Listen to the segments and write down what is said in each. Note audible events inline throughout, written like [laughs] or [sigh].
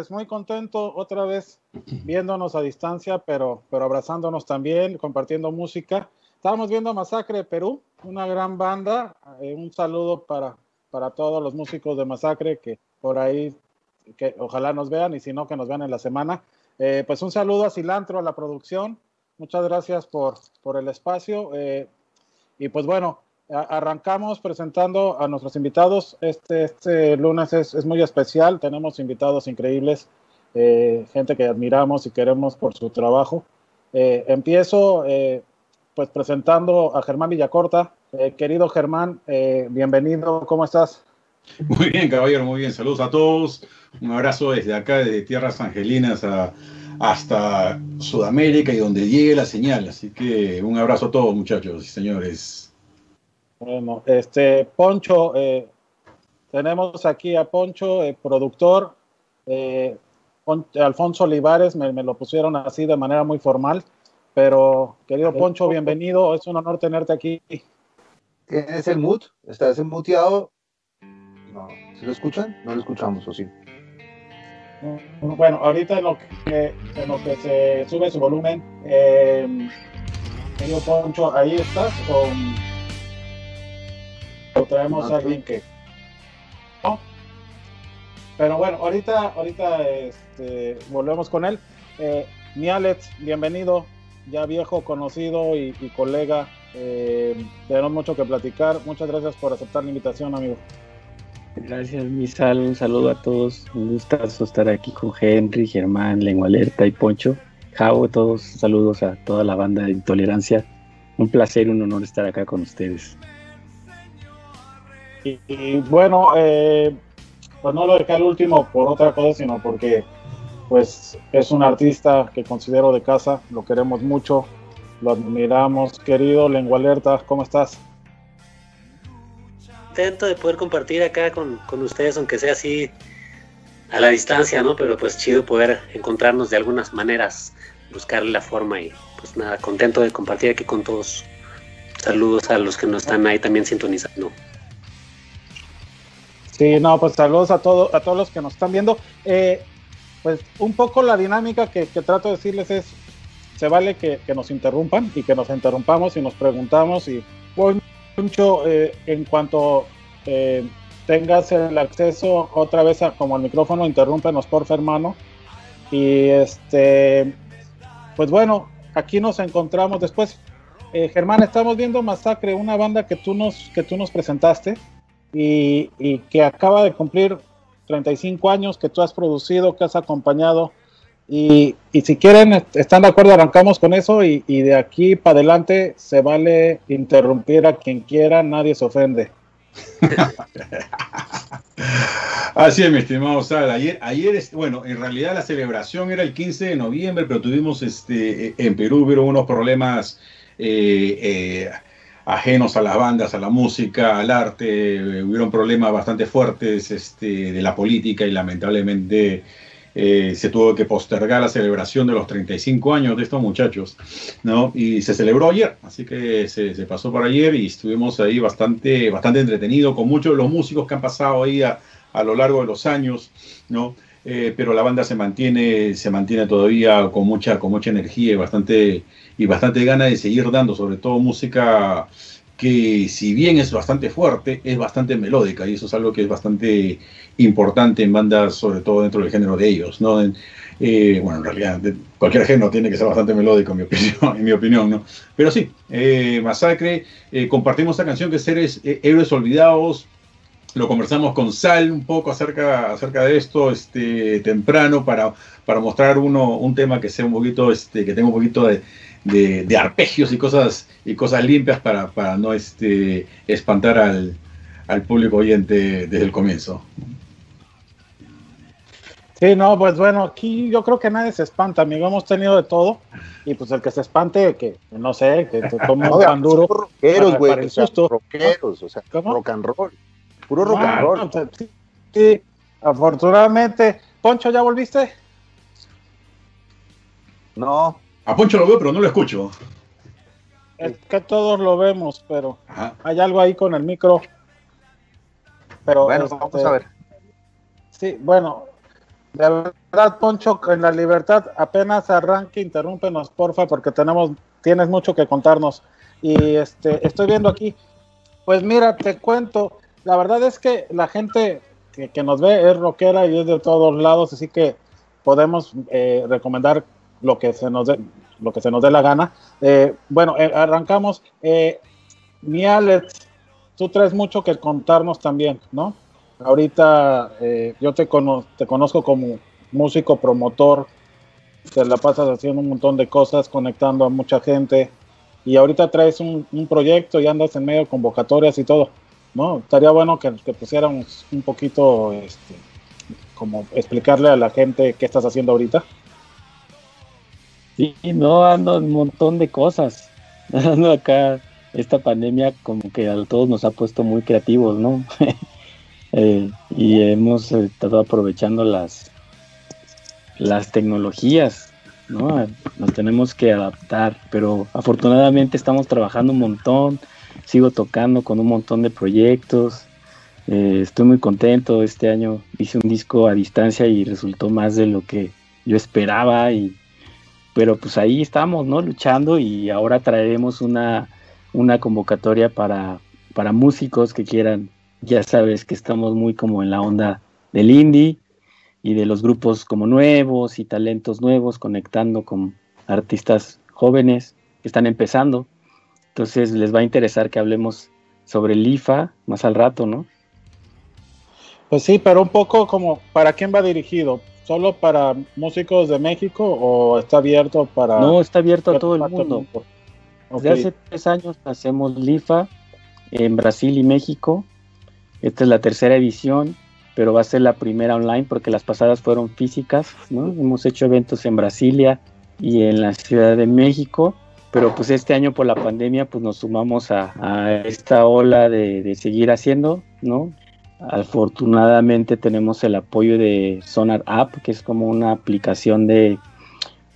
pues muy contento otra vez [clears throat] viéndonos a distancia, pero, pero abrazándonos también, compartiendo música. Estábamos viendo Masacre de Perú, una gran banda. Eh, un saludo para, para todos los músicos de Masacre que por ahí, que ojalá nos vean y si no, que nos vean en la semana. Eh, pues un saludo a Cilantro, a la producción. Muchas gracias por, por el espacio. Eh, y pues bueno, arrancamos presentando a nuestros invitados. Este, este lunes es, es muy especial. Tenemos invitados increíbles, eh, gente que admiramos y queremos por su trabajo. Eh, empiezo eh, pues presentando a Germán Villacorta. querido Germán, bienvenido. ¿Cómo estás? Muy bien, caballero, muy bien. Saludos a todos. Un abrazo desde acá, desde Tierras Angelinas a, hasta Sudamérica y donde llegue la señal. Así que un abrazo a todos, muchachos y señores. Bueno, este, Poncho, eh, tenemos aquí a Poncho, el productor, eh, Alfonso Olivares, me, lo pusieron así de manera muy formal, pero querido Poncho, bienvenido, es un honor tenerte aquí. ¿Tienes el mute? ¿Estás muteado? No, ¿se lo escuchan? No lo escuchamos, ¿o sí? Bueno, ahorita en lo que, en lo que se sube su volumen, eh, querido Poncho, ahí estás con o a que Pero bueno, ahorita, ahorita este, volvemos con él. Eh, mi Alex, bienvenido, ya viejo, conocido y, colega. Eh, tenemos mucho que platicar. Muchas gracias por aceptar la invitación, amigo. Gracias, Misal. Un saludo a todos. Un gustazo estar aquí con Henry, Germán, Lengua Alerta y Poncho. Javo, todos saludos a toda la banda de Intolerancia. Un placer, un honor estar acá con ustedes. Y, bueno, eh, pues no lo dejé al último por otra cosa, sino porque pues es un artista que considero de casa, lo queremos mucho, lo admiramos. Querido Lengua Alerta, ¿cómo estás? Intento de poder compartir acá con, con, ustedes, aunque sea así a la distancia, ¿no? Pero pues chido poder encontrarnos de algunas maneras, buscarle la forma y pues nada, contento de compartir aquí con todos. Saludos a los que nos están ahí también sintonizando. Sí, no, pues saludos a, todo, a todos los que nos están viendo. Eh, pues un poco la dinámica que, trato de decirles es, se vale que, nos interrumpan y que nos interrumpamos y nos preguntamos y mucho eh, en cuanto eh, tengas el acceso otra vez a, como al micrófono, interrúmpenos por hermano. Y este, pues bueno, aquí nos encontramos después. Germán, estamos viendo Masacre, una banda que tú nos, que tú nos presentaste y, que acaba de cumplir 35 años, que tú has producido, que has acompañado. Y, si quieren, están de acuerdo, arrancamos con eso y, de aquí para adelante se vale interrumpir a quien quiera, nadie se ofende. [laughs] Así es, mi estimado Sal. Ayer, ayer, bueno, en realidad la celebración era el 15 de noviembre, pero tuvimos este, en Perú hubo unos problemas eh, eh, ajenos a las bandas, a la música, al arte. hubieron problemas bastante fuertes este, de la política y lamentablemente eh, se tuvo que postergar la celebración de los 35 años de estos muchachos, ¿no? Y se celebró ayer, así que se, pasó por ayer y estuvimos ahí bastante, bastante entretenidos con muchos de los músicos que han pasado ahí a, a lo largo de los años, ¿no? Eh, pero la banda se mantiene, se mantiene todavía con mucha, con mucha energía y bastante, y bastante gana de seguir dando, sobre todo música que si bien es bastante fuerte, es bastante melódica y eso es algo que es bastante importante en bandas, sobre todo dentro del género de ellos, ¿no? Eh, bueno, en realidad cualquier género tiene que ser bastante melódico en mi [laughs] opinión, ¿no? Pero sí, eh, Masacre, compartimos esta canción que es Héroes Olvidados, lo conversamos con Sal un poco acerca, acerca de esto este, temprano para, para mostrar uno, un tema que sea un poquito, este, que tenga un poquito de, de, arpegios y cosas, y cosas limpias para, para no este, espantar al, al público oyente desde el comienzo. Sí, no, pues bueno, aquí yo creo que nadie se espanta, amigo. Hemos tenido de todo. Y pues el que se espante, que no sé, que tome [laughs] un pan duro. Rockeros, güey. Rockeros, o sea, rock and roll. Puro rock and roll. sí, afortunadamente. Poncho, ¿ya volviste? No. A Poncho lo veo, pero no lo escucho. Es que todos lo vemos, pero hay algo ahí con el micro. Pero bueno, vamos este, a ver. Sí, bueno, De verdad, Poncho, en la libertad apenas arranque, interrúmpenos, porfa, porque tenemos, tienes mucho que contarnos. Y este, estoy viendo aquí, pues mira, te cuento, la verdad es que la gente que, nos ve es rockera y es de todos lados, así que podemos eh, recomendar lo que se nos dé, lo que se nos dé la gana. Eh, bueno, eh, arrancamos. mi Alex, tú traes mucho que contarnos también, ¿no? Ahorita yo te, te conozco como músico, promotor, te la pasas haciendo un montón de cosas, conectando a mucha gente, y ahorita traes un proyecto y andas en medio de convocatorias y todo. ¿No? Estaría bueno que, pusiéramos un poquito, este, como explicarle a la gente qué estás haciendo ahorita. Sí, no, ando un montón de cosas. [laughs] Ando acá, esta pandemia como que a todos nos ha puesto muy creativos, ¿no? [laughs] Eh, y hemos estado aprovechando las, las tecnologías, ¿no? Nos tenemos que adaptar, pero afortunadamente estamos trabajando un montón sigo tocando con un montón de proyectos. Eh, estoy muy contento. Este año hice un disco a distancia y resultó más de lo que yo esperaba. Y, pero pues ahí estamos, ¿no? Luchando y ahora traeremos una, una convocatoria para, para músicos que quieran. Ya sabes que estamos muy como en la onda del indie y de los grupos como nuevos y talentos nuevos, conectando con artistas jóvenes que están empezando. Entonces les va a interesar que hablemos sobre el IFA más al rato, ¿no? Pues sí, pero un poco como, ¿para quién va dirigido? ¿Solo para músicos de México o está abierto para... No, está abierto a todo el mundo. Desde hace tres años hacemos LIFA en Brasil y México. Esta es la tercera edición, pero va a ser la primera online porque las pasadas fueron físicas, ¿no? Hemos hecho eventos en Brasilia y en la Ciudad de México pero pues este año por la pandemia pues nos sumamos a, esta ola de, seguir haciendo, ¿no? Afortunadamente tenemos el apoyo de Sonar App, que es como una aplicación de,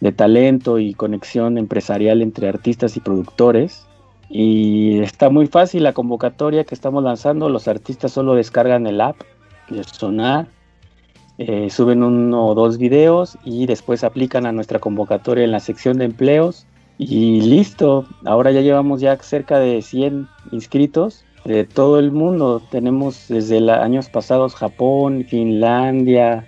de talento y conexión empresarial entre artistas y productores. Y está muy fácil la convocatoria que estamos lanzando. Los artistas solo descargan el app, es Sonar, eh, suben uno o dos videos y después aplican a nuestra convocatoria en la sección de empleos y listo, ahora ya llevamos ya cerca de 100 inscritos de todo el mundo. Tenemos desde años pasados Japón, Finlandia,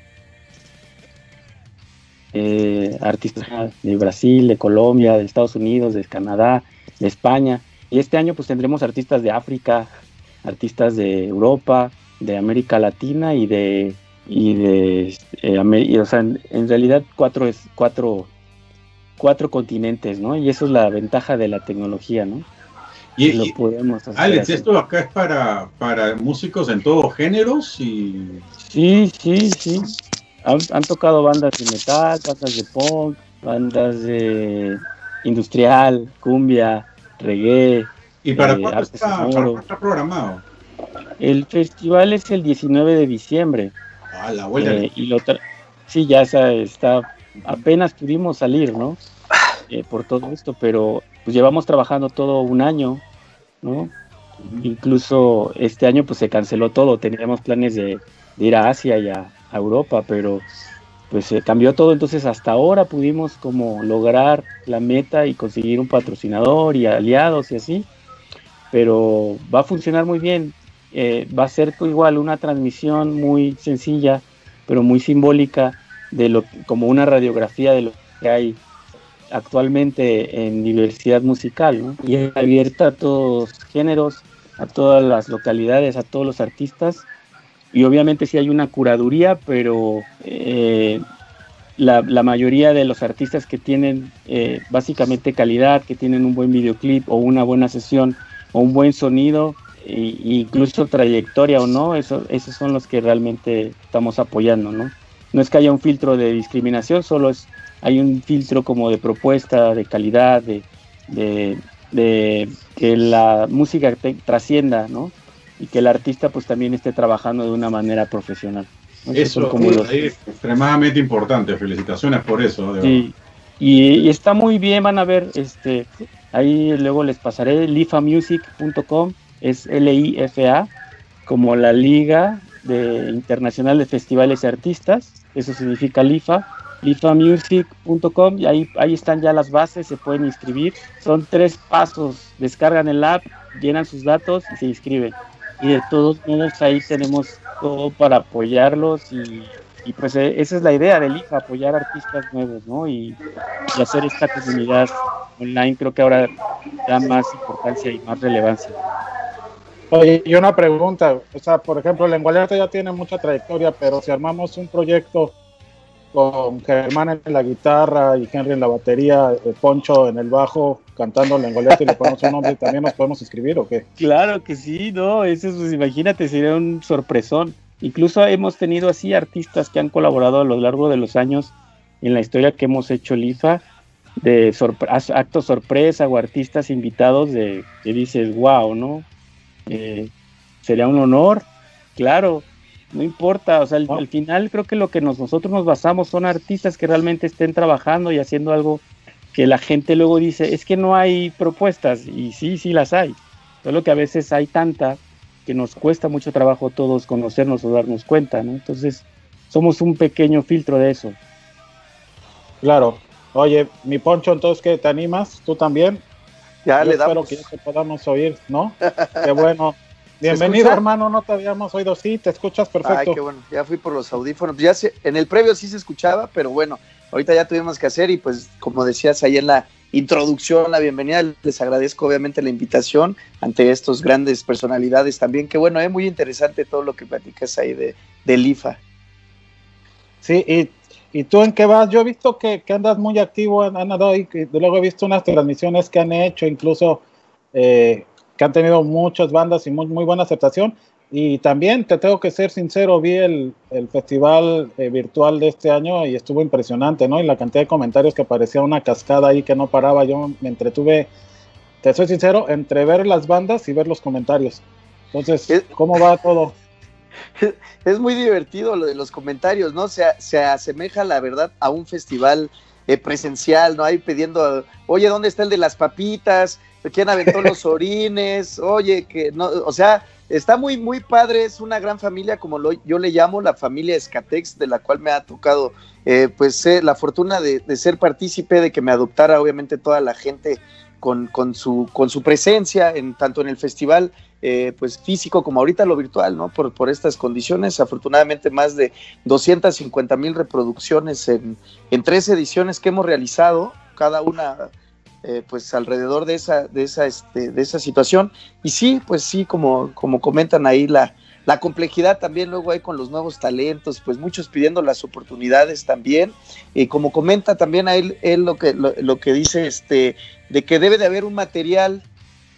eh, artistas de Brasil, de Colombia, de Estados Unidos, de Canadá, de España. Y este año pues tendremos artistas de África, artistas de Europa, de América Latina y de y de eh, o sea, en, en, realidad cuatro cuatro cuatro continentes, ¿no? Y eso es la ventaja de la tecnología, ¿no? Y, lo podemos hacer Alex, esto acá es para, para músicos en todos géneros y... Sí, sí, sí. Han, tocado bandas de metal, bandas de punk, bandas de industrial, cumbia, reggae. ¿Y para eh, cuándo está, programado? El festival es el 19 de diciembre. Ah, la vuelta. Eh, y lo sí, ya está apenas pudimos salir, ¿no? Eh, por todo esto, pero pues llevamos trabajando todo un año, ¿no? Incluso este año pues se canceló todo, teníamos planes de, ir a Asia y a, Europa, pero pues se cambió todo, entonces hasta ahora pudimos como lograr la meta y conseguir un patrocinador y aliados y así, pero va a funcionar muy bien, eh, va a ser igual una transmisión muy sencilla, pero muy simbólica de lo como una radiografía de lo que hay actualmente en diversidad musical, ¿no? Y es abierta a todos géneros, a todas las localidades, a todos los artistas. Y obviamente sí hay una curaduría, pero eh, la, mayoría de los artistas que tienen eh, básicamente calidad, que tienen un buen videoclip o una buena sesión o un buen sonido, e incluso trayectoria o no, eso, esos son los que realmente estamos apoyando, ¿no? No es que haya un filtro de discriminación, solo es hay un filtro como de propuesta, de calidad, de, de, que la música trascienda, ¿no? Y que el artista pues también esté trabajando de una manera profesional. Eso, es extremadamente importante, felicitaciones por eso. Sí, y, está muy bien, van a ver, este, ahí luego les pasaré, lifamusic.com, es L-I-F-A, como la Liga de Internacional de Festivales y Artistas, eso significa LIFA, lifamusic.com y ahí, ahí están ya las bases, se pueden inscribir. Son tres pasos, descargan el app, llenan sus datos y se inscriben. Y de todos modos ahí tenemos todo para apoyarlos y, pues eh, esa es la idea del IFA, apoyar artistas nuevos, ¿no? Y, y hacer esta comunidad online creo que ahora da más importancia y más relevancia. Oye, y una pregunta, o sea, por ejemplo, Lengualerta ya tiene mucha trayectoria, pero si armamos un proyecto con Germán en la guitarra y Henry en la batería, eh, Poncho en el bajo, cantando Lengualerta y le ponemos un nombre, ¿también nos podemos inscribir o qué? Claro que sí, no, eso pues, imagínate, sería un sorpresón. Incluso hemos tenido así artistas que han colaborado a lo largo de los años en la historia que hemos hecho LIFA, de actos sorpresa o artistas invitados de que dices, wow, ¿no? Eh, sería un honor, claro, no importa, o sea, al, final creo que lo que nosotros nos basamos son artistas que realmente estén trabajando y haciendo algo que la gente luego dice, es que no hay propuestas, y sí, sí las hay, solo que a veces hay tanta que nos cuesta mucho trabajo todos conocernos o darnos cuenta, ¿no? Entonces, somos un pequeño filtro de eso. Claro. Oye, mi Poncho, entonces, ¿qué? ¿Te animas? ¿Tú también? Ya le damos. Espero que ya te podamos oír, ¿no? [laughs] Qué bueno. Bienvenido, hermano, no te habíamos oído, sí, te escuchas perfecto. Ay, qué bueno, ya fui por los audífonos. Ya sé, en el previo sí se escuchaba, pero bueno, ahorita ya tuvimos que hacer y pues como decías ahí en la introducción, la bienvenida, les agradezco obviamente la invitación ante estos grandes personalidades también, que bueno, es muy interesante todo lo que platicas ahí de, del IFA. Sí, y, y, tú en qué vas? Yo he visto que, que andas muy activo, han, andado y luego he visto unas transmisiones que han hecho, incluso... Eh, que han tenido muchas bandas y muy, muy buena aceptación. Y también te tengo que ser sincero, vi el, el festival eh, virtual de este año y estuvo impresionante, ¿no? Y la cantidad de comentarios que parecía una cascada ahí que no paraba. Yo me entretuve, te soy sincero, entre ver las bandas y ver los comentarios. Entonces, ¿cómo va todo? [laughs] Es muy divertido lo de los comentarios, ¿no? Se, se asemeja, la verdad, a un festival eh, presencial, ¿no? Ahí pidiendo, oye, ¿dónde está el de las papitas? quién aventó los [laughs] orines, oye, que no, o sea, está muy, muy padre, es una gran familia, como lo, yo le llamo, la familia Escatex, de la cual me ha tocado, eh, pues, eh, la fortuna de, ser partícipe, de que me adoptara, obviamente, toda la gente con, con, su, con su presencia, en, tanto en el festival, eh, pues, físico como ahorita lo virtual, ¿no? Por, por estas condiciones, afortunadamente, más de 250 mil reproducciones en, en tres ediciones que hemos realizado, cada una eh, pues alrededor de esa, de esa, este, de esa situación. Y sí, pues sí, como, como comentan ahí, la, la complejidad también luego hay con los nuevos talentos, pues muchos pidiendo las oportunidades también. Y como comenta también a él, él lo que, lo, que dice, este, de que debe de haber un material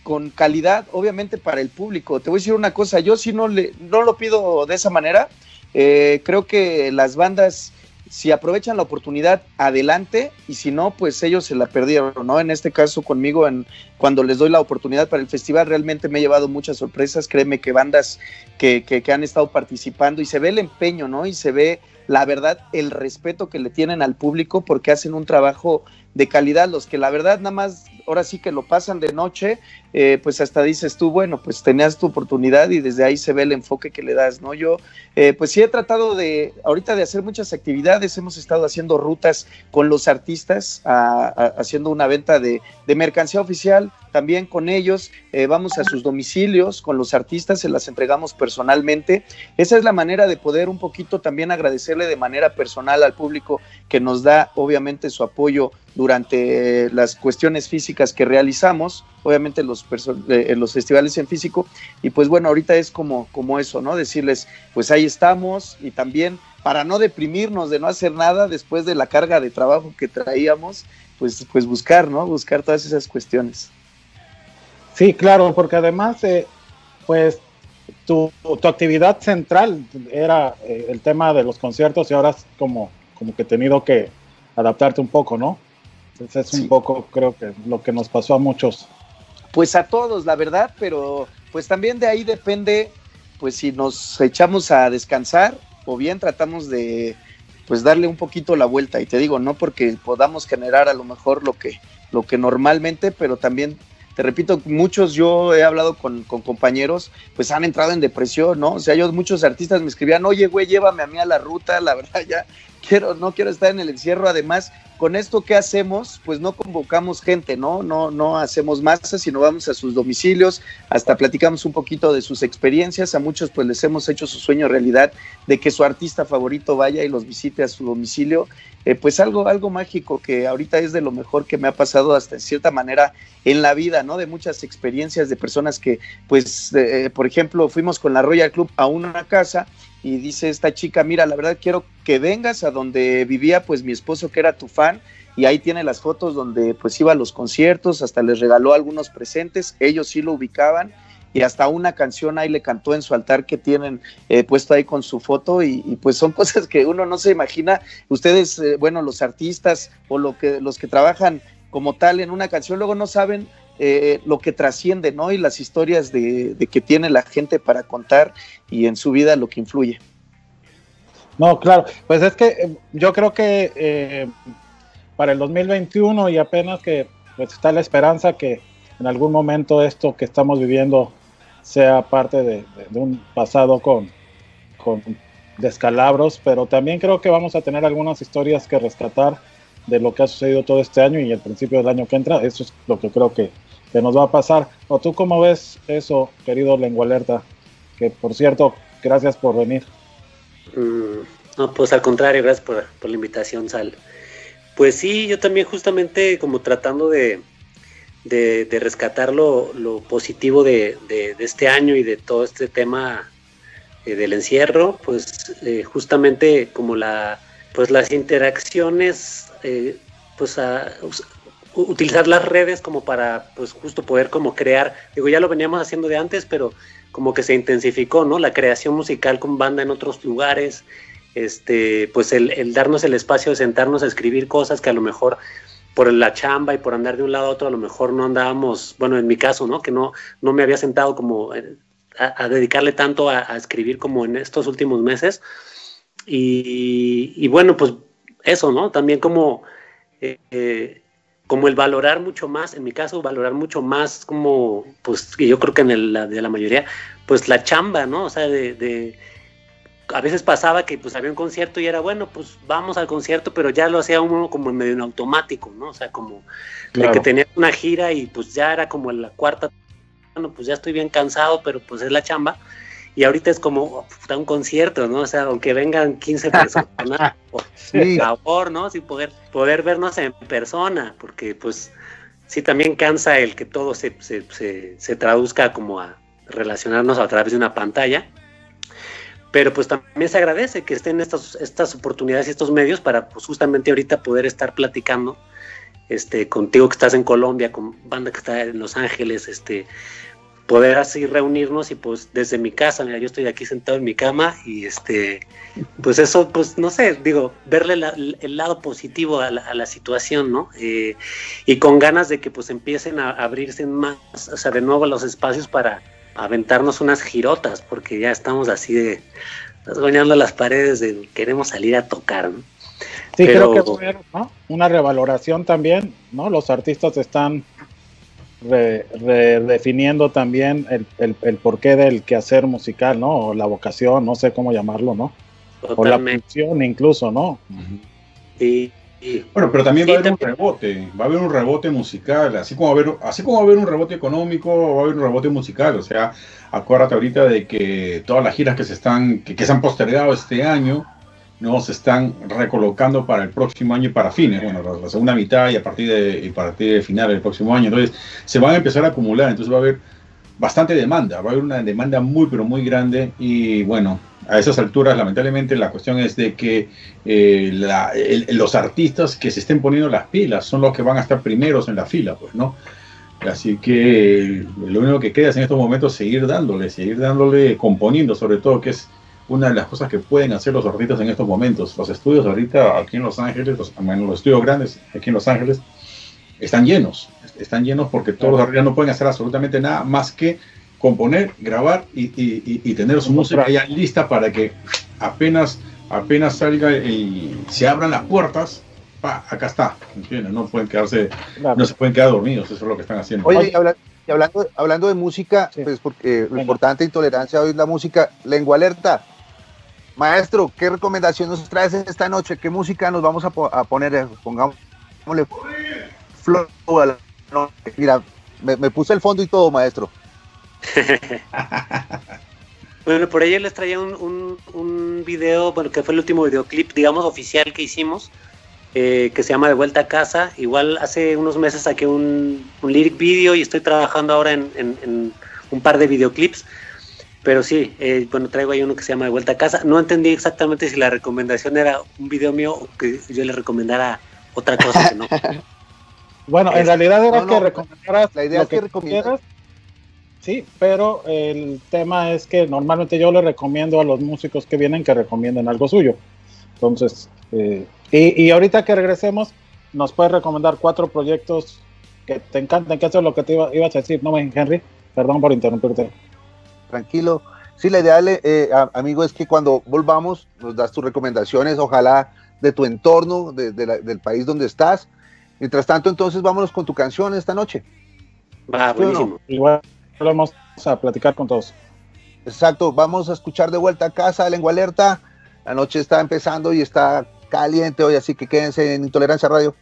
con calidad, obviamente para el público. Te voy a decir una cosa, yo si no, le, no lo pido de esa manera, eh, creo que las bandas si aprovechan la oportunidad, adelante, y si no, pues ellos se la perdieron, ¿no? En este caso conmigo, en, cuando les doy la oportunidad para el festival, realmente me he llevado muchas sorpresas, créeme que bandas que, que, que han estado participando y se ve el empeño, ¿no? Y se ve, la verdad, el respeto que le tienen al público porque hacen un trabajo de calidad, los que la verdad nada más ahora sí que lo pasan de noche, eh, pues hasta dices tú, bueno, pues tenías tu oportunidad y desde ahí se ve el enfoque que le das, ¿no? Yo, eh, pues sí he tratado de, ahorita de hacer muchas actividades, hemos estado haciendo rutas con los artistas, haciendo una venta de, mercancía oficial también con ellos, eh, vamos a sus domicilios con los artistas, se las entregamos personalmente. Esa es la manera de poder un poquito también agradecerle de manera personal al público que nos da obviamente su apoyo durante las cuestiones físicas que realizamos, obviamente los, eh, los festivales en físico, y pues bueno, ahorita es como, como eso, ¿no? Decirles, pues ahí estamos, y también para no deprimirnos de no hacer nada después de la carga de trabajo que traíamos, pues, pues buscar, ¿no? Buscar todas esas cuestiones. Sí, claro, porque además, eh, pues tu, tu, actividad central era eh, el tema de los conciertos y ahora es como, como que he tenido que adaptarte un poco, ¿no? Es un poco, creo que lo que nos pasó a muchos. Pues a todos, la verdad, pero pues también de ahí depende, pues si nos echamos a descansar o bien tratamos de pues darle un poquito la vuelta y te digo no porque podamos generar a lo mejor lo que lo que normalmente pero también te repito, muchos yo he hablado con, compañeros, pues han entrado en depresión, ¿no? O sea, yo muchos artistas me escribían, oye, güey, llévame a mí a la ruta, la [laughs] verdad ya quiero, no quiero estar en el encierro, además con esto que hacemos, pues no convocamos gente, ¿no? No, no hacemos masas, sino vamos a sus domicilios, hasta platicamos un poquito de sus experiencias. A muchos, pues les hemos hecho su sueño realidad de que su artista favorito vaya y los visite a su domicilio. Eh, pues algo, algo mágico que ahorita es de lo mejor que me ha pasado hasta en cierta manera en la vida, ¿no? De muchas experiencias de personas que, pues, eh, por ejemplo, fuimos con la Royal Club a una casa y dice esta chica, mira, la verdad quiero que vengas a donde vivía pues mi esposo que era tu fan y ahí tiene las fotos donde pues iba a los conciertos, hasta les regaló algunos presentes, ellos sí lo ubicaban y hasta una canción ahí le cantó en su altar que tienen eh, puesto ahí con su foto y, pues son [laughs] cosas que uno no se imagina. Ustedes, eh, bueno, los artistas o lo que, los que trabajan como tal en una canción, luego no saben eh, lo que trasciende, ¿no? Y las historias de, que tiene la gente para contar y en su vida lo que influye. No, claro, pues es que eh, yo creo que para el 2021 y apenas que pues, está la esperanza que en algún momento esto que estamos viviendo sea parte de, un pasado con, con descalabros, pero también creo que vamos a tener algunas historias que rescatar de lo que ha sucedido todo este año y el principio del año que entra. Eso es lo que creo que que nos va a pasar. ¿O tú cómo ves eso, querido Lengua Alerta? Que por cierto, gracias por venir. Mm, no, pues al contrario, gracias por, la invitación, Sal. Pues sí, yo también justamente como tratando de, de, rescatar lo, positivo de, este año y de todo este tema eh, del encierro, pues eh, justamente como la, pues las interacciones, eh, pues utilizar las redes como para, pues justo poder como crear, digo, ya lo veníamos haciendo de antes, pero como que se intensificó, ¿no? La creación musical con banda en otros lugares, este, pues el, darnos el espacio de sentarnos a escribir cosas que a lo mejor por la chamba y por andar de un lado a otro a lo mejor no andábamos, bueno, en mi caso, ¿no? Que no, no me había sentado como eh, a, dedicarle tanto a, escribir como en estos últimos meses. Y, bueno, pues eso, ¿no? También como... Eh, eh, como el valorar mucho más, en mi caso, valorar mucho más como, pues yo creo que en la, de la mayoría, pues la chamba, ¿no? O sea, de, a veces pasaba que pues había un concierto y era bueno, pues vamos al concierto, pero ya lo hacía uno como en medio en automático, ¿no? O sea, como de que tenía una gira y pues ya era como la cuarta, bueno, pues ya estoy bien cansado, pero pues es la chamba y ahorita es como un concierto, ¿no? O sea, aunque vengan 15 personas, [laughs] por favor, ¿no? Sin poder, poder vernos en persona, porque pues sí también cansa el que todo se, se, traduzca como a relacionarnos a través de una pantalla. Pero pues también se agradece que estén estas, estas oportunidades y estos medios para pues justamente ahorita poder estar platicando este, contigo que estás en Colombia, con banda que está en Los Ángeles, este, poder así reunirnos y pues desde mi casa, mira, yo estoy aquí sentado en mi cama y este, pues eso, pues no sé, digo, verle el lado positivo a la, situación, ¿no? Eh, y con ganas de que pues empiecen a abrirse más, o sea, de nuevo los espacios para aventarnos unas girotas, porque ya estamos así de, goñando las paredes de queremos salir a tocar, ¿no? Sí, creo que ¿no? una revaloración también, ¿no? Los artistas están redefiniendo también el, el, porqué del quehacer musical, ¿no? O la vocación, no sé cómo llamarlo, ¿no? O la función incluso, ¿no? Sí. Bueno, pero también va a haber un rebote, va a haber un rebote musical, así como, va a haber, así como va a haber un rebote económico, va a haber un rebote musical, o sea, acuérdate ahorita de que todas las giras que se están, que, que se han postergado este año, no se están recolocando para el próximo año y para fines, bueno, la, segunda mitad y a partir de y a partir de final del próximo año. Entonces, se van a empezar a acumular, entonces va a haber bastante demanda, va a haber una demanda muy pero muy grande y bueno, a esas alturas lamentablemente la cuestión es de que eh, los artistas que se estén poniendo las pilas son los que van a estar primeros en la fila, pues, ¿no? Así que lo único que queda es en estos momentos seguir dándole, seguir dándole, componiendo sobre todo, que es una de las cosas que pueden hacer los artistas en estos momentos. Los estudios ahorita aquí en Los Ángeles, los, los estudios grandes aquí en Los Ángeles, están llenos. Están llenos porque todos los artistas no pueden hacer absolutamente nada más que componer, grabar y, tener su música ya lista para que apenas, apenas salga y se abran las puertas, pa, acá está, No pueden quedarse, no se pueden quedar dormidos, eso es lo que están haciendo. Oye, Y hablando, hablando de música, pues porque lo importante de intolerancia hoy es la música. Lengua alerta. Maestro, ¿qué recomendación nos traes esta noche? ¿Qué música nos vamos a, poner? Pongámosle flow a la Mira, me, puse el fondo y todo, maestro. [laughs] bueno, por ahí les traía un, un, video, bueno, que fue el último videoclip, digamos, oficial que hicimos, eh, que se llama De Vuelta a Casa. Igual hace unos meses saqué un, un lyric video y estoy trabajando ahora en, un par de videoclips. Pero sí, eh, bueno, traigo ahí uno que se llama De Vuelta a Casa. No entendí exactamente si la recomendación era un video mío o que yo le recomendara otra cosa que no. [laughs] Bueno, en realidad era que recomendaras la idea es que, recomendaras. Sí, pero el tema es que normalmente yo le recomiendo a los músicos que vienen que recomienden algo suyo. Entonces, eh, y, ahorita que regresemos, nos puedes recomendar cuatro proyectos que te encanten, que eso es lo que te ibas a decir, ¿no, Henry? Perdón por interrumpirte. Tranquilo. Sí, la idea, eh, amigo, es que cuando volvamos nos das tus recomendaciones, ojalá de tu entorno, del país donde estás, Mientras tanto, entonces vámonos con tu canción esta noche. Va, buenísimo. Igual vamos a platicar con todos. Exacto, vamos a escuchar de vuelta a casa, lengua alerta. La noche está empezando y está caliente hoy, así que quédense en Intolerancia Radio.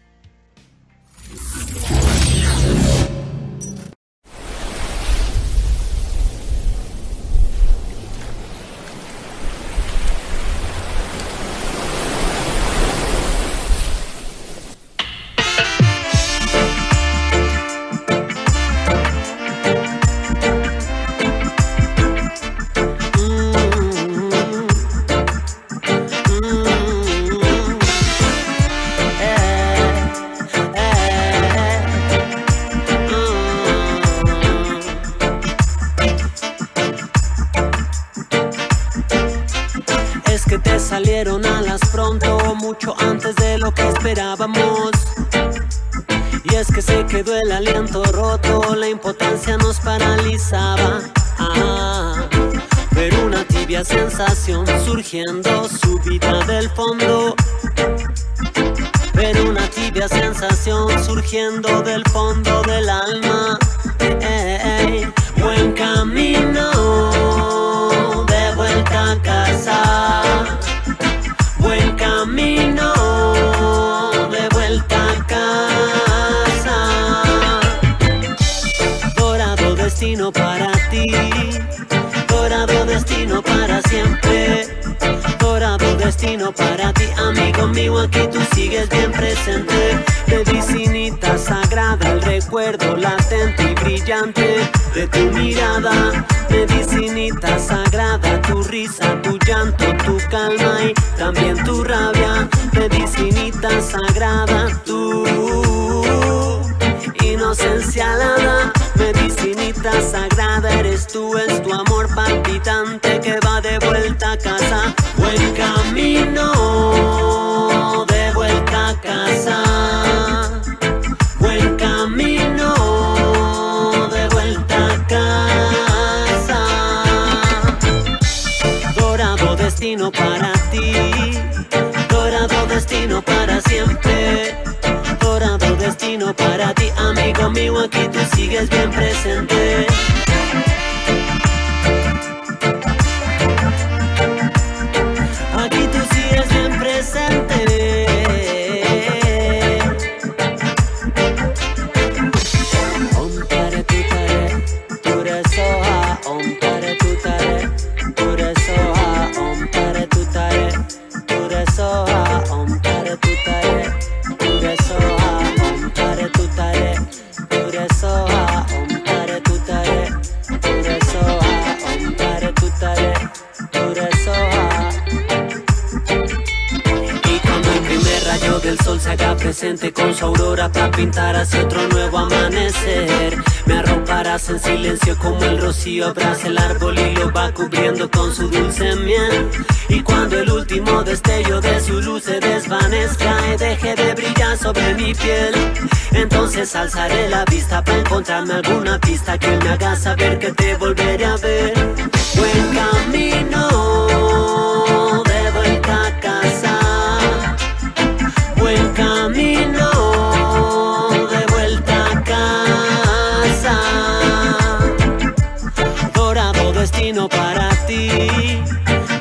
Aurora para pintar hacia otro nuevo amanecer. Me arroparás en silencio como el rocío abraza el árbol y lo va cubriendo con su dulce miel. Y cuando el último destello de su luz se desvanezca y deje de brillar sobre mi piel, entonces alzaré la vista para encontrarme alguna pista que me haga saber que te volveré a ver. Buen camino. camino de vuelta casa. Ti.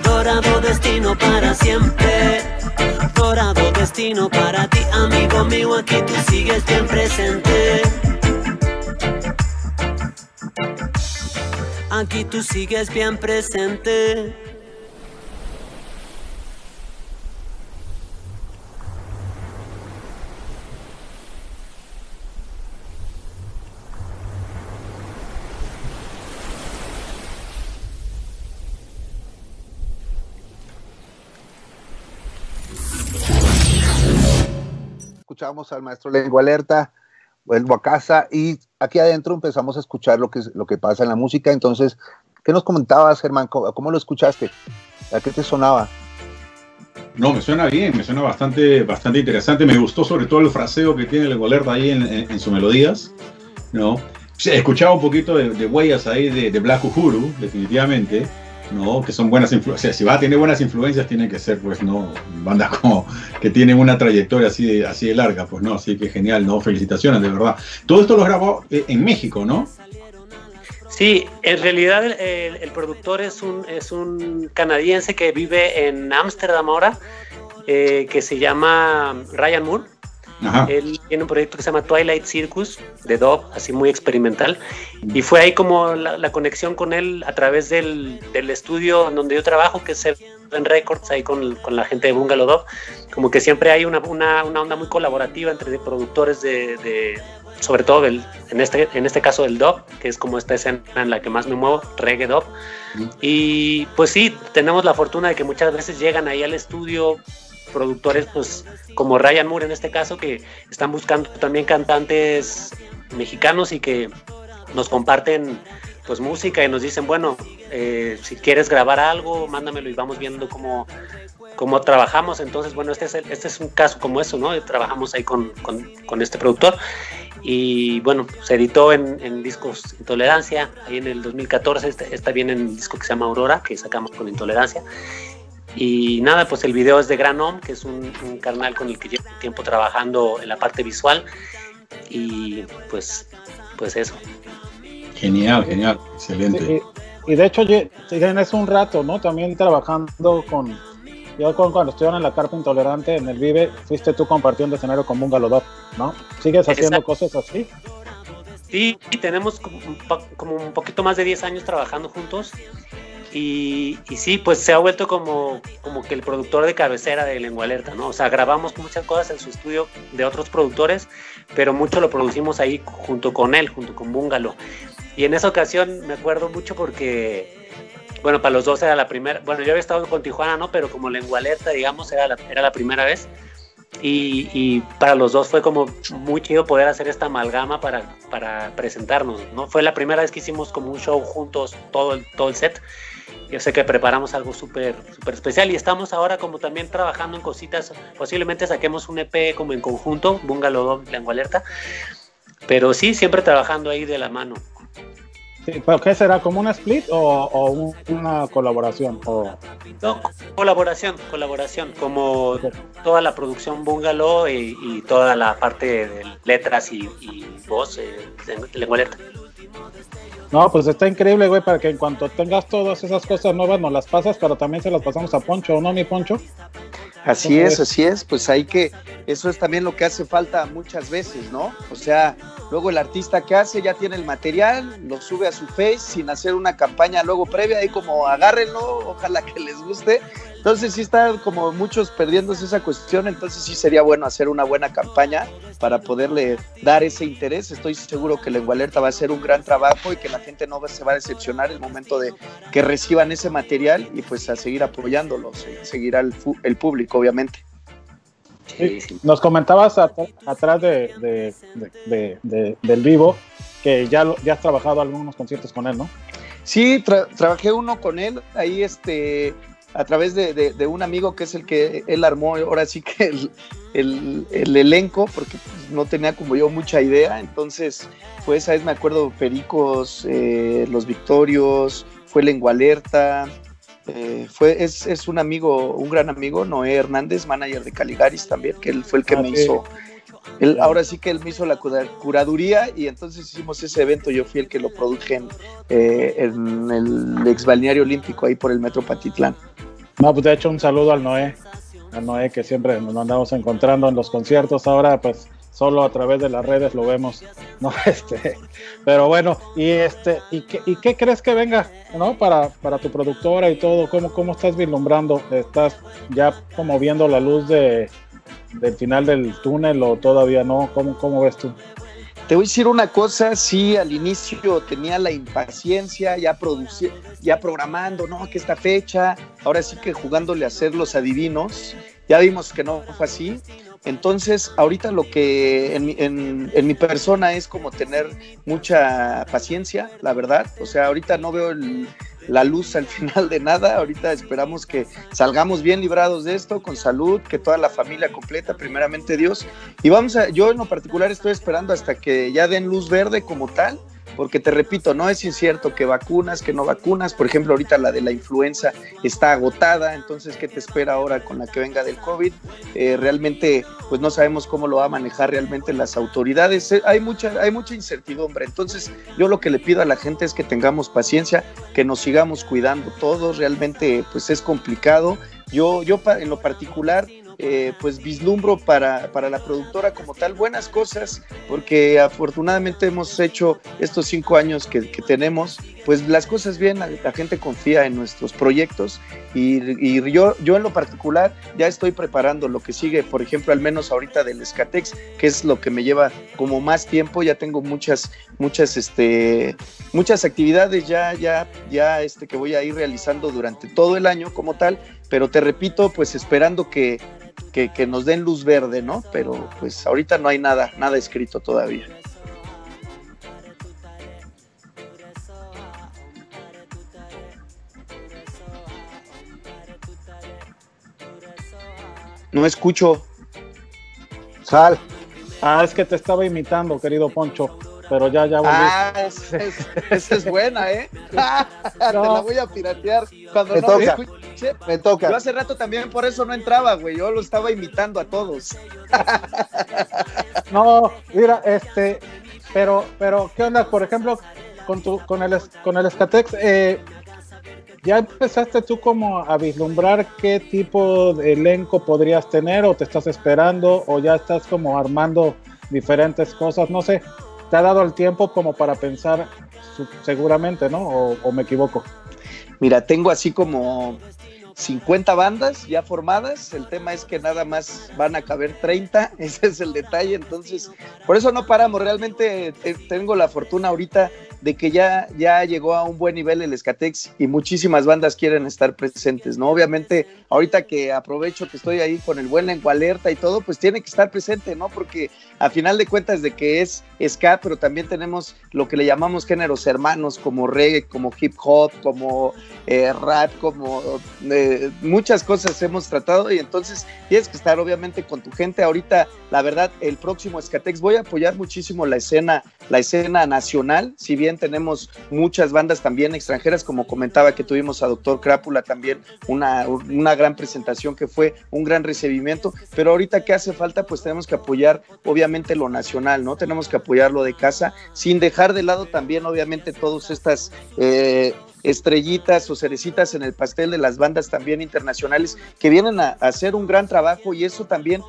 Dorado destino para siempre. Dorado destino para ti, amigo mío, aquí tú sigues bien presente. Aquí tú sigues bien presente. Escuchamos al maestro Lengua Alerta, vuelvo a casa y aquí adentro empezamos a escuchar lo que, lo que pasa en la música. Entonces, ¿qué nos comentabas, Germán? ¿Cómo, lo escuchaste? ¿A qué te sonaba? No, me suena bien, me suena bastante, bastante interesante. Me gustó sobre todo el fraseo que tiene Lengua Alerta ahí en, sus melodías. ¿no? He escuchado un poquito de, huellas ahí de, de Black Uhuru, definitivamente. ¿No? Que son buenas influencias. Si va a tener buenas influencias, tiene que ser, pues, ¿no? Bandas como que tienen una trayectoria así de, así de larga, pues, ¿no? Así que genial, ¿no? Felicitaciones, de verdad. Todo esto lo grabó eh, en México, ¿no? Sí, en realidad el, productor es un, es un canadiense que vive en Ámsterdam ahora, eh, que se llama Ryan Moore. Él tiene un proyecto que se llama Twilight Circus, de Dove, así muy experimental. Y fue ahí como la, conexión con él a través del, del, estudio donde yo trabajo, que es en Records, ahí con, con, la gente de Bungalow Dove. Como que siempre hay una, una, una onda muy colaborativa entre productores de, de sobre todo del, en, este, en este caso del dub, que es como esta escena en la que más me muevo, reggae dub. Y pues sí, tenemos la fortuna de que muchas veces llegan ahí al estudio productores, pues como Ryan Moore en este caso, que están buscando también cantantes mexicanos y que nos comparten pues música y nos dicen, bueno, eh, si quieres grabar algo, mándamelo y vamos viendo cómo, cómo trabajamos. Entonces, bueno, este es, este es un caso como eso, ¿no? Trabajamos ahí con, con, este productor y bueno, se editó en, en, discos Intolerancia, ahí en el 2014, está, está bien en el disco que se llama Aurora, que sacamos con Intolerancia. Y nada, pues el video es de Gran Om, que es un, carnal con el que llevo tiempo trabajando en la parte visual. Y pues, pues eso. Genial, genial, excelente. y, de hecho, es un rato, ¿no? También trabajando con. Yo cuando estuvieron en la Carpa Intolerante, en el Vive, fuiste tú compartiendo escenario con Bungalodot, ¿no? ¿Sigues haciendo cosas así? Sí, tenemos como un, como un poquito más de 10 años trabajando juntos y, sí, pues se ha vuelto como, como que el productor de cabecera de Lengua Alerta, ¿no? O sea, grabamos muchas cosas en su estudio de otros productores, pero mucho lo producimos ahí junto con él, junto con Bungalow. Y en esa ocasión me acuerdo mucho porque, bueno, para los dos era la primera, bueno, yo había estado con Tijuana, ¿no? Pero como Lengua Alerta, digamos, era la, era la primera vez. Y, para los dos fue como muy chido poder hacer esta amalgama para, para presentarnos, ¿no? Fue la primera vez que hicimos como un show juntos, todo el, todo el set. Yo sé que preparamos algo súper súper especial y estamos ahora como también trabajando en cositas. Posiblemente saquemos un EP como en conjunto, Bungalow Lengua Alerta. Pero sí, siempre trabajando ahí de la mano. Sí, ¿pero qué será? ¿Como una split o, una colaboración? O... No, colaboración, colaboración, como toda la producción Bungalow y, toda la parte de letras y, voz eh, de Lengua. No, pues está increíble, güey, para que en cuanto tengas todas esas cosas nuevas nos las pasas, pero también se las pasamos a Poncho, ¿no, mi Poncho? Así es, así es, pues hay que, eso es también lo que hace falta muchas veces, ¿no? O sea, luego el artista que hace ya tiene el material, lo sube a su face sin hacer una campaña luego previa, ahí como agárrenlo, ojalá que les guste. Entonces sí está como muchos perdiéndose esa cuestión, entonces sí sería bueno hacer una buena campaña para poderle dar ese interés. Estoy seguro que Lengua Alerta va a ser un gran trabajo y que la gente no se va a decepcionar el momento de que reciban ese material y pues a seguir apoyándolos, seguir al el público obviamente. Nos comentabas atrás de, del vivo que ya, ya has trabajado algunos conciertos con él, ¿no? Sí, trabajé uno con él, ahí este, a través de, un amigo que es el que él armó, ahora sí que el, elenco, porque pues, no tenía como yo mucha idea, entonces, pues, esa vez me acuerdo Pericos, eh, Los Victorios, fue Lengua Alerta, eh, fue, es, un amigo, un gran amigo, Noé Hernández, manager de Caligaris también, que él fue el que ah, me hizo Él, ahora sí que él me hizo la curaduría y entonces hicimos ese evento. Yo fui el que lo produje en, eh, en el ex balneario olímpico ahí por el Metro Patitlán. No, pues de hecho un saludo al Noé, al Noé que siempre nos andamos encontrando en los conciertos. Ahora pues solo a través de las redes lo vemos, ¿no? [laughs] Este, pero bueno, y este, ¿y qué, y qué crees que venga, ¿no? Para, para tu productora y todo, ¿cómo, cómo estás vislumbrando? ¿Estás ya como viendo la luz de, del final del túnel o todavía no? ¿Cómo, cómo ves tú? Te voy a decir una cosa, sí, al inicio tenía la impaciencia, ya producir, ya programando, no, que esta fecha, ahora sí que jugándole a ser los adivinos, ya vimos que no fue así, entonces, ahorita lo que en, mi persona es como tener mucha paciencia, la verdad. O sea, ahorita no veo la luz al [laughs] final de nada. Ahorita esperamos que salgamos bien librados de esto, con salud, que toda la familia completa, primeramente Dios. Y vamos a, yo en lo particular estoy esperando hasta que ya den luz verde como tal porque te repito, no es incierto que vacunas, que no vacunas, por ejemplo, ahorita la de la influenza está agotada, entonces, ¿qué te espera ahora con la que venga del COVID? Eh, realmente, pues no sabemos cómo lo va a manejar realmente las autoridades, eh, hay mucha, hay mucha incertidumbre, entonces yo lo que le pido a la gente es que tengamos paciencia, que nos sigamos cuidando todos, realmente pues es complicado. Yo, yo en lo particular, eh, pues vislumbro para, para, la productora como tal. Buenas cosas, porque afortunadamente hemos hecho estos cinco años que, tenemos, pues las cosas bien, la, gente confía en nuestros proyectos y, yo, yo en lo particular ya estoy preparando lo que sigue, por ejemplo, al menos ahorita del Escatex, que es lo que me lleva como más tiempo, ya tengo muchas, muchas, este, muchas actividades ya, ya, ya, este, que voy a ir realizando durante todo el año como tal, pero te repito, pues esperando que, que, nos den luz verde, ¿no? Pero pues ahorita no hay nada, nada escrito todavía. No escucho. Sal. Ah, es que te estaba imitando, querido Poncho pero ya, ya volví. Ah, esa es, buena, ¿eh? [laughs] Te la voy a piratear. Cuando me no toca, me, toca. Yo hace rato también por eso no entraba, güey. Yo lo estaba imitando a todos. no, mira, este, pero, pero, ¿qué onda? Por ejemplo, con tu, con el, con el Skatex, eh, ¿Ya empezaste tú como a vislumbrar qué tipo de elenco podrías tener o te estás esperando o ya estás como armando diferentes cosas? No sé, te ha dado el tiempo como para pensar seguramente, ¿no? O, me equivoco. Mira, tengo así como 50 bandas ya formadas, el tema es que nada más van a caber 30, [laughs] ese es el detalle, entonces por eso no paramos, realmente eh, tengo la fortuna ahorita de que ya, ya llegó a un buen nivel el Escatex y muchísimas bandas quieren estar presentes, ¿no? Obviamente, ahorita que aprovecho que estoy ahí con el buen lengua alerta y todo, pues tiene que estar presente, ¿no? Porque a final de cuentas de que es ska, pero también tenemos lo que le llamamos géneros hermanos, como reggae, como hip hop, como eh, rap, como eh, muchas cosas hemos tratado y entonces tienes que estar obviamente con tu gente. Ahorita, la verdad, el próximo Escatex voy a apoyar muchísimo la escena, la escena nacional, si bien tenemos muchas bandas también extranjeras, como comentaba que tuvimos a Doctor Crápula también, una, una gran presentación que fue un gran recibimiento, pero ahorita que hace falta, pues tenemos que apoyar obviamente lo nacional, ¿no? Tenemos que apoyar lo de casa, sin dejar de lado también obviamente todas estas... Eh, estrellitas o cerecitas en el pastel de las bandas también internacionales que vienen a, hacer un gran trabajo y eso también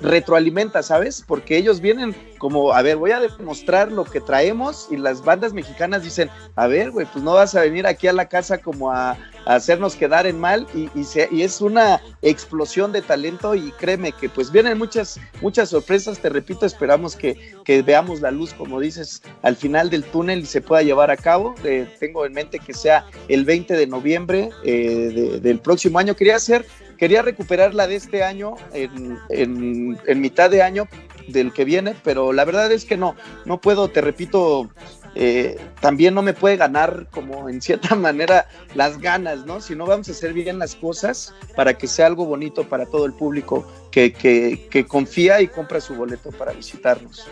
retroalimenta, ¿sabes? Porque ellos vienen como, a ver, voy a demostrar lo que traemos y las bandas mexicanas dicen, a ver, güey, pues no vas a venir aquí a la casa como a, hacernos quedar en mal y, y, es una explosión de talento y créeme que pues vienen muchas, muchas sorpresas, te repito, esperamos que, veamos la luz, como dices, al final del túnel y se pueda llevar a cabo. Eh, tengo en mente que sea el 20 de noviembre eh, del próximo año. Quería hacer, quería recuperar la de este año en, en, mitad de año del que viene, pero la verdad es que no, no puedo, te repito, eh, también no me puede ganar como en cierta [laughs] manera las ganas, ¿no? Si no vamos a hacer bien las cosas para que sea algo bonito para todo el público que, que, que confía y compra su boleto para visitarnos.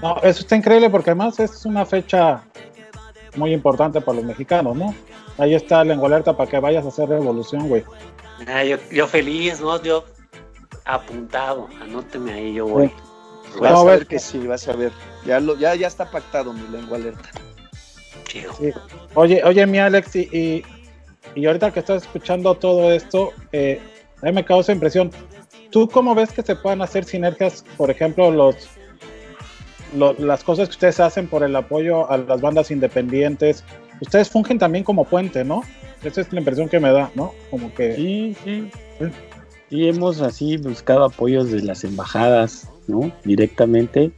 No, eso está increíble porque además es una fecha muy importante para los mexicanos, ¿no? Ahí está Lengua Alerta para que vayas a hacer revolución, güey. Ah, yo, feliz, ¿no? Yo apuntado, anóteme ahí, yo voy. Vas a ver que sí, vas a ver. Ya, lo, ya, ya está pactado mi lengua alerta. Sí. Oye, oye, mi Alex, y, y, ahorita que estás escuchando todo esto, eh, a mí me causa impresión. ¿Tú cómo ves que se puedan hacer sinergias, por ejemplo, los, las cosas que ustedes hacen por el apoyo a las bandas independientes? Ustedes fungen también como puente, ¿no? Esa es la impresión que me da, ¿no? Como que... Sí, sí. Sí, hemos así buscado apoyos de las embajadas, ¿no? Directamente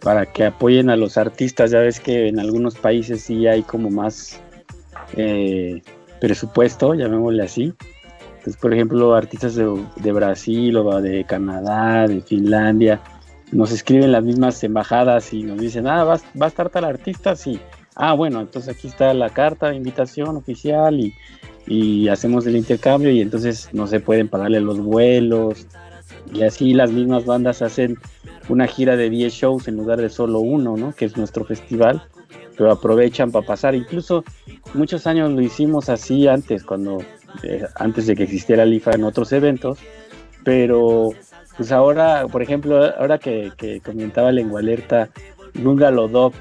para que apoyen a los artistas. Ya ves que en algunos países sí hay como más eh, presupuesto, llamémosle así. Entonces, por ejemplo, artistas de, Brasil o de Canadá, de Finlandia, nos escriben las mismas embajadas y nos dicen, ah, va, va a estar tal artista, sí. Ah, bueno, entonces aquí está la carta de invitación oficial y y hacemos el intercambio y entonces no se pueden pagarle los vuelos y así las mismas bandas hacen una gira de 10 shows en lugar de solo uno, ¿no? Que es nuestro festival, pero aprovechan para pasar. Incluso muchos años lo hicimos así antes, cuando eh, antes de que existiera el IFA en otros eventos, pero pues ahora, por ejemplo, ahora que, comentaba Lengua Alerta, Lunga Lodop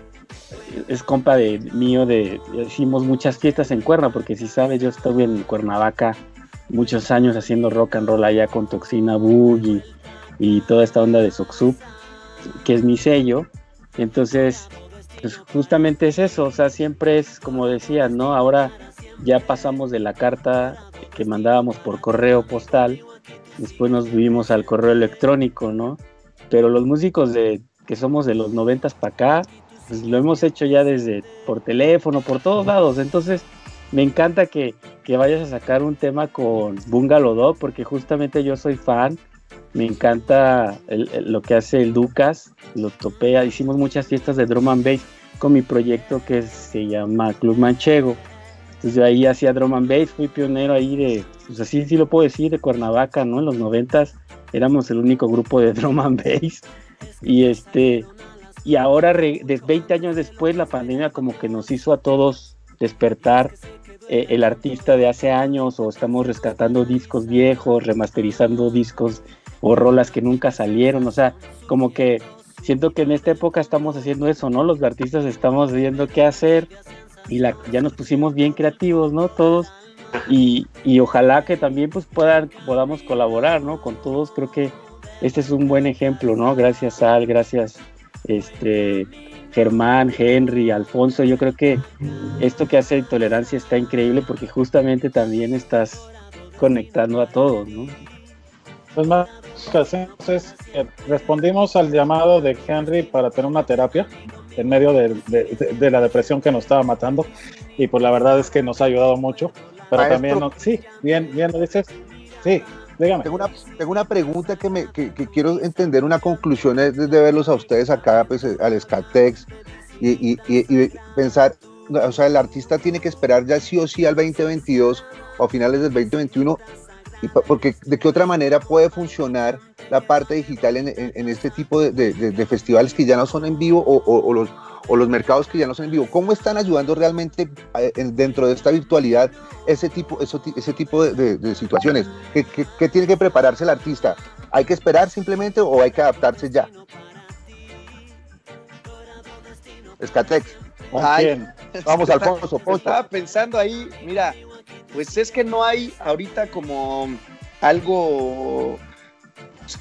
es compa de mío de hicimos muchas fiestas en Cuerna porque si sabes yo estuve en Cuernavaca muchos años haciendo rock and roll allá con Toxina Boogie y toda esta onda de Soxup que es mi sello. Entonces pues justamente es eso o sea siempre es como decía no ahora ya pasamos de la carta que mandábamos por correo postal después nos vivimos al correo electrónico no pero los músicos de que somos de los noventas para acá pues, lo hemos hecho ya desde por teléfono, por todos lados. Entonces, me encanta que, vayas a sacar un tema con Bungalow Dog, porque justamente yo soy fan. Me encanta lo que hace el Ducas, lo topea. Hicimos muchas fiestas de drum and bass con mi proyecto que se llama Club Manchego. Entonces yo ahí hacía drum and bass, fui pionero ahí de, pues así sí lo puedo decir, de Cuernavaca, ¿no? En los noventas éramos el único grupo de [laughs] drum and bass. Y este, y ahora, de 20 años después, la pandemia como que nos hizo a todos despertar eh, el artista de hace años o estamos rescatando discos viejos, remasterizando discos o rolas que nunca salieron, o sea, como que siento que en esta época estamos haciendo eso, ¿no? Los artistas estamos viendo qué hacer y la, ya nos pusimos bien creativos, ¿no? Todos y, y ojalá que también pues puedan, podamos colaborar, ¿no? Con todos, creo que este es un buen ejemplo, ¿no? Gracias Al, gracias este, Germán, Henry, Alfonso, yo creo que esto que hace Intolerancia está increíble porque justamente también estás conectando a todos, ¿no? Pues más entonces eh, respondimos al llamado de Henry para tener una terapia en medio de, la depresión que nos estaba matando y pues la verdad es que nos ha ayudado mucho, pero también, sí, bien, bien lo dices, sí, tengo una, tengo una pregunta que, me, que, quiero entender, una conclusión es de verlos a ustedes acá, pues eh, al Scatex, y, y, y, pensar, o sea, el artista tiene que esperar ya sí o sí al 2022 o a finales del 2021, y porque de qué otra manera puede funcionar la parte digital en, en, este tipo de, de, festivales que ya no son en vivo o, o, los, o los mercados que ya no son en vivo. ¿Cómo están ayudando realmente eh, dentro de esta virtualidad ese tipo, ese tipo de, situaciones? ¿Qué, tiene que prepararse el artista? ¿Hay que esperar simplemente o hay que adaptarse ya? Escatex. Vamos, [laughs] Alfonso. Estaba pensando ahí, mira, pues es que no hay ahorita como algo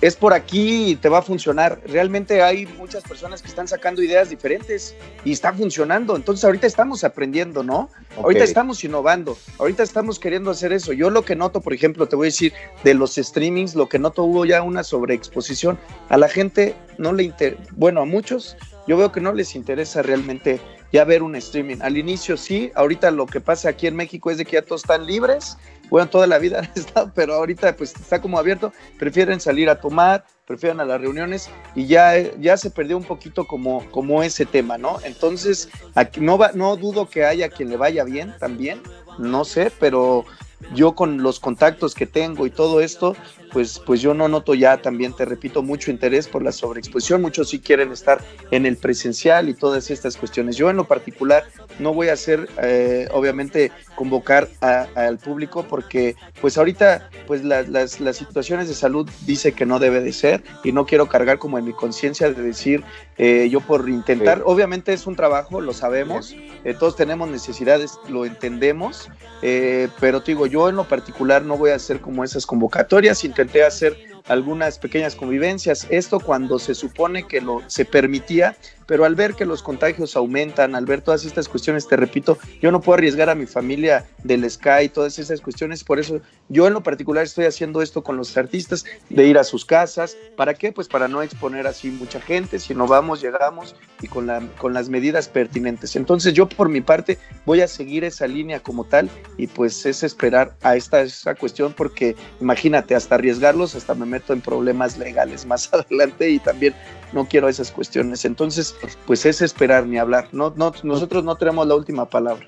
es por aquí y te va a funcionar. Realmente hay muchas personas que están sacando ideas diferentes y está funcionando. Entonces ahorita estamos aprendiendo, ¿no? Ahorita estamos innovando, ahorita estamos queriendo hacer eso. Yo lo que noto, por ejemplo, te voy a decir, de los streamings, lo que noto hubo ya una sobreexposición. A la gente no le interesa, bueno, a muchos, yo veo que no les interesa realmente ya ver un streaming. Al inicio sí, ahorita lo que pasa aquí en México es de que ya todos están libres bueno, toda la vida [laughs] han estado, pero ahorita pues está como abierto, prefieren salir a tomar, prefieren a las reuniones y ya, ya se perdió un poquito como, como ese tema, ¿no? Entonces, aquí no, va, no dudo que haya quien le vaya bien también, no sé, pero yo con los contactos que tengo y todo esto, pues, pues yo no noto ya también, te repito, mucho interés por la sobreexposición. Muchos sí quieren estar en el presencial y todas estas cuestiones. Yo en lo particular no voy a hacer, eh, obviamente, convocar al público porque pues ahorita pues las, las, situaciones de salud dice que no debe de ser y no quiero cargar como en mi conciencia de decir eh, yo por intentar, obviamente es un trabajo, lo sabemos, eh, todos tenemos necesidades, lo entendemos, pero te digo, yo en lo particular no voy a hacer como esas convocatorias, intenté hacer algunas pequeñas convivencias. Esto cuando se supone que lo se permitía, pero al ver que los contagios aumentan, al ver todas estas cuestiones, te repito, yo no puedo arriesgar a mi familia del Sky, todas esas cuestiones, por eso yo en lo particular estoy haciendo esto con los artistas, de ir a sus casas, ¿para qué? Pues para no exponer así mucha gente, si no vamos, llegamos y con, la, con las medidas pertinentes. Entonces yo por mi parte voy a seguir esa línea como tal y pues es esperar a esta, esa cuestión porque imagínate, hasta arriesgarlos, hasta me meto en problemas legales [laughs] más adelante y también no quiero esas cuestiones. Entonces, pues es esperar ni hablar. No, no, nosotros no tenemos la última palabra.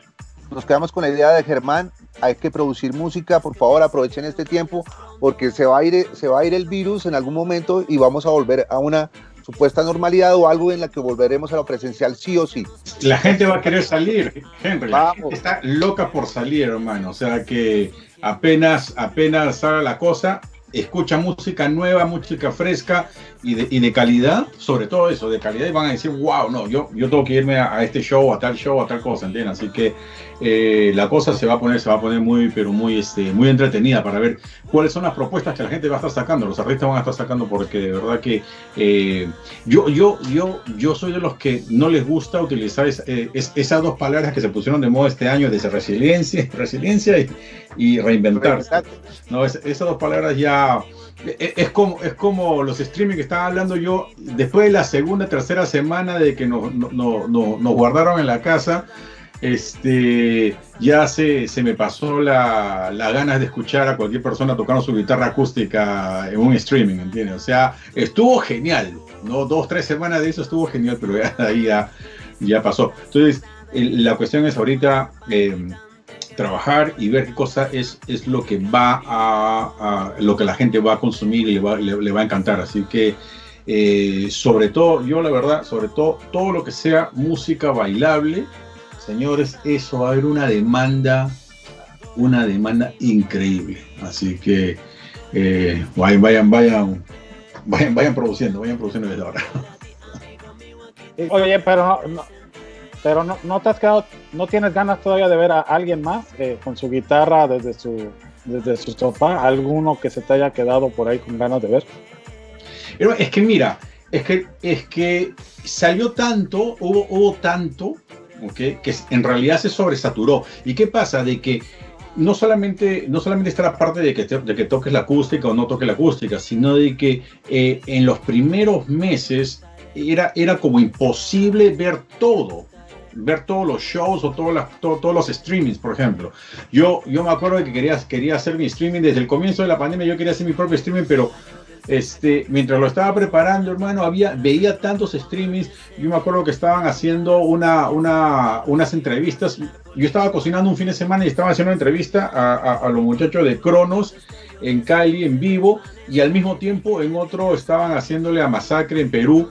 Nos quedamos con la idea de Germán, hay que producir música, por favor aprovechen este tiempo porque se va a ir, se va a ir el virus en algún momento y vamos a volver a una supuesta normalidad o algo en la que volveremos a lo presencial sí o sí. La gente va a querer salir, Henry. Está loca por salir, hermano. O sea que apenas, apenas salga la cosa, escucha música nueva, música fresca y de, y de, calidad, sobre todo eso, de calidad, y van a decir, wow, no, yo, yo tengo que irme a, este show, a tal show, a tal cosa, ¿entiendes? Así que eh, la cosa se va a poner, se va a poner muy, pero muy, este, muy entretenida para ver cuáles son las propuestas que la gente va a estar sacando, los artistas van a estar sacando, porque de verdad que eh, yo, yo, yo, yo soy de los que no les gusta utilizar eh, esas dos palabras que se pusieron de moda este año, de resiliencia, resiliencia y, y reinventarse. No, esas dos palabras ya es como, es como los streaming que estaba hablando yo, después de la segunda, tercera semana de que nos, nos guardaron en la casa, este, ya se, se me pasó la, la, ganas de escuchar a cualquier persona tocando su guitarra acústica en un streaming, ¿entiendes? O sea, estuvo genial, ¿no? Dos, tres semanas de eso estuvo genial, pero ya ahí ya, ya pasó. Entonces, la cuestión es ahorita... Eh, trabajar y ver qué cosa es, es lo que va a, lo que la gente va a consumir y le va, le, va a encantar. Así que eh, sobre todo, yo la verdad, sobre todo todo lo que sea música bailable, señores, eso va a haber una demanda, una demanda increíble. Así que eh, vayan, vayan, vayan, vayan, produciendo, vayan produciendo desde ahora. Oye, pero no, pero no, no te has quedado, no tienes ganas todavía de ver a alguien más eh, con su guitarra desde su, desde su sofá, alguno que se te haya quedado por ahí con ganas de ver. Pero es que mira, es que, es que salió tanto, hubo, hubo tanto, ¿okay? que en realidad se sobresaturó. ¿Y qué pasa? De que no solamente, no solamente está la parte de que, de que toques la acústica o no toques la acústica, sino de que eh, en los primeros meses era, era como imposible ver todo ver todos los shows o todos, todos los streamings, por ejemplo. Yo, yo me acuerdo de que quería, quería hacer mi streaming desde el comienzo de la pandemia, yo quería hacer mi propio streaming, pero este, mientras lo estaba preparando, hermano, había, veía tantos streamings. Yo me acuerdo que estaban haciendo una, una, unas entrevistas. Yo estaba cocinando un fin de semana y estaba haciendo una entrevista a, a los muchachos de Cronos en Cali, en vivo, y al mismo tiempo en otro estaban haciéndole a Masacre en Perú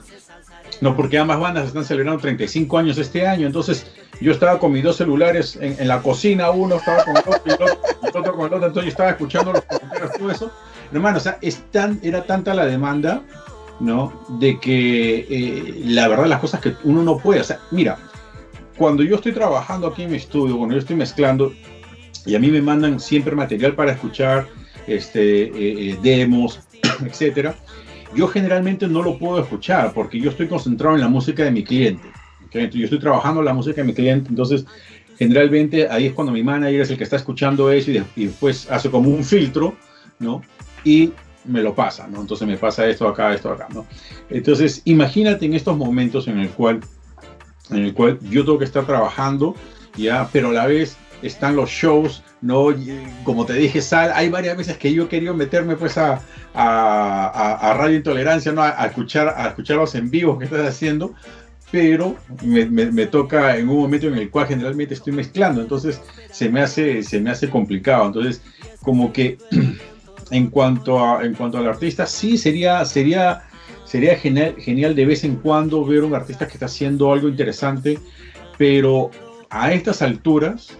no, porque ambas bandas están celebrando 35 años este año, entonces yo estaba con mis dos celulares en, la cocina, uno estaba con el otro y el otro, con el otro, entonces yo estaba escuchando los comentarios, todo eso. Hermano, o sea, era tanta la demanda, ¿no? De que eh, la verdad las cosas que uno no puede, o sea, mira, cuando yo estoy trabajando aquí en mi estudio, cuando yo estoy mezclando, y a mí me mandan siempre material para escuchar, este, eh, eh, demos, [clears throat] etcétera, yo generalmente no lo puedo escuchar porque yo estoy concentrado en la música de mi cliente. yo estoy trabajando la música de mi cliente, entonces generalmente ahí es cuando mi manager es el que está escuchando eso y, después hace como un filtro, ¿no? Y me lo pasa, ¿no? Entonces me pasa esto acá, esto acá, ¿no? Entonces imagínate en estos momentos en el cual, en el cual yo tengo que estar trabajando, ya, pero a la vez están los shows, ¿no? como te dije, Sal, hay varias veces que yo he querido meterme pues a, a, Radio Intolerancia, ¿no? A, escuchar, a escuchar los en vivo que estás haciendo, pero me, toca en un momento en el cual generalmente estoy mezclando, entonces se me hace, se me hace complicado. Entonces, como que [clears throat] en cuanto, a, en cuanto al artista, sí sería, sería, sería genial, genial de vez en cuando ver un artista que está haciendo algo interesante, pero a estas alturas,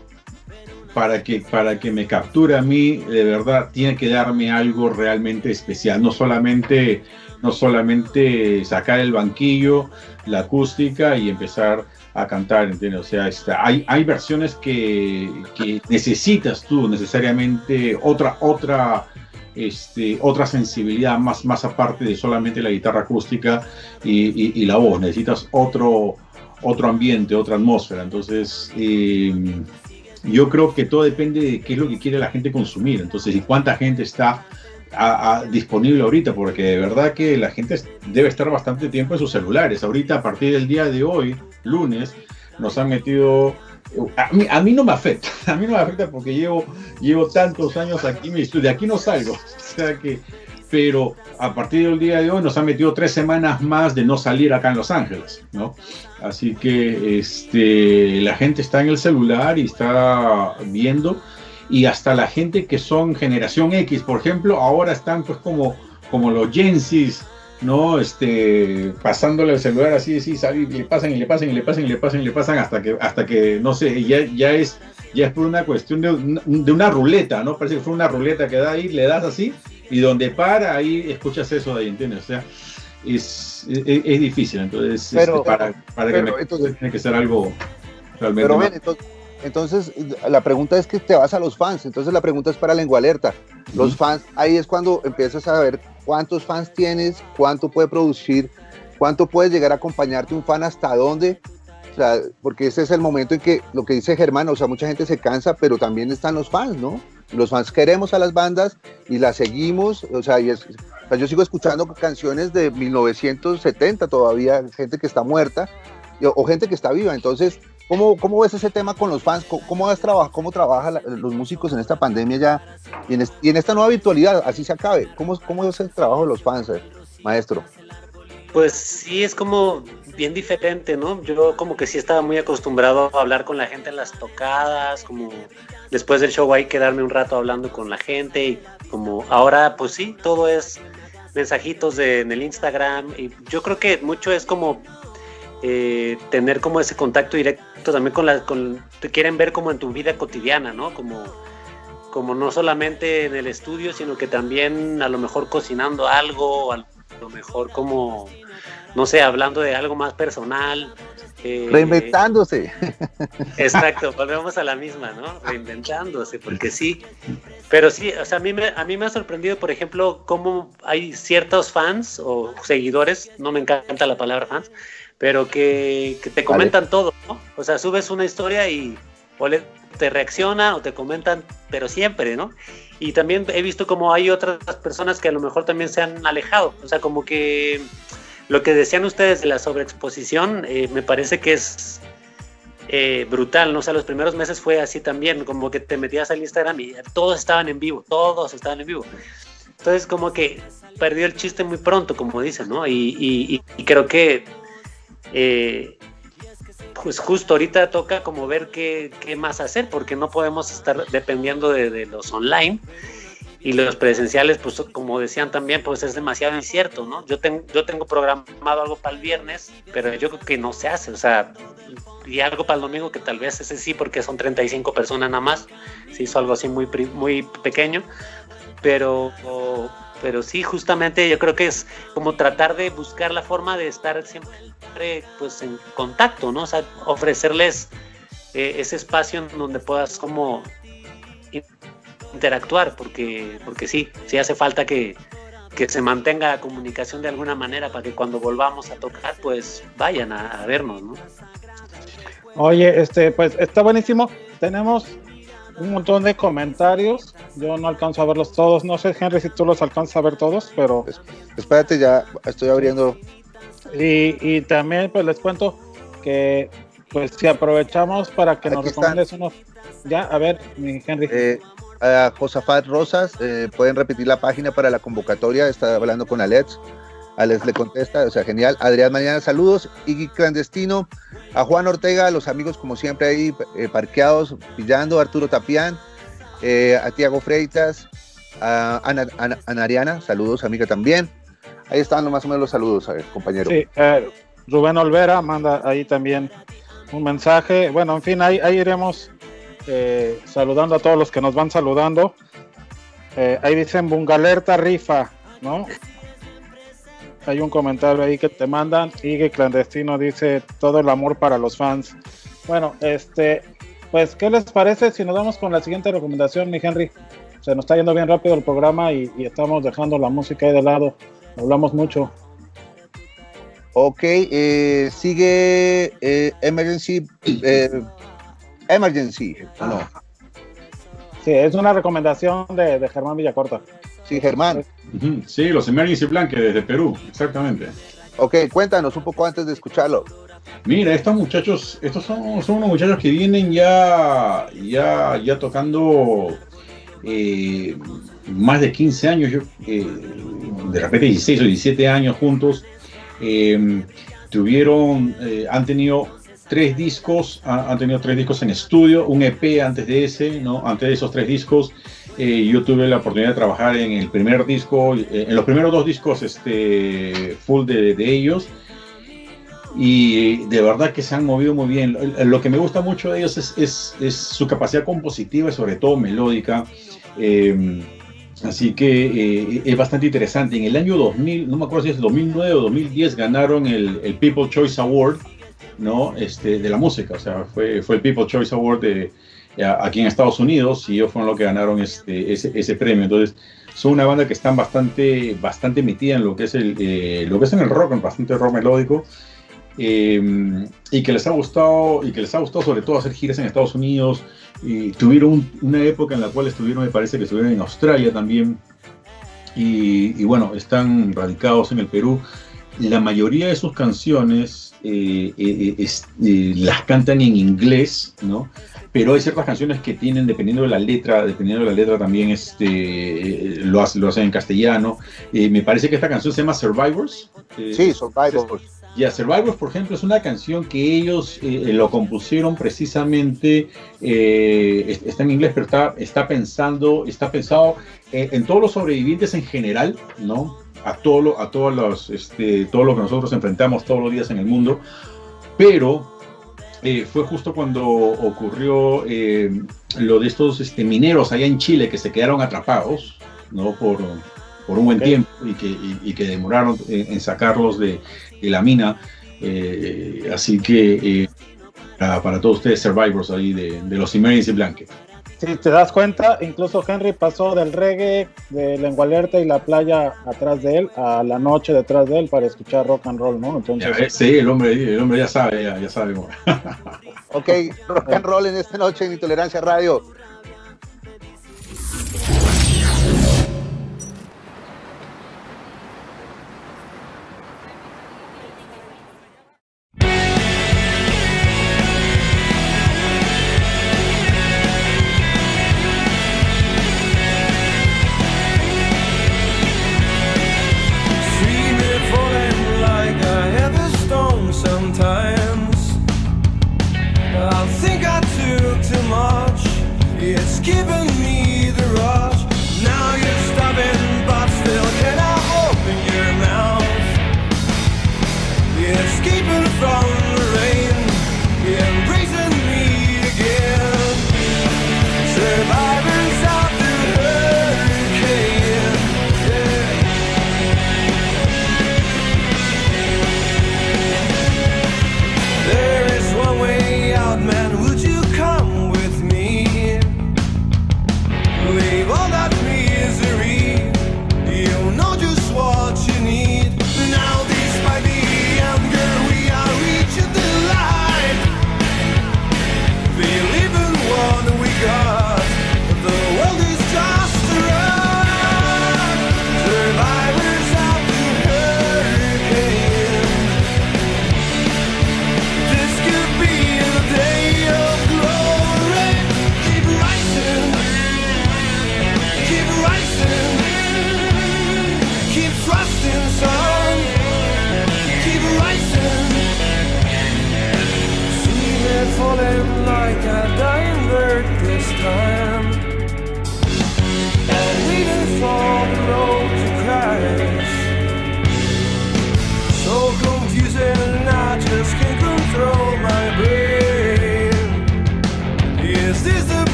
para que, para que me capture a mí, de verdad, tiene que darme algo realmente especial, no solamente no solamente sacar el banquillo, la acústica y empezar a cantar, ¿entiendes? O sea, está, hay, hay versiones que, que, necesitas tú necesariamente otra, otra, este, otra sensibilidad más, más aparte de solamente la guitarra acústica y, y, la voz, necesitas otro, otro ambiente, otra atmósfera. Entonces, eh, yo creo que todo depende de qué es lo que quiere la gente consumir. Entonces, y cuánta gente está disponible ahorita, porque de verdad que la gente debe estar bastante tiempo en sus celulares. Ahorita, a partir del día de hoy, lunes, nos han metido. A mí, a mí no me afecta, [laughs] a mí no me afecta porque llevo, llevo tantos años aquí, de aquí no salgo. O sea que, pero a partir del día de hoy nos han metido tres semanas más de no salir acá en Los Ángeles, ¿no? Así que este, la gente está en el celular y está viendo y hasta la gente que son generación X, por ejemplo, ahora están pues como, como los Gensis, ¿no? Este, pasándole el celular así, así, y le pasan y le pasan y le pasan y le pasan y le pasan hasta que, hasta que no sé, ya, ya es ya es por una cuestión de, de una ruleta, ¿no? Parece que fue una ruleta que da ahí, le das así, y donde para, ahí escuchas eso de ahí, ¿entiendes? O sea, es, es, difícil, entonces, este, para, para que me, tiene que ser algo realmente... Pero ven, entonces, entonces, la pregunta es que te vas a los fans. Entonces, la pregunta es para Lengua Alerta. Los fans, ahí es cuando empiezas a ver cuántos fans tienes, cuánto puede producir, cuánto puedes llegar a acompañarte un fan, hasta dónde. O sea, porque ese es el momento en que lo que dice Germán, o sea, mucha gente se cansa, pero también están los fans, ¿no? Los fans queremos a las bandas y las seguimos, o sea, y es, yo sigo escuchando canciones de 1970 todavía, gente que está muerta o gente que está viva. Entonces, ¿Cómo, ¿Cómo, ves ese tema con los fans? ¿Cómo, cómo, cómo trabajan los músicos en esta pandemia ya y en, esta nueva virtualidad? Así se acabe. ¿Cómo, ¿Cómo es el trabajo de los fans, eh, maestro? Pues sí, es como bien diferente, ¿no? Yo como que sí estaba muy acostumbrado a hablar con la gente en las tocadas, como después del show hay quedarme un rato hablando con la gente y como ahora pues sí, todo es mensajitos en el Instagram y yo creo que mucho es como eh, tener como ese contacto directo también con la, con, te quieren ver como en tu vida cotidiana, ¿no? Como, como no solamente en el estudio, sino que también a lo mejor cocinando algo, a lo mejor como, no sé, hablando de algo más personal. Eh, Reinventándose. Exacto, volvemos a la misma, ¿no? Reinventándose, porque sí. Pero sí, o sea, a mí me, a mí me ha sorprendido, por ejemplo, cómo hay ciertos fans o seguidores, no me encanta la palabra fans, pero que, te comentan todo, ¿no? O sea, subes una historia y o te reaccionan o te comentan, pero siempre, ¿no? Y también he visto como hay otras personas que a lo mejor también se han alejado, o sea, como que lo que decían ustedes de la sobreexposición, eh, me parece que es eh, brutal, ¿no? O sea, los primeros meses fue así también, como que te metías al Instagram y todos estaban en vivo, todos estaban en vivo. Entonces, como que perdió el chiste muy pronto, como dicen, ¿no? y creo que eh, pues justo ahorita toca como ver qué, más hacer, porque no podemos estar dependiendo de, los online y los presenciales, pues como decían también, pues es demasiado incierto, ¿no? Yo, tengo yo tengo programado algo para el viernes, pero yo creo que no se hace, o sea, y algo para el domingo que tal vez ese sí, porque son 35 personas nada más, se hizo algo así muy, muy pequeño, pero pero sí, justamente yo creo que es como tratar de buscar la forma de estar siempre pues en contacto, ¿no? O sea, ofrecerles eh, ese espacio en donde puedas como interactuar, porque, porque sí, sí hace falta que, que se mantenga la comunicación de alguna manera para que cuando volvamos a tocar, pues vayan a, a vernos, ¿no? Oye, este, pues está buenísimo. Tenemos un montón de comentarios. Yo no alcanzo a verlos todos. No sé, Henry, si tú los alcanzas a ver todos, pero. Espérate, ya estoy abriendo. Y, también, pues les cuento que, pues, si aprovechamos para que nos recomiendes unos. Ya, a ver, mi Henry. Eh, a Josafat Rosas, eh, pueden repetir la página para la convocatoria. Está hablando con Alex. Alex le contesta, o sea, genial. Adrián Mañana, saludos. Iggy Clandestino, a Juan Ortega, los amigos como siempre ahí eh, parqueados, pillando, Arturo Tapián, eh, a Tiago Freitas, a Ana, Ana, saludos, amiga también. Ahí están más o menos los saludos, a ver, compañero. Eh, Rubén Olvera manda ahí también un mensaje. Bueno, en fin, ahí, ahí iremos saludando a todos los que nos van saludando. ahí dicen Bungalerta Rifa, ¿no? hay un comentario ahí que te mandan. y que Clandestino dice todo el amor para los fans. Bueno, este, pues, ¿qué les parece si nos vamos con la siguiente recomendación, mi Henry? Se nos está yendo bien rápido el programa y, estamos dejando la música ahí de lado. Hablamos mucho. Ok, eh, sigue eh, Emergency. Eh, emergency, no? Sí, es una recomendación de, de Germán Villacorta. Sí, Germán. Sí, los Emergency Blanque desde Perú, exactamente. Ok, cuéntanos un poco antes de escucharlo. Mira, estos muchachos, estos son, son unos muchachos que vienen ya, ya, ya tocando eh, más de 15 años, eh, de repente 16 o 17 años juntos. Eh, tuvieron, han tenido tres discos, han tenido tres discos en estudio, un EP antes de ese, ¿no? Antes de esos tres discos. Eh, yo tuve la oportunidad de trabajar en el primer disco, eh, en los primeros dos discos este, full de, ellos. Y de verdad que se han movido muy bien. Lo que me gusta mucho de ellos es, es, su capacidad compositiva y sobre todo melódica. Em, así que eh, es bastante interesante. En el año 2000, no me acuerdo si es 2009 o 2010, ganaron el, el People Choice Award ¿no? este, de la música. O sea, fue, fue el People Choice Award de, aquí en Estados Unidos y ellos fueron los que ganaron este, ese, premio. Entonces, son una banda que están bastante, bastante metida en lo que es el, eh, lo que es en el rock, en bastante rock melódico. Eh, y que les ha gustado y que les ha gustado sobre todo hacer giras en Estados Unidos y tuvieron una época en la cual estuvieron me parece que estuvieron en Australia también y, bueno están radicados en el Perú la mayoría de sus canciones eh, las cantan en inglés no pero hay ciertas canciones que tienen, dependiendo de la letra, dependiendo de la letra también este, lo, hacen, lo hacen en castellano. Eh, me parece que esta canción se llama Survivors. Eh, sí, Survivors. Ya, Survivors, por ejemplo, es una canción que ellos eh, lo compusieron precisamente, está en inglés, pero está, está pensando, está pensado en todos los sobrevivientes en general, ¿no? A todo a todos los, este, todo lo que nosotros enfrentamos todos los días en el mundo, pero eh, fue justo cuando ocurrió eh, lo de estos este, mineros allá en Chile que se quedaron atrapados ¿no? por, por un buen tiempo y que, y, que demoraron en, sacarlos de, de, la mina. Eh, así que para, para, todos ustedes, survivors ahí de, de los Emergency Blanket. Si te das cuenta, incluso Henry pasó del reggae, de lengua alerta y la playa atrás de él a la noche detrás de él para escuchar rock and roll, ¿no? Entonces, sí, el hombre, el hombre ya sabe, ya, ya sabe. ok, rock and roll en esta noche en Intolerancia Radio.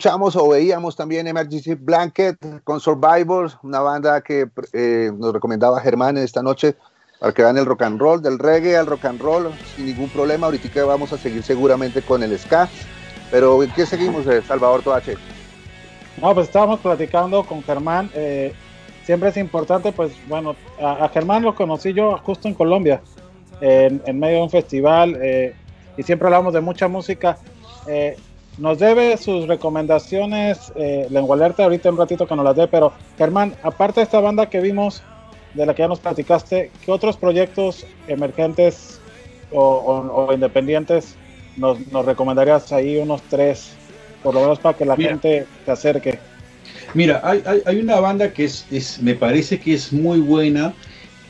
Escuchamos o veíamos también Emergency Blanket con Survivors, una banda que eh, nos recomendaba Germán esta noche para que vean el rock and roll, del reggae al rock and roll, sin ningún problema. Ahorita vamos a seguir seguramente con el ska. Pero ¿en qué seguimos, eh, Salvador Toache? No, pues estábamos platicando con Germán. Eh, siempre es importante, pues bueno, a, Germán lo conocí yo justo en Colombia, en, medio de un festival, y siempre hablamos de mucha música. Nos debe sus recomendaciones, eh, Lengua Alerta, ahorita un ratito que nos las dé, pero Germán, aparte de esta banda que vimos, de la que ya nos platicaste, ¿qué otros proyectos emergentes o, independientes nos, recomendarías ahí unos tres, por lo menos para que la gente se acerque? Mira, hay, hay, una banda que es, es, me parece que es muy buena,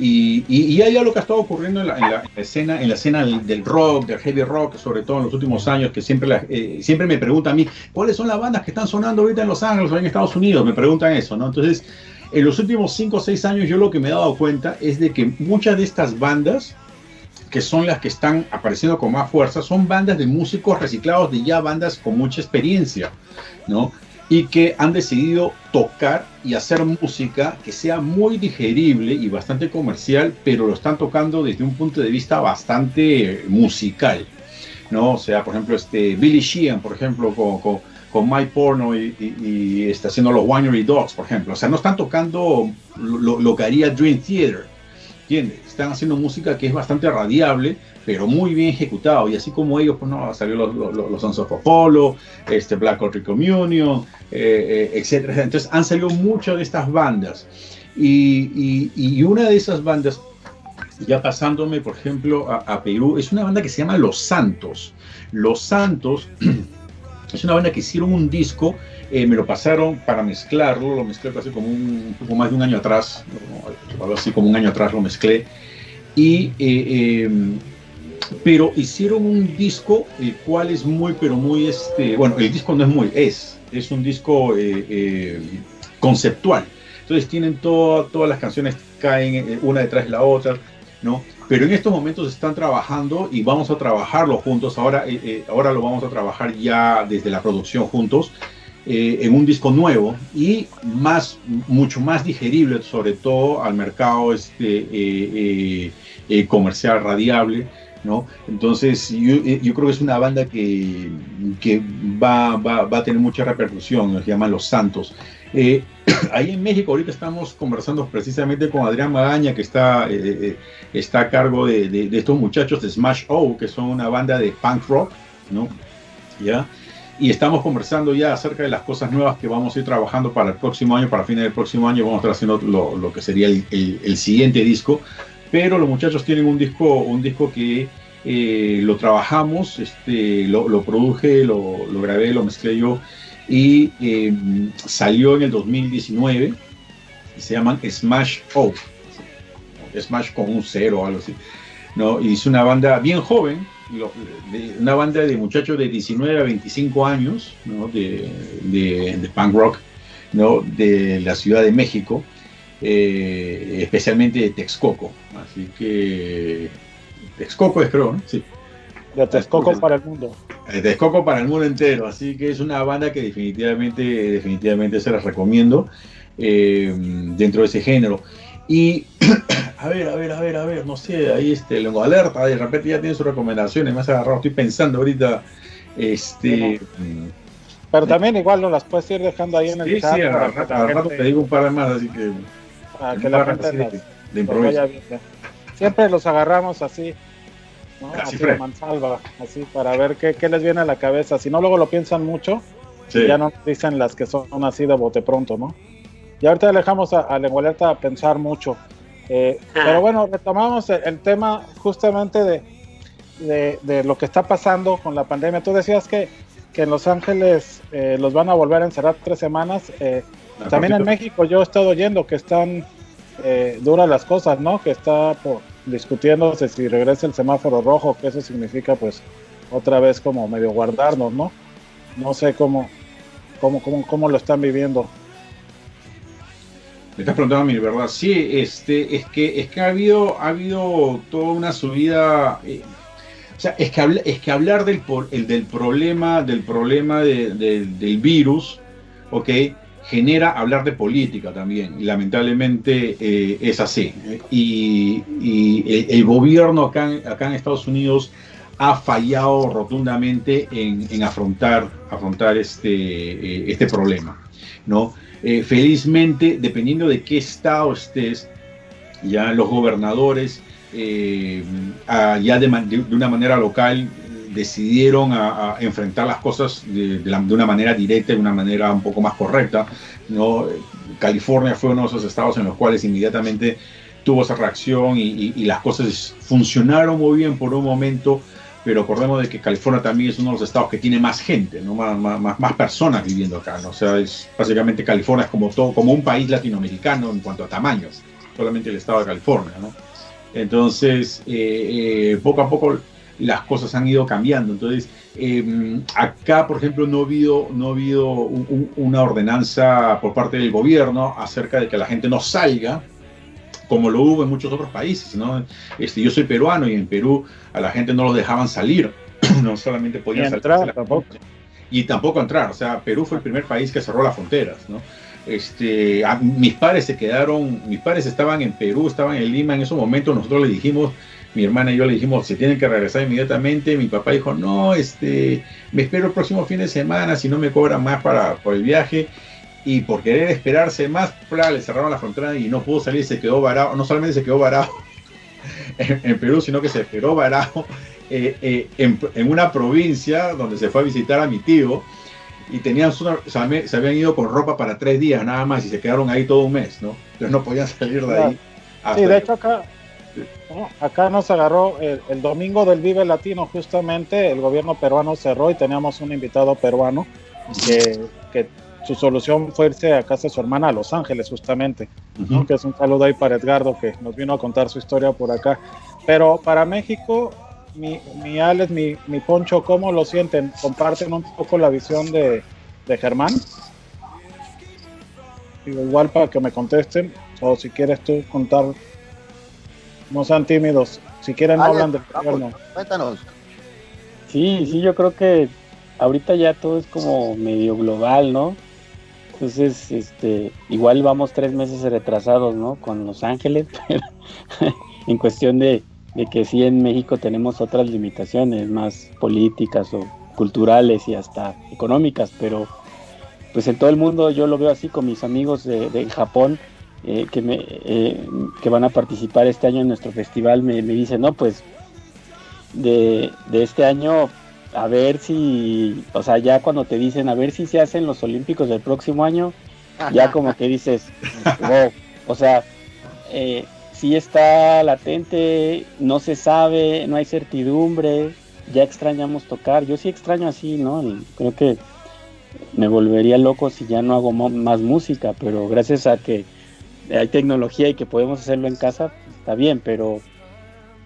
y, y, hay algo que ha estado ocurriendo en la, escena, en la escena del, rock, del heavy rock, sobre todo en los últimos años, que siempre, eh, siempre me preguntan a mí, ¿cuáles son las bandas que están sonando ahorita en Los Ángeles o en Estados Unidos? Me preguntan eso, ¿no? Entonces, en los últimos 5 o 6 años yo lo que me he dado cuenta es de que muchas de estas bandas, que son las que están apareciendo con más fuerza, son bandas de músicos reciclados de ya bandas con mucha experiencia, ¿no? Y que han decidido tocar y hacer música que sea muy digerible y bastante comercial, pero lo están tocando desde un punto de vista bastante musical, ¿no? O sea, por ejemplo, este Billy Sheehan, por ejemplo, con, con, My Porno y, está haciendo los Winery Dogs, por ejemplo. O sea, no están tocando lo, lo que haría Dream Theater, ¿entiendes? Están haciendo música que es bastante radiable, pero muy bien ejecutado. Y así como ellos, pues no, salió los, los, los Sons of Apollo, este Black Country Communion, eh, eh, etcétera. Entonces han salido muchas de estas bandas. Y, y, una de esas bandas, ya pasándome, por ejemplo, a, Perú, es una banda que se llama Los Santos. Los Santos [clears throat] es una banda que hicieron un disco, eh, me lo pasaron para mezclarlo, lo mezclé hace como un, poco más de un año atrás, algo así como un año atrás lo mezclé. Y em, pero hicieron un disco el cual es muy, pero muy, este, bueno, el disco no es muy, es, es un disco eh, eh, conceptual. Entonces tienen todas las canciones caen eh, una detrás de la otra, ¿no? Pero en estos momentos están trabajando y vamos a trabajarlo juntos. Ahora, ahora lo vamos a trabajar ya desde la producción juntos en un disco nuevo y más, mucho más digerible, sobre todo al mercado este, comercial radiable. ¿no? Entonces eh, yo, creo que es una banda que, que va, va, va, a tener mucha repercusión, nos llaman Los Santos. Eh, [coughs] ahí en México ahorita estamos conversando precisamente con Adrián Magaña, que está, eh, está a cargo de, de, estos muchachos de Smash O, que son una banda de punk rock, ¿no? ¿Ya? Y estamos conversando ya acerca de las cosas nuevas que vamos a ir trabajando para el próximo año, para fines del próximo año vamos a estar haciendo lo, lo que sería el, el, el siguiente disco pero los muchachos tienen un disco, un disco que eh, lo trabajamos, este, lo, lo produje, lo, grabé, lo mezclé yo y em, salió en el 2019 y se llaman Smash O, Smash con un cero o algo así. ¿no? Y es una banda bien joven, una banda de muchachos de 19 a 25 años ¿no? de, de, punk rock ¿no? de la Ciudad de México, eh, especialmente de Texcoco. Así que Texcoco es creo, ¿no? Sí. De Texcoco para el mundo. De Texcoco para el mundo entero. Así que es una banda que definitivamente, definitivamente se las recomiendo eh, dentro de ese género. Y [clears throat] a ver, a ver, a ver, a ver, no sé, ahí este Lengo Alerta, de repente ya tiene sus recomendaciones, más agarrado, estoy pensando ahorita, este. Pero también igual no las puedes ir dejando ahí en el chat. Sí, a, rato te digo un par de más, así que. Que la gente de, de improviso. Siempre los agarramos así, ¿no? así, mansalva, así para ver qué, qué, les viene a la cabeza. Si no, luego lo piensan mucho y ya no dicen las que son así de bote pronto, ¿no? Y ahorita dejamos a, a a pensar mucho. Eh, ah. pero bueno, retomamos el, tema justamente de, de, de, lo que está pasando con la pandemia. Tú decías que, que en Los Ángeles eh, los van a volver a encerrar tres semanas. Eh, también en México yo he estado oyendo que están eh, duras las cosas, ¿no? Que está por, discutiéndose si regresa el semáforo rojo, que eso significa pues otra vez como medio guardarnos, ¿no? No sé cómo, cómo, cómo, cómo lo están viviendo. Me estás preguntando a mí, ¿verdad? Sí, este, es que, es que ha habido, ha habido toda una subida. Eh, o sea, es que, es que hablar del, el, del problema, del problema del virus, ¿ok? Genera hablar de política también, y lamentablemente eh, es así. Y, el, gobierno acá, acá en Estados Unidos ha fallado rotundamente en, afrontar, afrontar este, eh, este problema. ¿no? Eh, felizmente, dependiendo de qué estado estés, ya los gobernadores, ya de, de, una manera local, decidieron enfrentar las cosas de, una manera directa, de una manera un poco más correcta. California fue uno de esos estados en los cuales inmediatamente tuvo esa reacción y, las cosas funcionaron muy bien por un momento, pero acordemos de que California también es uno de los estados que tiene más gente, más, personas viviendo acá. ¿no? O sea, es, básicamente California es como, un país latinoamericano en cuanto a tamaños, solamente el estado de California. Entonces, eh, eh, poco a poco las cosas han ido cambiando. Entonces, em, acá, por ejemplo, no ha habido, no ha habido una ordenanza por parte del gobierno acerca de que la gente no salga, como lo hubo en muchos otros países. ¿no? Este, yo soy peruano y en Perú a la gente no los dejaban salir, [clears throat] no solamente podían salir. Entrar, tampoco. Y tampoco entrar. O sea, Perú fue el primer país que cerró las fronteras. ¿no? Este, mis padres se quedaron, mis padres estaban en Perú, estaban en Lima en esos momentos, nosotros les dijimos, mi hermana y yo le dijimos, se tienen que regresar inmediatamente. Mi papá dijo, no, este, me espero el próximo fin de semana si no me cobran más para, por el viaje. Y por querer esperarse más, le cerraron la frontera y no pudo salir, se quedó varado. No solamente se quedó varado [laughs] en, Perú, sino que se quedó varado eh, eh, en, una provincia donde se fue a visitar a mi tío y tenían se habían ido con ropa para tres días nada más y se quedaron ahí todo un mes, ¿no? Entonces no podían salir de ahí. Sí, de hecho acá, acá nos agarró el, domingo del Vive Latino, justamente el gobierno peruano cerró y teníamos un invitado peruano que, su solución fue irse a casa de su hermana a Los Ángeles, justamente. Que es un saludo ahí para Edgardo que nos vino a contar su historia por acá. Pero para México, mi, mi Alex, mi, mi Poncho, ¿cómo lo sienten? ¿Comparten un poco la visión de, de Germán? Igual para que me contesten, o si quieres tú contar no sean tímidos. Si quieren, no hablan del gobierno. Cuéntanos. Sí, sí, yo creo que ahorita ya todo es como medio global, ¿no? Entonces, este, igual vamos tres meses retrasados, ¿no? Con Los Ángeles, [laughs] pero en cuestión de, de que sí en México tenemos otras limitaciones más políticas o culturales y hasta económicas, pero pues en todo el mundo yo lo veo así con mis amigos de, de Japón, eh, que, me, eh, que van a participar este año en nuestro festival me, me dicen, no, pues de, este año a ver si, o sea, ya cuando te dicen a ver si se hacen los Olímpicos del próximo año, ya [laughs] como que dices, wow, o sea, eh, si está latente, no se sabe, no hay certidumbre, ya extrañamos tocar, yo sí extraño así, ¿no? creo que me volvería loco si ya no hago más música, pero gracias a que hay tecnología y que podemos hacerlo en casa, está bien, pero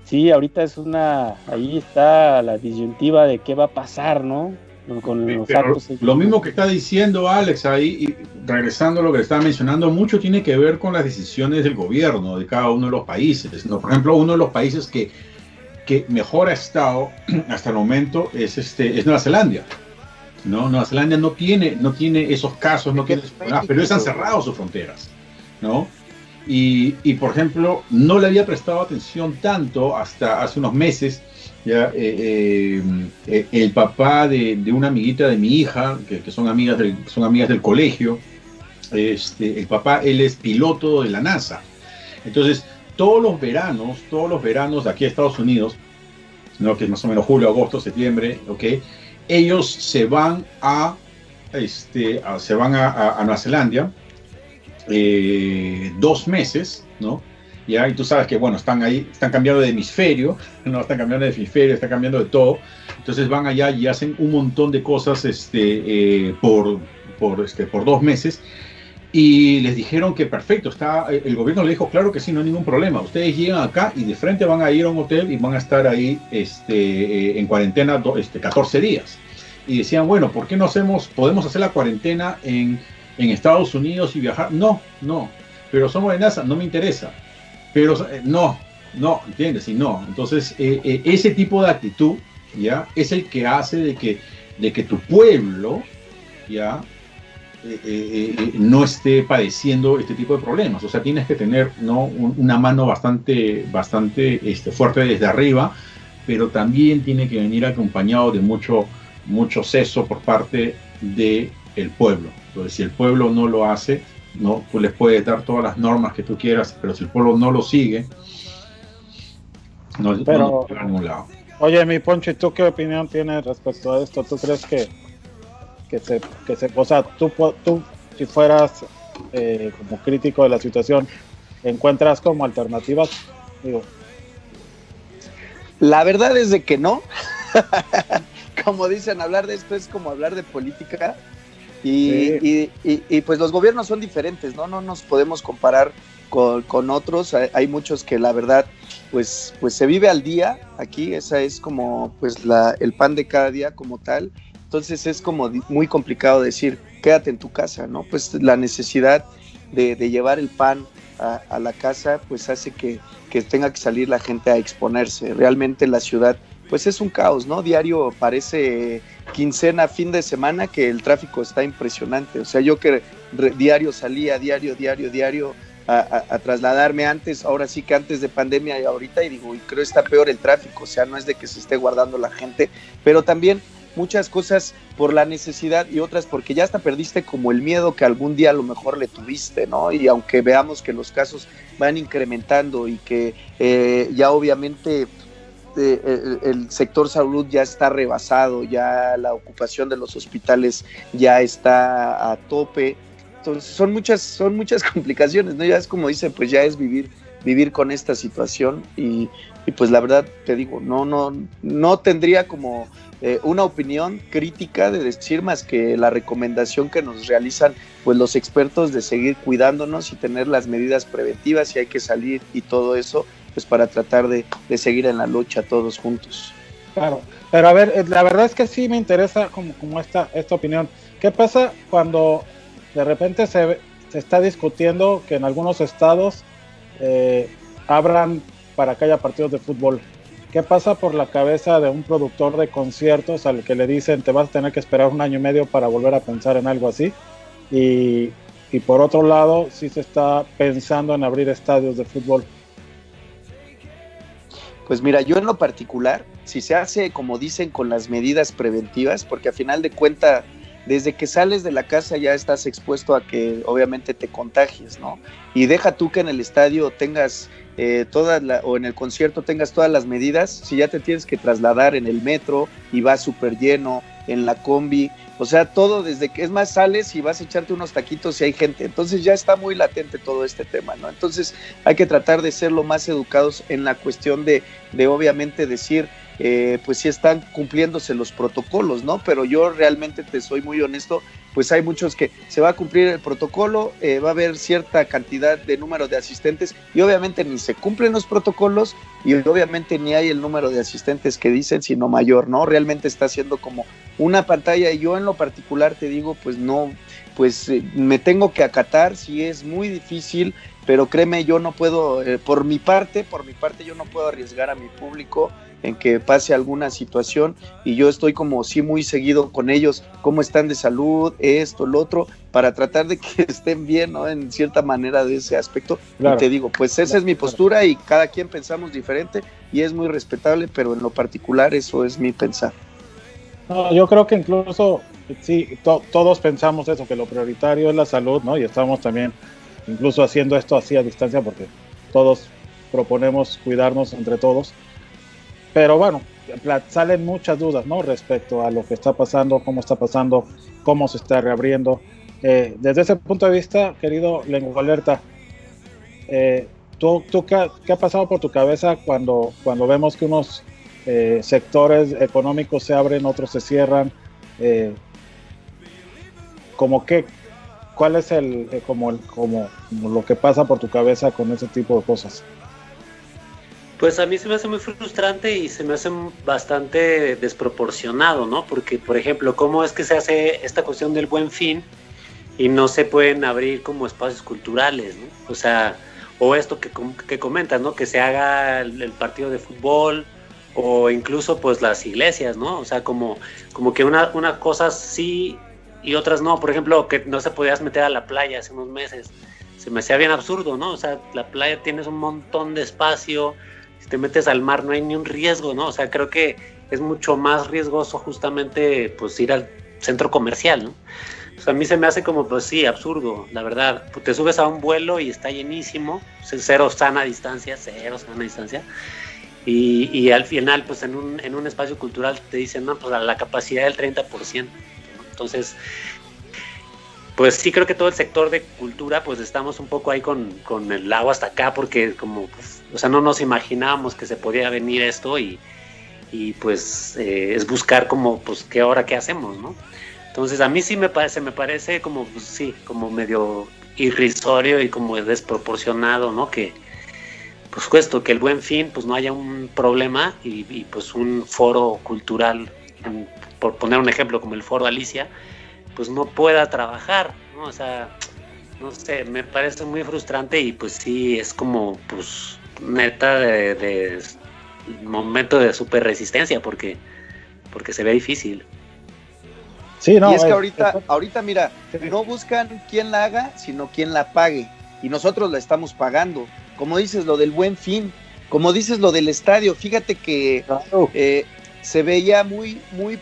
sí, ahorita es una, ahí está la disyuntiva de qué va a pasar, ¿no? Con los lo mismo que está diciendo Alex ahí, y regresando a lo que estaba mencionando, mucho tiene que ver con las decisiones del gobierno de cada uno de los países. ¿no? Por ejemplo, uno de los países que, que mejor ha estado [clears throat] hasta el momento es, este, es Nueva Zelanda. ¿no? Nueva Zelanda no tiene, no tiene esos casos, no tiene, pero ellos han cerrado sus fronteras. Y, por ejemplo, no le había prestado atención tanto hasta hace unos meses. Ya, eh, eh, el papá de, una amiguita de mi hija, que, son, amigas del, son amigas del colegio, este, el papá, él es piloto de la NASA. Entonces, todos los veranos, todos los veranos de aquí a Estados Unidos, ¿no? que es más o menos julio, agosto, septiembre, ¿okay? ellos se van a, este, se van a Nueva Zelanda eh, dos meses, ¿no? Ya, y tú sabes que, bueno, están ahí, están cambiando de hemisferio, [laughs] ¿no? Están cambiando de hemisferio, están cambiando de todo. Entonces van allá y hacen un montón de cosas este, eh, por, por, este, por dos meses. Y les dijeron que perfecto, está, el gobierno le dijo, claro que sí, no hay ningún problema. Ustedes llegan acá y de frente van a ir a un hotel y van a estar ahí este, eh, en cuarentena este, 14 días. y decían, bueno, ¿por qué no hacemos, podemos hacer la cuarentena en, en Estados Unidos y viajar? No, no, pero somos de NASA, no me interesa. Pero eh, no, no, ¿entiendes? Y no. Entonces, eh, eh, ese tipo de actitud, ¿ya? Es el que hace de que, de que tu pueblo, ¿ya? no esté padeciendo este tipo de problemas. O sea, tienes que tener ¿no? una mano bastante, bastante este, fuerte desde arriba, pero también tiene que venir acompañado de mucho, mucho seso por parte del el pueblo. Entonces, si el pueblo no lo hace, no, tú les puedes dar todas las normas que tú quieras, pero si el pueblo no lo sigue, no, pero, a ningún lado. Oye, mi Poncho, ¿y tú qué opinión tienes respecto a esto? ¿Tú crees que, que, se, que se, o sea, tú, tú si fueras eh, como crítico de la situación, encuentras como alternativas? Digo. La verdad es de que no. [laughs] como dicen, hablar de esto es como hablar de política. Y, y, pues los gobiernos son diferentes, ¿no? No nos podemos comparar con, con, otros. Hay, muchos que la verdad, pues, pues se vive al día aquí. Esa es como pues la, el pan de cada día como tal. Entonces es como muy complicado decir, quédate en tu casa, ¿no? Pues la necesidad de, de llevar el pan a, a, la casa, pues hace que, que tenga que salir la gente a exponerse. Realmente la ciudad pues es un caos, ¿no? Diario parece quincena, fin de semana, que el tráfico está impresionante. O sea, yo que diario salía, diario, diario, diario, a, trasladarme antes, ahora sí que antes de pandemia y ahorita, y digo, y creo está peor el tráfico, o sea, no es de que se esté guardando la gente, pero también muchas cosas por la necesidad y otras porque ya hasta perdiste como el miedo que algún día a lo mejor le tuviste, ¿no? Y aunque veamos que los casos van incrementando y que eh, ya obviamente este, el, sector salud ya está rebasado, ya la ocupación de los hospitales ya está a tope. Entonces son muchas, son muchas [laughs] complicaciones, ¿no? Ya es como dice, pues ya es vivir, vivir con esta situación y, pues la verdad te digo, no, no, no tendría como eh, una opinión crítica de decir más que la recomendación que nos realizan pues los expertos de seguir cuidándonos y tener las medidas preventivas si hay que salir y todo eso pues para tratar de, seguir en la lucha todos juntos. Claro, pero a ver, eh, la verdad es que sí me interesa como, como esta, esta opinión. ¿Qué pasa cuando de repente se, se está discutiendo que en algunos estados eh, abran para que haya partidos de fútbol? ¿Qué pasa por la cabeza de un productor de conciertos al que le dicen te vas a tener que esperar un año y medio para volver a pensar en algo así? Y, y por otro lado, sí se está pensando en abrir estadios de fútbol. Pues mira, yo en lo particular, si se hace como dicen con las medidas preventivas, porque a final de cuenta, desde que sales de la casa ya estás expuesto a que obviamente te contagies, ¿no? Y deja tú que en el estadio tengas eh, todas o en el concierto tengas todas las medidas, si ya te tienes que trasladar en el metro y va súper lleno, en la combi, o sea, todo desde que es más sales y vas a echarte unos taquitos si hay gente. Entonces ya está muy latente todo este tema, ¿no? Entonces hay que tratar de ser lo más educados en la cuestión de, de obviamente decir, eh, pues sí están cumpliéndose los protocolos, ¿no? Pero yo realmente te soy muy honesto, pues hay muchos que se va a cumplir el protocolo, eh, va a haber cierta cantidad de número de asistentes y obviamente ni se cumplen los protocolos y obviamente ni hay el número de asistentes que dicen, sino mayor, ¿no? Realmente está siendo como una pantalla y yo en lo particular te digo, pues no, pues eh, me tengo que acatar, si es muy difícil, pero créeme, yo no puedo, eh, por mi parte, por mi parte yo no puedo arriesgar a mi público en que pase alguna situación y yo estoy como sí muy seguido con ellos, cómo están de salud, esto, lo otro, para tratar de que [laughs] estén bien, ¿no? En cierta manera de ese aspecto. Y te digo, pues esa es mi postura y cada quien pensamos diferente y es muy respetable, pero en lo particular eso es mi pensar. No, yo creo que incluso, sí, todos pensamos eso, que lo prioritario es la salud, ¿no? Y estamos también incluso haciendo esto así a distancia porque todos proponemos cuidarnos entre todos pero bueno, salen muchas dudas, ¿no? Respecto a lo que está pasando, cómo está pasando, cómo se está reabriendo. Eh, desde ese punto de vista, querido Lengua Alerta, eh, ¿tú, tú qué, ha pasado por tu cabeza cuando, cuando vemos que unos eh, sectores económicos se abren, otros se cierran? como que, ¿Cuál es el, como, el, como lo que pasa por tu cabeza con ese tipo de cosas? Pues a mí se me hace muy frustrante y se me hace bastante desproporcionado, ¿no? Porque, por ejemplo, ¿cómo es que se hace esta cuestión del buen fin y no se pueden abrir como espacios culturales, ¿no? O sea, o esto que, que comentas, ¿no? Que se haga el, partido de fútbol o incluso pues las iglesias, ¿no? O sea, como, como que una, una cosa sí y otras no. Por ejemplo, que no se podías meter a la playa hace unos meses. Se me hacía bien absurdo, ¿no? O sea, la playa tienes un montón de espacio te metes al mar no hay ni un riesgo, ¿no? O sea, creo que es mucho más riesgoso justamente pues ir al centro comercial, ¿no? O sea, a mí se me hace como, pues sí, absurdo, la verdad. Te subes a un vuelo y está llenísimo, cero sana distancia, cero sana distancia. Y, y, al final, pues en un, en un espacio cultural te dicen, no, pues a la capacidad del 30%. Entonces, pues sí creo que todo el sector de cultura, pues estamos un poco ahí con, con el agua hasta acá, porque como pues, o sea, no nos imaginábamos que se podía venir esto y, pues eh, es buscar como, pues, qué hora, qué hacemos, ¿no? Entonces a mí sí me parece, me parece como, pues, sí, como medio irrisorio y como desproporcionado, ¿no? Que, pues, puesto que el buen fin, pues, no haya un problema y, pues, un foro cultural, por poner un ejemplo como el foro Alicia, pues, no pueda trabajar, ¿no? O sea, no sé, me parece muy frustrante y pues sí, es como, pues, neta de, momento de super resistencia porque, porque se ve difícil. Sí, no, y es que ahorita, ahorita mira, no buscan quién la haga, sino quién la pague. Y nosotros la estamos pagando. Como dices, lo del buen fin, como dices lo del estadio, fíjate que eh, se veía muy, muy,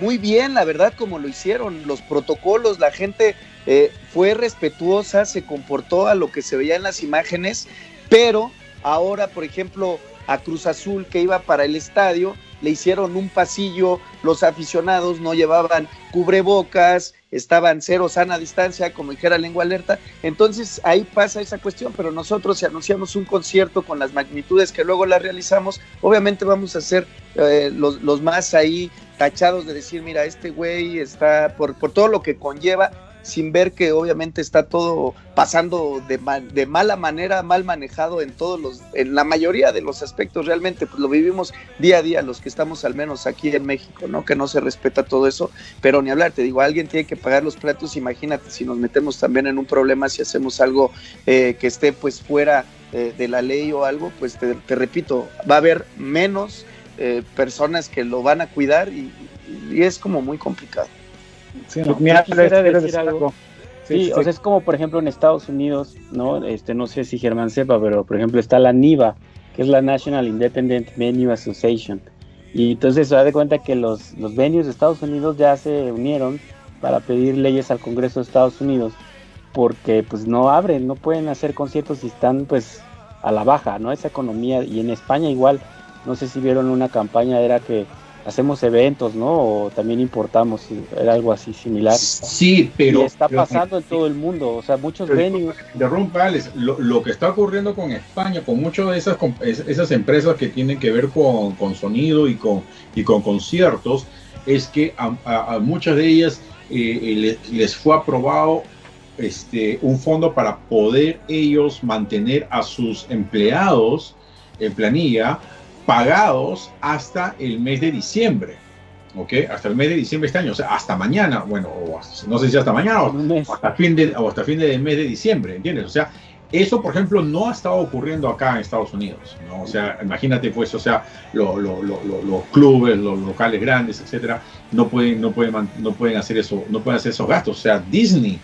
muy bien, la verdad, como lo hicieron, los protocolos, la gente eh, fue respetuosa, se comportó a lo que se veía en las imágenes, pero Ahora, por ejemplo, a Cruz Azul que iba para el estadio, le hicieron un pasillo, los aficionados no llevaban cubrebocas, estaban cero sana distancia, como dijera lengua alerta. Entonces ahí pasa esa cuestión, pero nosotros si anunciamos un concierto con las magnitudes que luego la realizamos, obviamente vamos a ser eh, los, los, más ahí tachados de decir, mira, este güey está por, por todo lo que conlleva, sin ver que obviamente está todo pasando de, de, mala manera, mal manejado en todos los, en la mayoría de los aspectos realmente, pues lo vivimos día a día los que estamos al menos aquí en México, ¿no? Que no se respeta todo eso, pero ni hablar, te digo, alguien tiene que pagar los platos, imagínate si nos metemos también en un problema, si hacemos algo eh, que esté pues fuera eh, de la ley o algo, pues te, repito, va a haber menos eh, personas que lo van a cuidar y es como muy complicado. Sí, decir algo. Sí, o sea, es como por ejemplo en Estados Unidos, ¿no? Este, no sé si Germán sepa, pero por ejemplo está la NIVA, que es la National Independent Venue Association. Y entonces se da de cuenta que los, los venues de Estados Unidos ya se unieron para pedir leyes al Congreso de Estados Unidos porque pues no abren, no pueden hacer conciertos si están pues a la baja, ¿no? Esa economía y en España igual, no sé si vieron una campaña, era que hacemos eventos, ¿no? O también importamos, era algo así similar. Sí, pero... Y está pasando en todo el mundo, o sea, muchos venues... Interrumpa, lo, lo, que está ocurriendo con España, con muchas de esas, esas empresas que tienen que ver con, con sonido y con, y con conciertos, es que a, muchas de ellas eh, eh, les, les fue aprobado este, un fondo para poder ellos mantener a sus empleados en planilla pagados hasta el mes de diciembre. ¿Ok? Hasta el mes de diciembre de este año, o sea, hasta mañana, bueno, no sé si hasta mañana o, hasta fin de, o hasta fin del mes de diciembre, ¿entiendes? O sea, eso, por ejemplo, no ha estado ocurriendo acá en Estados Unidos, ¿no? O sea, imagínate, pues, o sea, los clubes, los locales grandes, etcétera, no pueden, no pueden, no pueden hacer eso, no pueden hacer esos gastos. O sea, Disney,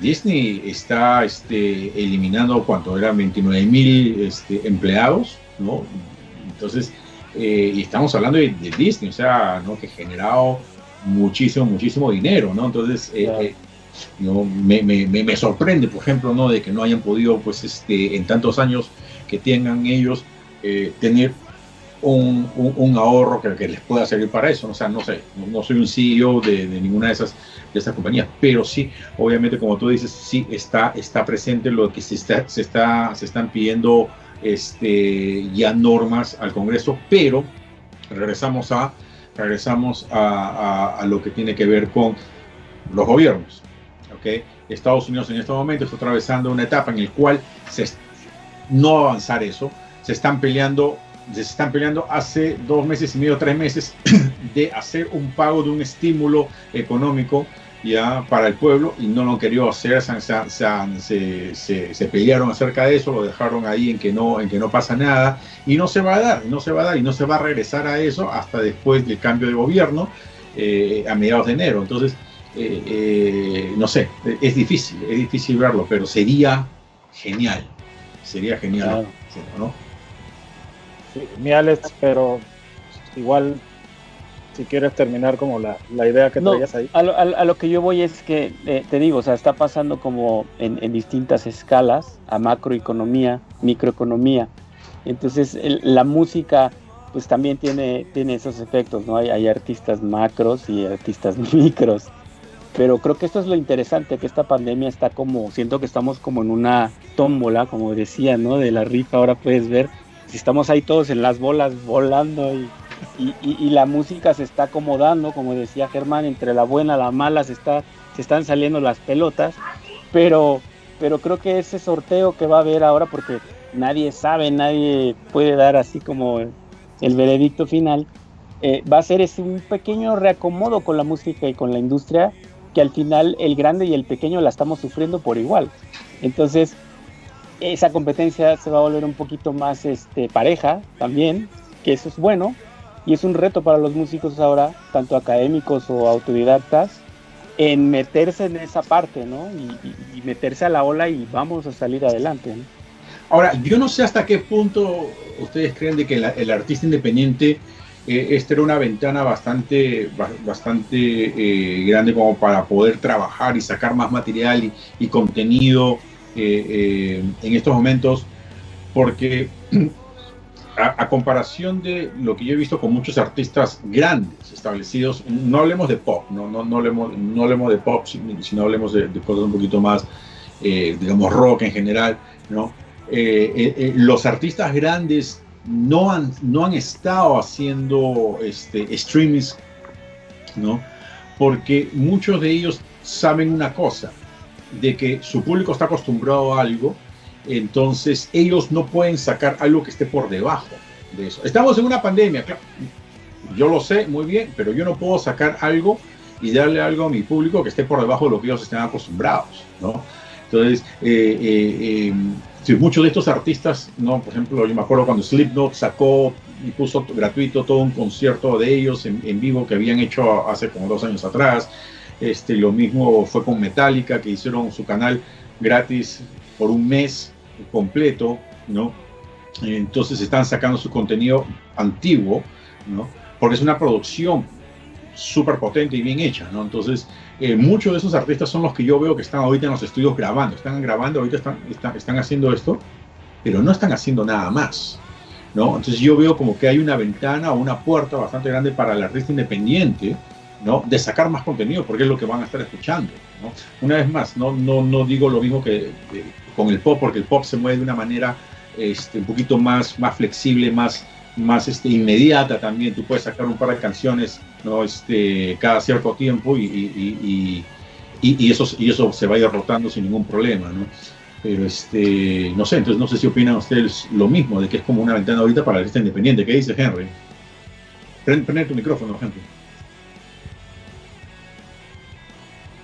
Disney está, este, eliminando cuánto eran 29 mil este, empleados, ¿no? Entonces, eh, y estamos hablando de, Disney, o sea, ¿no? que ha generado muchísimo, muchísimo dinero, ¿no? Entonces, eh, eh, me, me, me, sorprende, por ejemplo, ¿no? De que no hayan podido, pues, este, en tantos años que tengan ellos, tener un, un, ahorro que, que, les pueda servir para eso. O sea, no sé, no, soy un CEO de, de, ninguna de esas, de esas compañías, pero sí, obviamente, como tú dices, sí está, está presente lo que se, está, se, está, se están pidiendo este, ya normas al Congreso, pero regresamos a, regresamos a, lo que tiene que ver con los gobiernos. ¿okay? Estados Unidos en este momento está atravesando una etapa en la cual se, no avanzar eso, se están peleando, se están peleando hace dos meses y medio, tres meses, [clears throat] de hacer un pago de un estímulo económico ya para el pueblo y no lo querido hacer, se, se, se, se, pelearon acerca de eso, lo dejaron ahí en que, no, en que no pasa nada y no se va a dar, no se va a dar y no se va a regresar a eso hasta después del cambio de gobierno eh, a mediados de enero. Entonces, eh, eh, no sé, es difícil, es difícil verlo, pero sería genial, sería genial, ¿no? geniales, pero igual si quieres terminar como la, idea que traías ahí. A lo, a, lo, que yo voy es que, eh, te digo, o sea, está pasando como en, distintas escalas, a macroeconomía, microeconomía. Entonces, la música, pues también tiene, tiene esos efectos, ¿no? Hay, hay artistas macros y artistas [laughs] micros. Pero creo que esto es lo interesante, que esta pandemia está como, siento que estamos como en una tómbola, como decía, ¿no? De la rifa, ahora puedes ver, si estamos ahí todos en las bolas volando y y, la música se está acomodando, como decía Germán, entre la buena y la mala se, está, se están saliendo las pelotas, pero, pero creo que ese sorteo que va a haber ahora, porque nadie sabe, nadie puede dar así como el veredicto final, eh, va a ser ese un pequeño reacomodo con la música y con la industria, que al final el grande y el pequeño la estamos sufriendo por igual. Entonces, esa competencia se va a volver un poquito más este, pareja también, que eso es bueno, y es un reto para los músicos ahora, tanto académicos o autodidactas, en meterse en esa parte, ¿no? Y, meterse a la ola y vamos a salir adelante. Ahora, yo no sé hasta qué punto ustedes creen de que el artista independiente, eh, esta era una ventana bastante, bastante eh, grande como para poder trabajar y sacar más material y, contenido eh, en estos momentos, porque [clears throat] a, comparación de lo que yo he visto con muchos artistas grandes establecidos, no hablemos de pop, no, no, no, hablemos, no hablemos de pop, sino, hablemos de, cosas un poquito más, eh, digamos, rock en general, ¿no? Eh, eh, los artistas grandes no han, no han estado haciendo este, streamings, ¿no? Porque muchos de ellos saben una cosa, de que su público está acostumbrado a algo entonces ellos no pueden sacar algo que esté por debajo de eso. Estamos en una pandemia, claro. Yo lo sé muy bien, pero yo no puedo sacar algo y darle algo a mi público que esté por debajo de lo que ellos estén acostumbrados, ¿no? Entonces, eh, eh, eh, muchos de estos artistas, ¿no? Por ejemplo, yo me acuerdo cuando Slipknot sacó y puso gratuito todo un concierto de ellos en, en, vivo que habían hecho hace como dos años atrás. Este, lo mismo fue con Metallica, que hicieron su canal gratis por un mes completo, ¿no? Entonces están sacando su contenido antiguo, ¿no? Porque es una producción súper potente y bien hecha, ¿no? Entonces, eh, muchos de esos artistas son los que yo veo que están ahorita en los estudios grabando, están grabando, ahorita están, están, están haciendo esto, pero no están haciendo nada más, ¿no? Entonces yo veo como que hay una ventana o una puerta bastante grande para el artista independiente, ¿no? De sacar más contenido, porque es lo que van a estar escuchando. Una vez más, no, no, no digo lo mismo que con el pop, porque el pop se mueve de una manera este, un poquito más, más flexible, más, más este, inmediata también. Tú puedes sacar un par de canciones ¿no? este, cada cierto tiempo y, y, y, eso, y eso se va a ir rotando sin ningún problema. ¿no? Pero este, no sé, entonces no sé si opinan ustedes lo mismo, de que es como una ventana ahorita para la lista independiente. ¿Qué dice Henry? Prende, tu micrófono, Henry.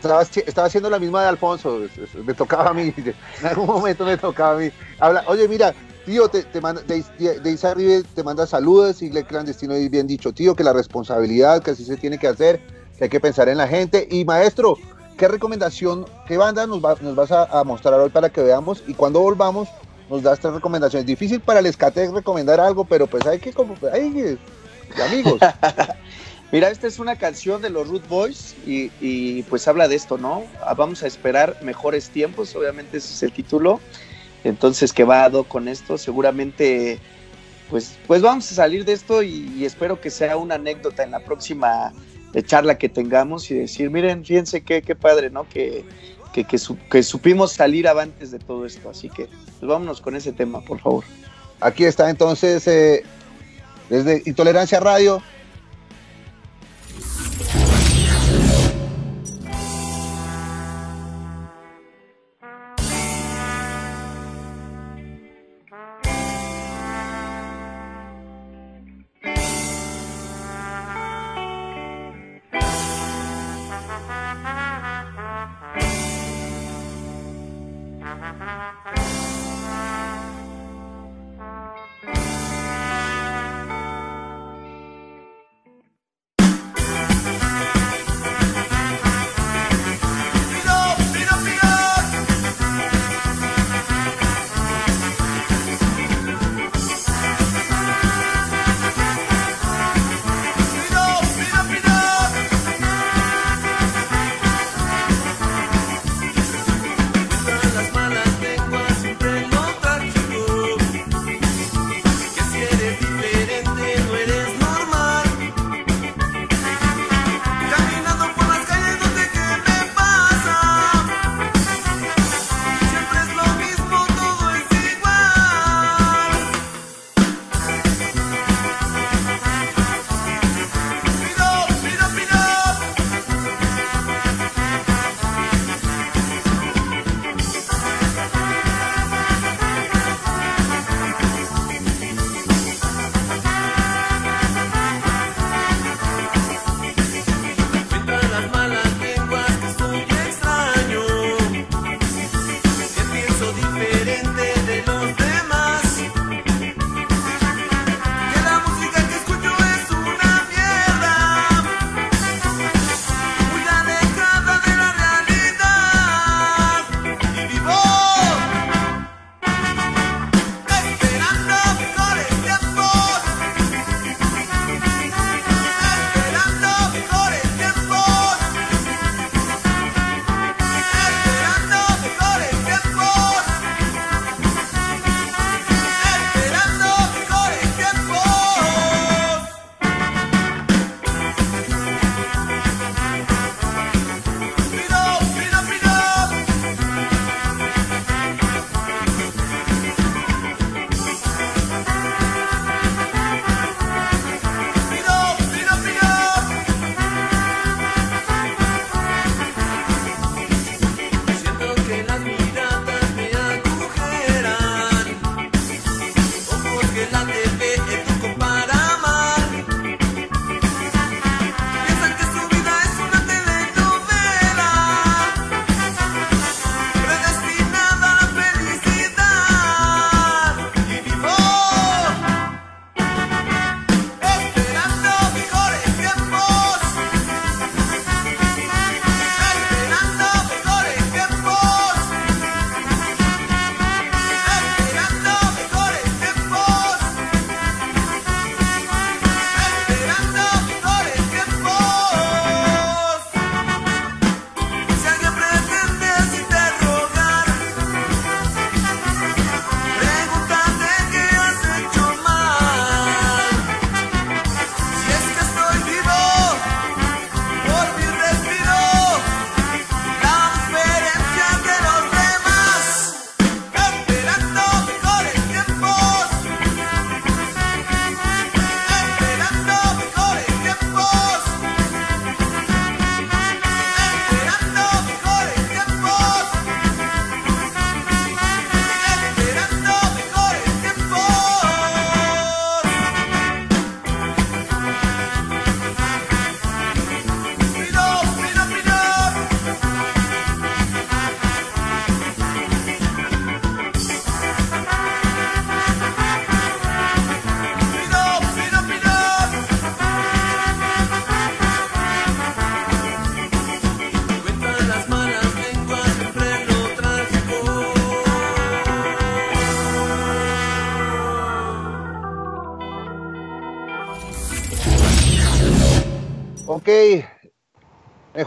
Estaba, haciendo la misma de Alfonso, me tocaba a mí, [laughs] en algún momento me tocaba a mí. Habla, oye, mira, tío, te, te manda, de, de te manda saludos, le clandestino y bien dicho, tío, que la responsabilidad, que así se tiene que hacer, que hay que pensar en la gente. Y maestro, ¿qué recomendación, qué banda nos, nos vas a, mostrar hoy para que veamos? Y cuando volvamos, nos das tres recomendaciones. Difícil para el Escatec recomendar algo, pero pues hay que, como, hay amigos. [laughs] Mira, esta es una canción de los Root Boys y, pues habla de esto, ¿no? Ah, vamos a esperar mejores tiempos, obviamente ese es el título. Entonces, que va a con esto, seguramente, pues, pues vamos a salir de esto y, espero que sea una anécdota en la próxima eh, charla que tengamos y decir, miren, fíjense qué, qué padre, ¿no? Que, que, que, supimos salir avantes de todo esto. Así que, pues vámonos con ese tema, por favor. Aquí está entonces, eh, desde Intolerancia Radio,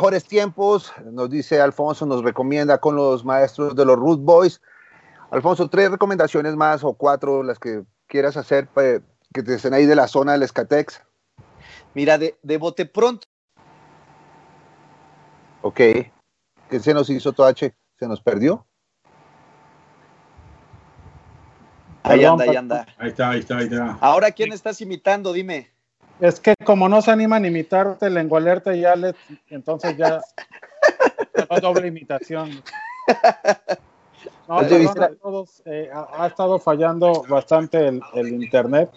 mejores tiempos, nos dice Alfonso, nos recomienda con los maestros de los Root Boys. Alfonso, tres recomendaciones más o cuatro, las que quieras hacer para que te estén ahí de la zona del Escatex. Mira, de, de bote pronto. Ok. ¿Qué se nos hizo, Toache? ¿Se nos perdió? Ahí anda, ahí anda. Ahí está, ahí está, ahí está. Ahora, ¿quién estás imitando? Dime. Es que como no se animan a imitarte lengua alerta y Alex, entonces ya doble imitación. No, todos, eh, ha, ha estado fallando bastante el, el internet,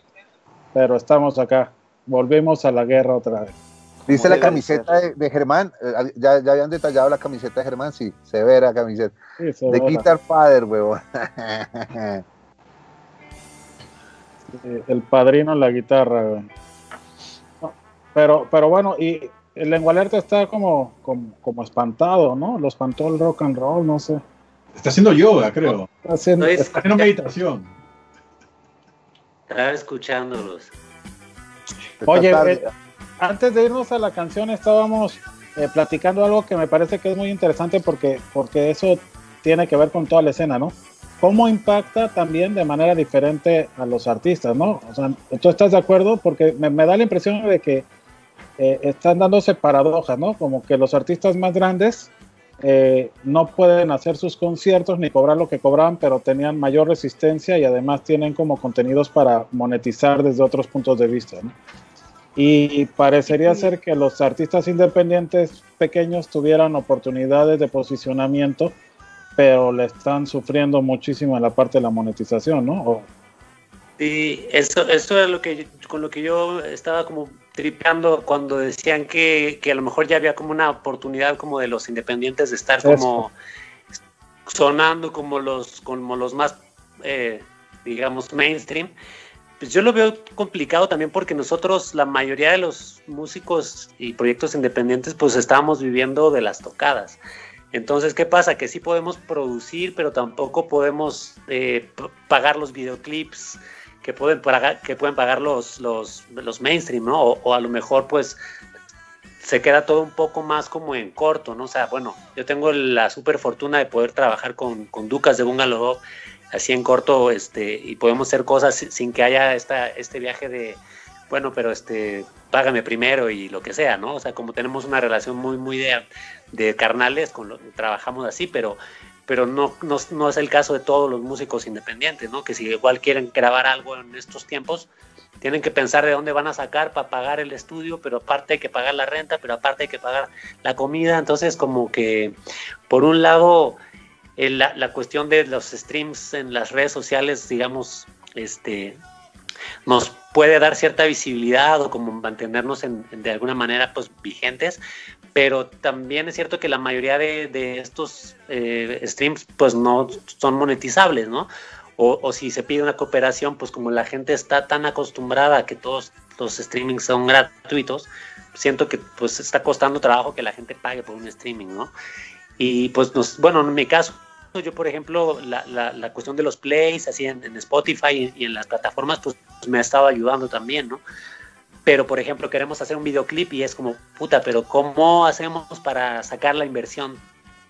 pero estamos acá. Volvimos a la guerra otra vez. Dice la camiseta de, de Germán, eh, ya, ya habían detallado la camiseta de Germán, sí, severa camiseta. Sí, se De. Guitar Father, huevón. Sí, el padrino en la guitarra. güey. Pero, pero bueno, y el lengua alerta está como, como, como espantado, ¿no? Lo espantó el rock and roll, no sé. Está haciendo yoga, creo. Está haciendo- Está meditación. Estaba escuchándolos. Oye, eh, antes de irnos a la canción estábamos eh, platicando algo que me parece que es muy interesante porque, porque eso tiene que ver con toda la escena, ¿no? ¿Cómo impacta también de manera diferente a los artistas, ¿no? O sea, ¿tú estás de acuerdo? Porque me, me da la impresión de que eh, están dándose paradojas, ¿no? Como que los artistas más grandes eh, no pueden hacer sus conciertos ni cobrar lo que cobraban, pero tenían mayor resistencia y además tienen como contenidos para monetizar desde otros puntos de vista, ¿no? Y parecería ser que los artistas independientes pequeños tuvieran oportunidades de posicionamiento, pero le están sufriendo muchísimo en la parte de la monetización, ¿no? O- Sí, eso, eso es lo que con lo que yo estaba como tripeando cuando decían que, que a lo mejor ya había como una oportunidad como de los independientes de estar como sonando como los, como los más, eh, digamos, mainstream. Pues yo lo veo complicado también porque nosotros, la mayoría de los músicos y proyectos independientes, pues estábamos viviendo de las tocadas. Entonces, ¿qué pasa? Que sí podemos producir, pero tampoco podemos eh, pagar los videoclips que pueden pagar, que pueden pagar los, los, los mainstream, ¿no? O, a lo mejor, pues, se queda todo un poco más como en corto, ¿no? O sea, bueno, yo tengo la super fortuna de poder trabajar con, con Ducas de Bungalow así en corto, este, y podemos hacer cosas si- sin que haya esta, este viaje de, bueno, pero este, págame primero y lo que sea, ¿no? O sea, como tenemos una relación muy, muy de, de carnales, con trabajamos así, pero, pero no, no, no es el caso de todos los músicos independientes, ¿no? Que si igual quieren grabar algo en estos tiempos, tienen que pensar de dónde van a sacar para pagar el estudio, pero aparte hay que pagar la renta, pero aparte hay que pagar la comida, entonces como que por un lado eh, la, la cuestión de los streams en las redes sociales, digamos, este nos puede dar cierta visibilidad o como mantenernos en, en de alguna manera pues vigentes, pero también es cierto que la mayoría de, de estos eh, streams pues no son monetizables, ¿no? O, o, si se pide una cooperación, pues como la gente está tan acostumbrada a que todos los streamings son gratuitos, siento que pues está costando trabajo que la gente pague por un streaming, ¿no? Y pues nos, bueno, en mi caso, [laughs] yo por ejemplo, la, la, la cuestión de los plays, así en, en Spotify y, y, en las plataformas, pues me ha estado ayudando también, ¿no? Pero por ejemplo, queremos hacer un videoclip y es como, puta, pero ¿cómo hacemos para sacar la inversión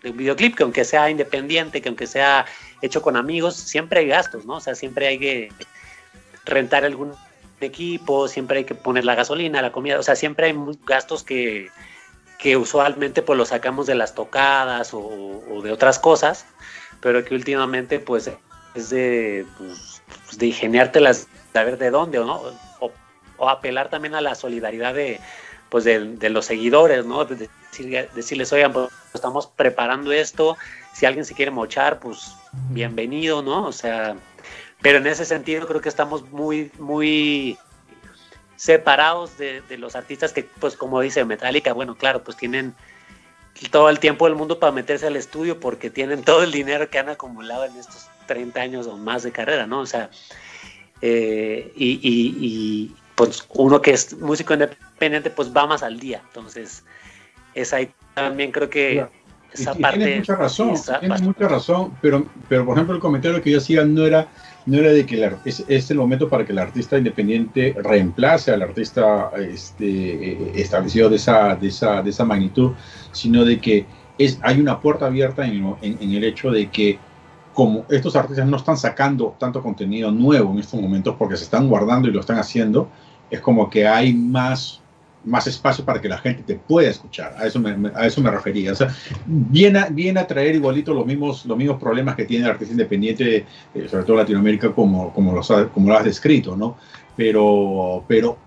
de un videoclip? Que aunque sea independiente, que aunque sea hecho con amigos, siempre hay gastos, ¿no? O sea, siempre hay que rentar algún equipo, siempre hay que poner la gasolina, la comida, o sea, siempre hay gastos que, que usualmente pues los sacamos de las tocadas o, o, de otras cosas, pero que últimamente pues es de, pues, de ingeniártelas, saber de dónde, ¿no? O, apelar también a la solidaridad de, pues de, los seguidores, ¿no? De decir, decirles, oigan, pues estamos preparando esto, si alguien se quiere mochar, pues bienvenido, ¿no? O sea, pero en ese sentido creo que estamos muy, muy separados de, los artistas que, pues como dice Metallica, bueno, claro, pues tienen todo el tiempo del mundo para meterse al estudio porque tienen todo el dinero que han acumulado en estos 30 años o más de carrera, ¿no? O sea, eh, y, y, y, pues uno que es músico independiente, pues va más al día, entonces es ahí también creo que esa parte. Tienes mucha razón, tienes mucha razón, pero, pero por ejemplo el comentario que yo hacía no era, no era de que es, es, el momento para que el artista independiente reemplace al artista este, establecido de esa, de, esa, de esa magnitud, sino de que es, hay una puerta abierta en, en, el hecho de que como estos artistas no están sacando tanto contenido nuevo en estos momentos porque se están guardando y lo están haciendo, es como que hay más más espacio para que la gente te pueda escuchar. A eso me, a eso me refería. O sea, viene a, viene a traer igualito los mismos, los mismos problemas que tiene el artista independiente, eh, sobre todo Latinoamérica, como, como, los, como lo has descrito, ¿no? Pero, pero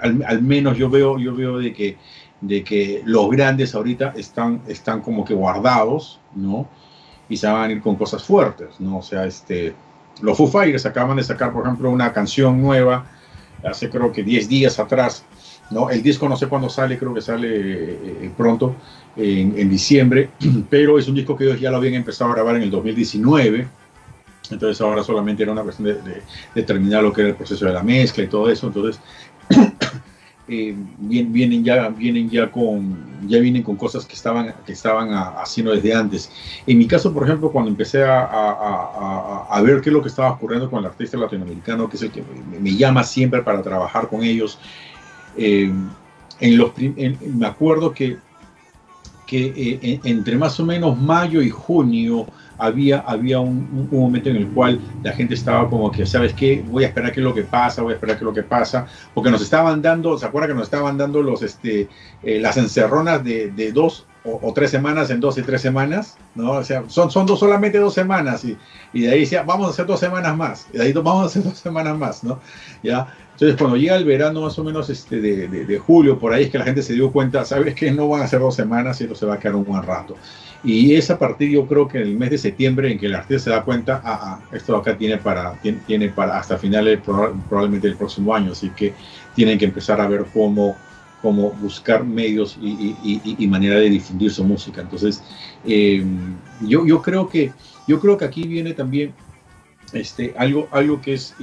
al, menos yo veo, yo veo de que, de que los grandes ahorita están, están como que guardados, ¿no? Y se van a ir con cosas fuertes, ¿no? O sea, este, los Foo Fighters acaban de sacar, por ejemplo, una canción nueva hace creo que 10 días atrás ¿no? El disco no sé cuándo sale, creo que sale eh, eh, pronto, en, diciembre, [clears throat] pero es un disco que ellos ya lo habían empezado a grabar en el 2019. Entonces ahora solamente era una cuestión de, de, terminar lo que era el proceso de la mezcla y todo eso. Entonces [clears throat] eh, vienen, ya, vienen ya con ya vienen con cosas que estaban que estaban haciendo desde antes. En mi caso, por ejemplo, cuando empecé a, a, a, ver qué es lo que estaba ocurriendo con el artista latinoamericano, que es el que me llama siempre para trabajar con ellos, eh, en los, me acuerdo que, que eh, entre más o menos mayo y junio había, había un, momento en el cual la gente estaba como que, ¿sabes qué? Voy a esperar qué es lo que pasa, voy a esperar qué es lo que pasa, porque nos estaban dando, ¿se acuerdan que nos estaban dando los, este, eh, las encerronas de, de dos o, tres semanas en dos y tres semanas? ¿no? O sea, son, son dos, solamente dos semanas y, y de ahí decía, vamos a hacer dos semanas más, y de ahí vamos a hacer dos semanas más, ¿no? ¿Ya? Entonces, cuando llega el verano más o menos este, de, de, julio, por ahí es que la gente se dio cuenta, sabes que no van a ser dos semanas y esto se va a quedar un buen rato. Y es a partir, yo creo que en el mes de septiembre, en que el artista se da cuenta, ah, ah esto acá tiene para, tiene, para hasta finales probablemente del próximo año, así que tienen que empezar a ver cómo, cómo buscar medios y, y, y manera de difundir su música. Entonces, eh, yo, yo, creo que, yo creo que aquí viene también este, algo, algo que, es,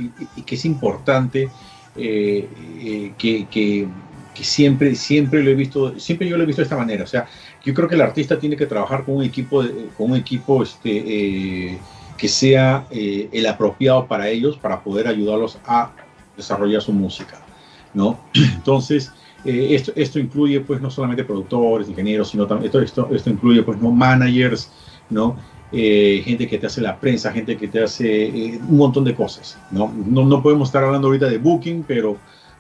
que es importante eh, eh, que, siempre, siempre lo he visto, siempre yo lo he visto de esta manera. O sea, yo creo que el artista tiene que trabajar con un equipo, con un equipo este, eh, que sea el apropiado para ellos, para poder ayudarlos a desarrollar su música, ¿no? [clears throat] Entonces, esto, esto incluye, pues, no solamente productores, ingenieros, sino también, esto, esto, esto incluye, pues, ¿no? managers, ¿no? Eh, gente que te hace la prensa, gente que te hace eh, un montón de cosas. ¿no? ¿no? No, podemos estar hablando ahorita de booking, pero,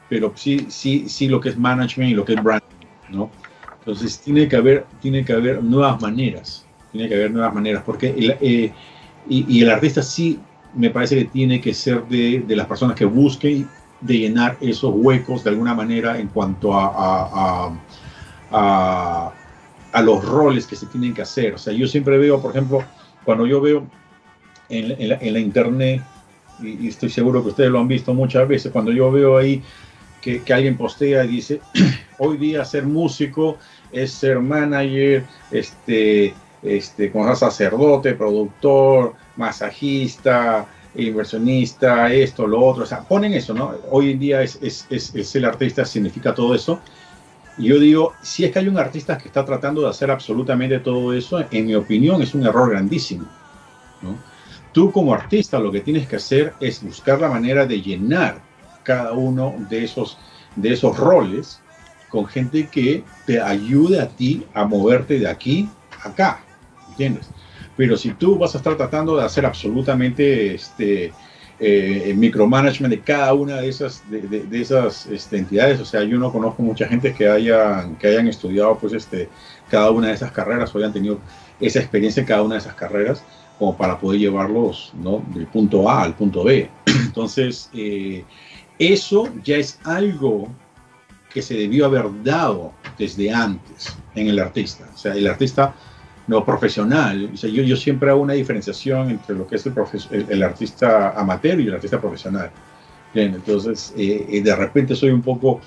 pero sí, sí, sí lo que es management y lo que es branding. ¿no? Entonces tiene que, haber, tiene que haber nuevas maneras, tiene que haber nuevas maneras, porque el, eh, y, el artista sí me parece que tiene que ser de, de, las personas que busquen de llenar esos huecos de alguna manera en cuanto a, a, a, a los roles que se tienen que hacer. O sea, yo siempre veo, por ejemplo, cuando yo veo en, la, internet, y, estoy seguro que ustedes lo han visto muchas veces, cuando yo veo ahí que, alguien postea y dice, [clears throat] hoy día ser músico es ser manager, este, este, como sacerdote, productor, masajista, inversionista, esto, lo otro, o sea, ponen eso, ¿no? Hoy en día es, es, es el artista, significa todo eso. Yo digo, si es que hay un artista que está tratando de hacer absolutamente todo eso, en mi opinión es un error grandísimo. Tú como artista lo que tienes que hacer es buscar la manera de llenar cada uno de esos, de esos roles con gente que te ayude a ti a moverte de aquí a acá, ¿entiendes? Pero si tú vas a estar tratando de hacer absolutamente este, eh, micromanagement de cada una de esas, de, esas este, entidades. O sea, yo no conozco mucha gente que hayan, que hayan estudiado pues, este, cada una de esas carreras o hayan tenido esa experiencia en cada una de esas carreras como para poder llevarlos ¿no? del punto A al punto B. [clears throat] Entonces, eh, eso ya es algo que se debió haber dado desde antes en el artista. O sea, el artista no profesional. O sea, yo, yo, siempre hago una diferenciación entre lo que es el, el, artista amateur y el artista profesional. Bien, entonces, eh, eh, de repente soy un poco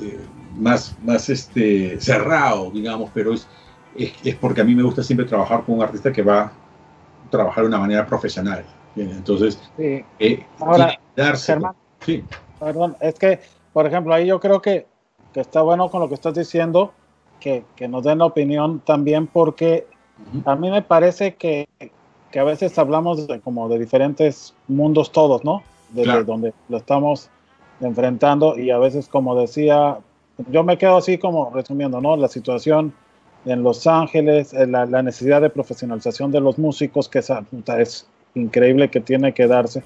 eh, más, más este, cerrado, digamos, pero es, es, porque a mí me gusta siempre trabajar con un artista que va a trabajar de una manera profesional. Bien, entonces, sí. Ahora, darse. sí. Perdón, es que, por ejemplo, ahí yo creo que, que está bueno con lo que estás diciendo que, nos den la opinión también porque a mí me parece que, a veces hablamos de, como de diferentes mundos todos, ¿no? Desde donde lo estamos enfrentando y a veces como decía, yo me quedo así como resumiendo, ¿no? La situación en Los Ángeles, eh, la, necesidad de profesionalización de los músicos, que es, es increíble que tiene que darse.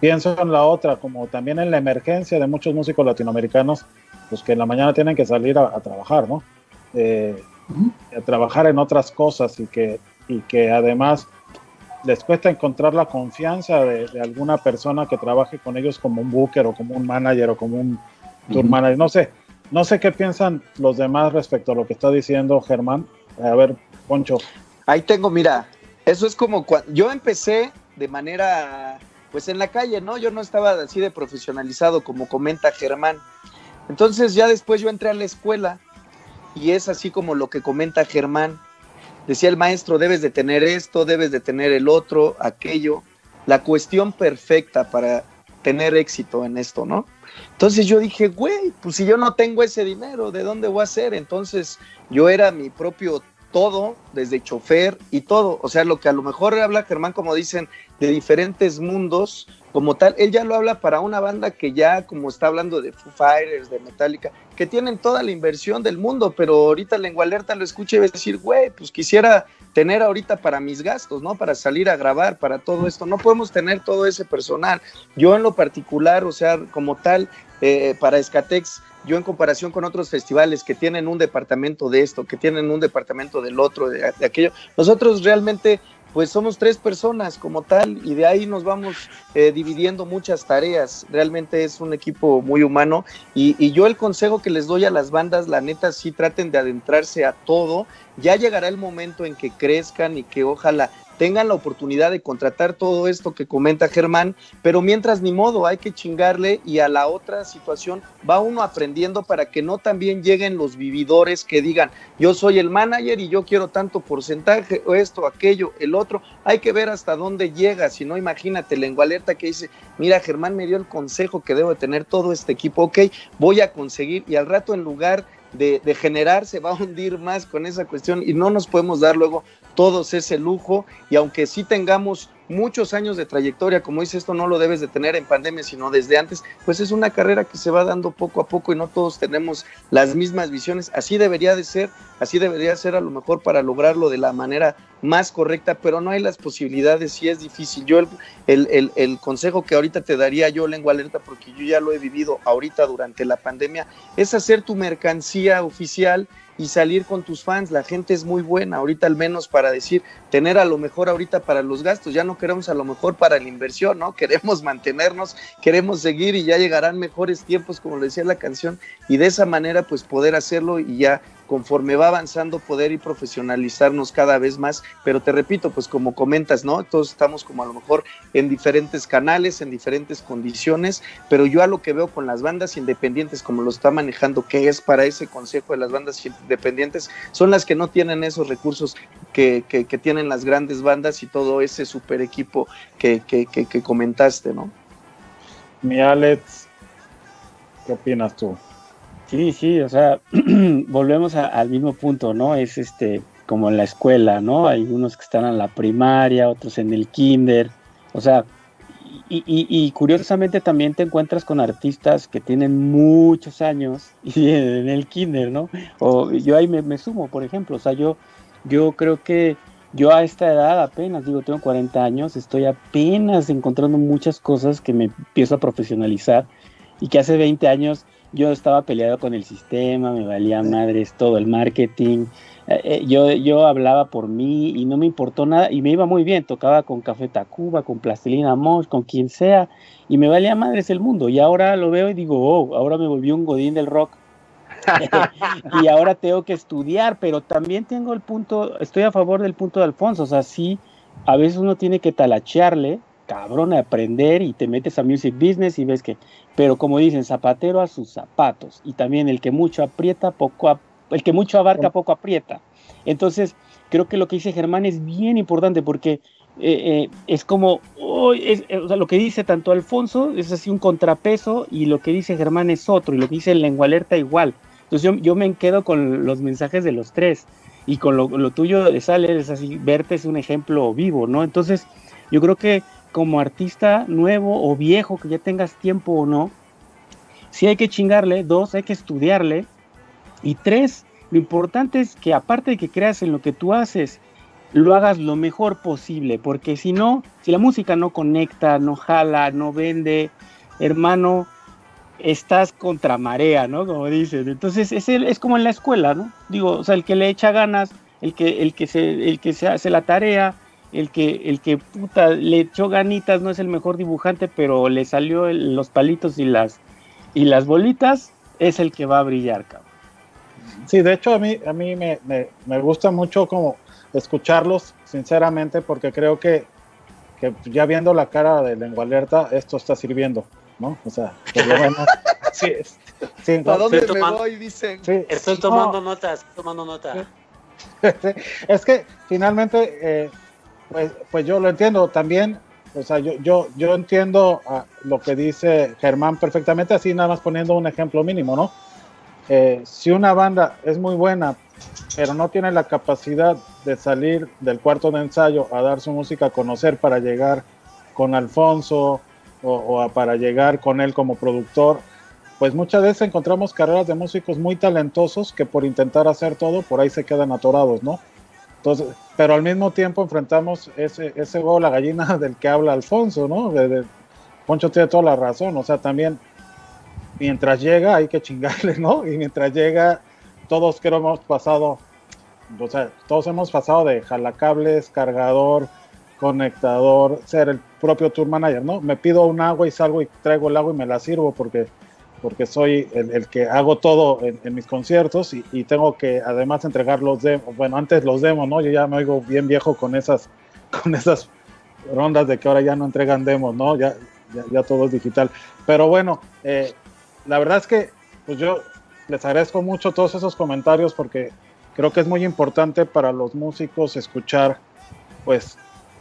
Pienso en la otra, como también en la emergencia de muchos músicos latinoamericanos, pues que en la mañana tienen que salir a, trabajar, ¿no? Eh, a trabajar en otras cosas y que, y que además les cuesta encontrar la confianza de, alguna persona que trabaje con ellos como un booker o como un manager o como un tour manager, no sé, no sé qué piensan los demás respecto a lo que está diciendo Germán. A ver, Poncho. Ahí tengo, mira, eso es como cuando yo empecé de manera, pues en la calle, ¿no? Yo no estaba así de profesionalizado como comenta Germán. Entonces ya después yo entré a la escuela y es así como lo que comenta Germán. Decía el maestro, debes de tener esto, debes de tener el otro, aquello. La cuestión perfecta para tener éxito en esto, ¿no? Entonces yo dije, güey, pues si yo no tengo ese dinero, ¿de dónde voy a hacer? Entonces yo era mi propio todo, desde chofer y todo. O sea, lo que a lo mejor habla Germán, como dicen, de diferentes mundos, como tal, él ya lo habla para una banda que ya, como está hablando de Foo Fighters, de Metallica, que tienen toda la inversión del mundo, pero ahorita Lengua Alerta lo escucha y va a decir, güey, pues quisiera tener ahorita para mis gastos, ¿no? Para salir a grabar, para todo esto. No podemos tener todo ese personal. Yo en lo particular, o sea, como tal, eh, para Escatex, yo en comparación con otros festivales que tienen un departamento de esto, que tienen un departamento del otro, de aquello, nosotros realmente pues somos tres personas como tal y de ahí nos vamos eh, dividiendo muchas tareas. Realmente es un equipo muy humano y, y, yo el consejo que les doy a las bandas, la neta, sí traten de adentrarse a todo. Ya llegará el momento en que crezcan y que ojalá tengan la oportunidad de contratar todo esto que comenta Germán, pero mientras ni modo, hay que chingarle y a la otra situación va uno aprendiendo para que no también lleguen los vividores que digan, yo soy el manager y yo quiero tanto porcentaje, o esto, aquello, el otro, hay que ver hasta dónde llega, si no imagínate, lengua alerta que dice, mira, Germán me dio el consejo que debo de tener todo este equipo, ok, voy a conseguir. Y al rato en lugar de, de, generar se va a hundir más con esa cuestión y no nos podemos dar luego todos ese lujo y aunque sí tengamos muchos años de trayectoria, como dice esto no lo debes de tener en pandemia, sino desde antes, pues es una carrera que se va dando poco a poco y no todos tenemos las mismas visiones. Así debería de ser, así debería ser a lo mejor para lograrlo de la manera más correcta, pero no hay las posibilidades y es difícil. Yo el, el, el consejo que ahorita te daría yo, lengua alerta, porque yo ya lo he vivido ahorita durante la pandemia, es hacer tu mercancía oficial y salir con tus fans. La gente es muy buena, ahorita al menos para decir, tener a lo mejor ahorita para los gastos, ya no queremos a lo mejor para la inversión, ¿no? [laughs] Queremos mantenernos, queremos seguir y ya llegarán mejores tiempos, como lo decía la canción, y de esa manera pues poder hacerlo y ya conforme va avanzando poder y profesionalizarnos cada vez más, pero te repito, pues como comentas, ¿no? Todos estamos como a lo mejor en diferentes canales, en diferentes condiciones, pero yo a lo que veo con las bandas independientes, como lo está manejando, que es para ese consejo de las bandas independientes, son las que no tienen esos recursos que, tienen las grandes bandas y todo ese super equipo que, que, que comentaste, ¿no? Mi Alex, ¿qué opinas tú? Sí, sí, o sea, [clears throat] volvemos al mismo punto, ¿no? Es este como en la escuela, ¿no? Hay unos que están en la primaria, otros en el kinder, o sea, y, curiosamente también te encuentras con artistas que tienen muchos años [laughs] en el kinder, ¿no? O yo ahí me, me, sumo, por ejemplo, o sea, yo, yo creo que yo a esta edad apenas, digo, tengo 40 años, estoy apenas encontrando muchas cosas que me empiezo a profesionalizar y que hace 20 años yo estaba peleado con el sistema, me valía madres todo el marketing. Eh, eh, yo, yo hablaba por mí y no me importó nada y me iba muy bien. Tocaba con Café Tacuba, con Plastilina Mosh, con quien sea y me valía madres el mundo. Y ahora lo veo y digo, oh, ahora me volví un godín del rock. [laughs] y ahora tengo que estudiar, pero también tengo el punto, estoy a favor del punto de Alfonso. O sea, sí, a veces uno tiene que talachearle cabrón a aprender y te metes a music business y ves que, pero como dicen, zapatero a sus zapatos y también el que mucho aprieta, poco, el que mucho abarca, poco aprieta. Entonces, creo que lo que dice Germán es bien importante porque eh, eh, es como, eh, lo que dice tanto Alfonso es así un contrapeso y lo que dice Germán es otro y lo que dice el lengua alerta igual. Entonces yo, me quedo con los mensajes de los tres y con lo, tuyo de Sale es así, verte es un ejemplo vivo, ¿no? Entonces yo creo que como artista nuevo o viejo, que ya tengas tiempo o no, sí hay que chingarle, dos, hay que estudiarle y tres, lo importante es que aparte de que creas en lo que tú haces, lo hagas lo mejor posible, porque si no, si la música no conecta, no jala, no vende, hermano, estás contra marea, ¿no? Como dicen. Entonces, es, es como en la escuela, ¿no? Digo, o sea, el que le echa ganas, el que, el que, el que se hace la tarea, el que, el que puta, le echó ganitas, no es el mejor dibujante, pero le salió los palitos y las, y las bolitas, es el que va a brillar, cabrón. Sí, de hecho a mí, a mí me, me, gusta mucho como escucharlos, sinceramente, porque creo que, que ya viendo la cara de lengua alerta, esto está sirviendo. ¿no? O sea, por lo menos. [laughs] sí, sí, ¿Para dónde me voy? Dicen. estoy tomando notas, [laughs] tomando notas. es que finalmente, eh, pues, pues yo lo entiendo también. O sea, yo, yo, yo entiendo lo que dice Germán perfectamente, así nada más poniendo un ejemplo mínimo, ¿no? Eh, si una banda es muy buena, pero no tiene la capacidad de salir del cuarto de ensayo a dar su música a conocer para llegar con Alfonso, o, para llegar con él como productor, pues muchas veces encontramos carreras de músicos muy talentosos que por intentar hacer todo, por ahí se quedan atorados, ¿no? Pero al mismo tiempo enfrentamos ese, ese huevo la gallina [laughs] del que habla Alfonso, ¿no? Poncho tiene toda la razón, o sea, también mientras llega hay que chingarle, ¿no? Y mientras llega, todos creo hemos pasado, o sea, todos hemos pasado de jalacables, cargador, conectador, ser el propio tour manager, ¿no? Me pido un agua y salgo y traigo el agua y me la sirvo porque, porque soy el, que hago todo en, mis conciertos y, tengo que además entregar los demos, bueno, antes los demos, ¿no? Yo ya me oigo bien viejo con esas, [laughs] con esas rondas de que ahora ya no entregan demos, ¿no? Ya, ya, todo es digital. Pero bueno, eh, la verdad es que pues yo les agradezco mucho todos esos comentarios porque creo que es muy importante para los músicos escuchar pues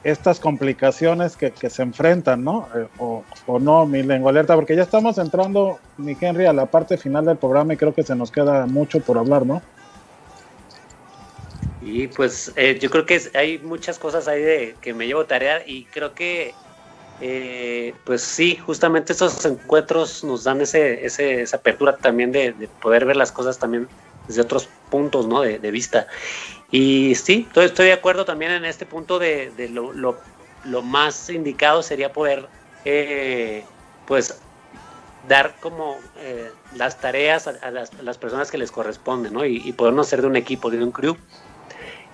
estas complicaciones que, se enfrentan, ¿no? Eh, o, no, mi lengua alerta, porque ya estamos entrando, mi Henry, a la parte final del programa y creo que se nos queda mucho por hablar, ¿no? Y pues eh, yo creo que hay muchas cosas ahí de que me llevo tarea y creo que eh, pues sí, justamente estos encuentros nos dan ese, esa apertura también de, poder ver las cosas también desde otros puntos ¿no? de, de vista. Y sí, estoy, de acuerdo también en este punto de, lo, más indicado sería poder, eh, pues, dar como eh, las tareas a, las, personas que les corresponden, ¿no? Y, y, podernos ser de un equipo, de un crew.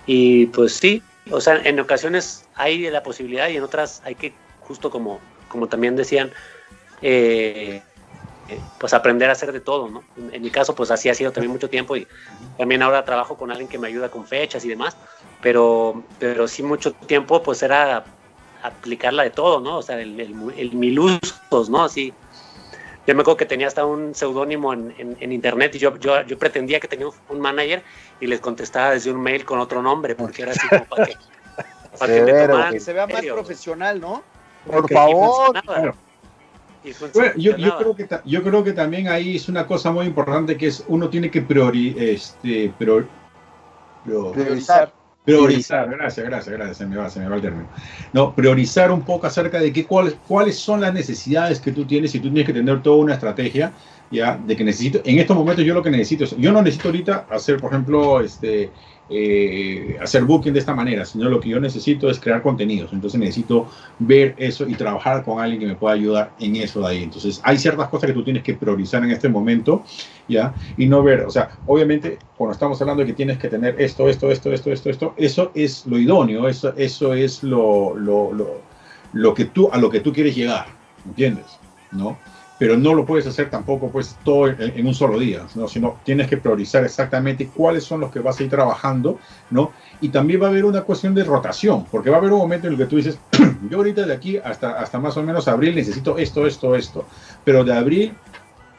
Y pues sí, o sea, en ocasiones hay la posibilidad y en otras hay que, justo como, como también decían, eh, eh, pues aprender a hacer de todo, ¿no? En, mi caso, pues así ha sido también mucho tiempo y también ahora trabajo con alguien que me ayuda con fechas y demás, pero, pero sí mucho tiempo pues era aplicarla de todo, ¿no? O sea, el, el, milusos, ¿no? Así, yo me acuerdo que tenía hasta un seudónimo en, en, internet y yo, yo, yo, pretendía que tenía un manager y les contestaba desde un mail con otro nombre, porque era así como para que, para que, me tomaran que se vea más profesional, ¿no? Por favor yo, yo, creo que yo creo que también ahí es una cosa muy importante que es uno tiene que priori, este, priorizar. Priorizar, gracias, gracias, gracias, se me va, se me va el término. No, priorizar un poco acerca de qué, cuáles, cuáles son las necesidades que tú tienes y tú tienes que tener toda una estrategia, ya, de que necesito, en estos momentos yo lo que necesito es, yo no necesito ahorita hacer, por ejemplo, este, eh, hacer booking de esta manera, sino lo que yo necesito es crear contenidos. Entonces necesito ver eso y trabajar con alguien que me pueda ayudar en eso de ahí. Entonces hay ciertas cosas que tú tienes que priorizar en este momento, ¿ya? Y no ver, o sea, obviamente cuando estamos hablando de que tienes que tener esto, esto, esto, esto, esto, esto, eso es lo idóneo, eso, eso es lo, lo, lo, lo que tú, a lo que tú quieres llegar, ¿entiendes? ¿No? Pero no lo puedes hacer tampoco pues todo en, un solo día, ¿no? sino tienes que priorizar exactamente cuáles son los que vas a ir trabajando, ¿no? Y también va a haber una cuestión de rotación, porque va a haber un momento en el que tú dices, [clears throat] yo ahorita de aquí hasta, hasta más o menos abril necesito esto, esto, esto, pero de abril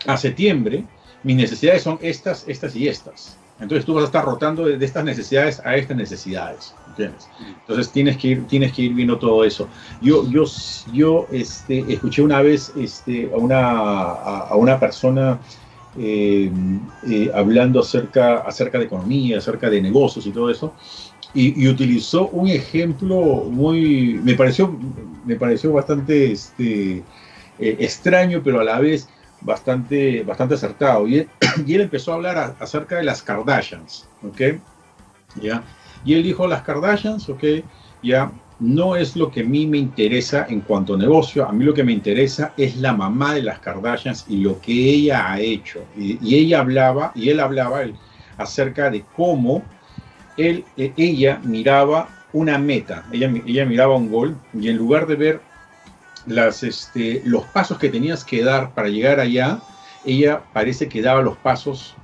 a septiembre mis necesidades son estas, estas y estas. Entonces tú vas a estar rotando de, estas necesidades a estas necesidades, ¿entiendes? Entonces tienes que ir, tienes que ir viendo todo eso. Yo, yo, yo este, escuché una vez este, a, una, a, una persona eh, eh, hablando acerca, acerca de economía, acerca de negocios y todo eso, y, utilizó un ejemplo muy, me pareció, me pareció bastante este, extraño, pero a la vez bastante, bastante acertado. Y él, [clears throat] y él empezó a hablar acerca de las Kardashians, ¿ok? ¿Ya? Y él dijo, las Kardashians, ¿ok? Ya, no es lo que a mí me interesa en cuanto a negocio, a mí lo que me interesa es la mamá de las Kardashians y lo que ella ha hecho. Y, ella hablaba, y él hablaba acerca de cómo él, eh, ella miraba una meta, ella, ella miraba un gol y en lugar de ver las, este, los pasos que tenías que dar para llegar allá, ella parece que daba los pasos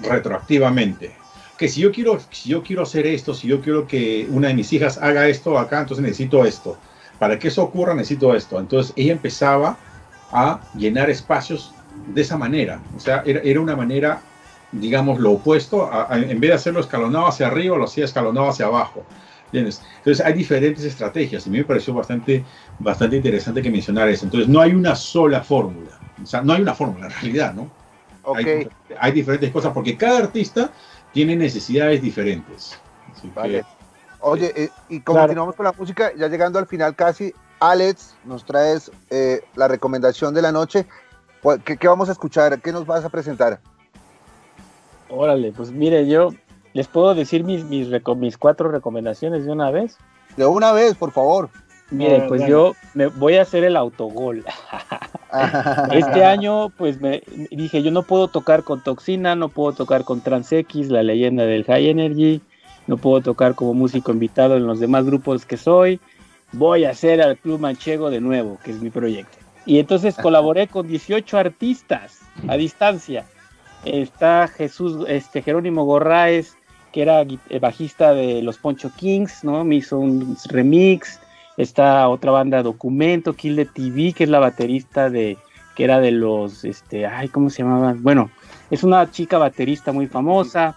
retroactivamente que si yo quiero, si yo quiero hacer esto, si yo quiero que una de mis hijas haga esto acá, entonces necesito esto. Para que eso ocurra, necesito esto. Entonces ella empezaba a llenar espacios de esa manera. O sea, era, una manera, digamos, lo opuesto. en vez de hacerlo escalonado hacia arriba, lo hacía escalonado hacia abajo. Entonces hay diferentes estrategias y a mí me pareció bastante, bastante interesante que mencionar eso. Entonces no hay una sola fórmula. O sea, no hay una fórmula en realidad, ¿no? Okay. hay diferentes cosas porque cada artista tiene necesidades diferentes. Oye, eh, y continuamos con la música, ya llegando al final casi, Alex, nos traes eh, la recomendación de la noche. ¿Qué, ¿Qué, vamos a escuchar? ¿Qué nos vas a presentar? Órale, pues mire, yo les puedo decir mis, mis, mis cuatro recomendaciones de una vez. De una vez, por favor. Mire, pues yo me voy a hacer el autogol. [laughs] este año, pues me dije, yo no puedo tocar con Toxina, no puedo tocar con X, la leyenda del High Energy, no puedo tocar como músico invitado en los demás grupos que soy. Voy a hacer al Club Manchego de nuevo, que es mi proyecto. Y entonces [laughs] colaboré con 18 artistas a distancia. Está Jesús, este Jerónimo Gorraes, que era bajista de los Poncho Kings, ¿no? Me hizo un remix Está otra banda Documento, Kill the TV, que es la baterista de, que era de los, este, ay, ¿cómo se llamaban? Bueno, es una chica baterista muy famosa.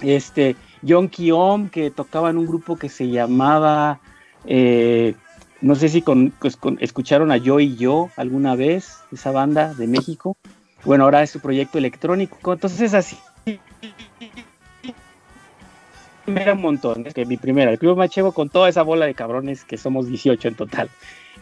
Este, John Kiom, que tocaba en un grupo que se llamaba, eh, no sé si pues, con, escucharon a Yo y Yo alguna vez, esa banda de México. Bueno, ahora es su proyecto electrónico. Entonces así primera un montón, que mi primera, el Club Machevo con toda esa bola de cabrones que somos 18 en total.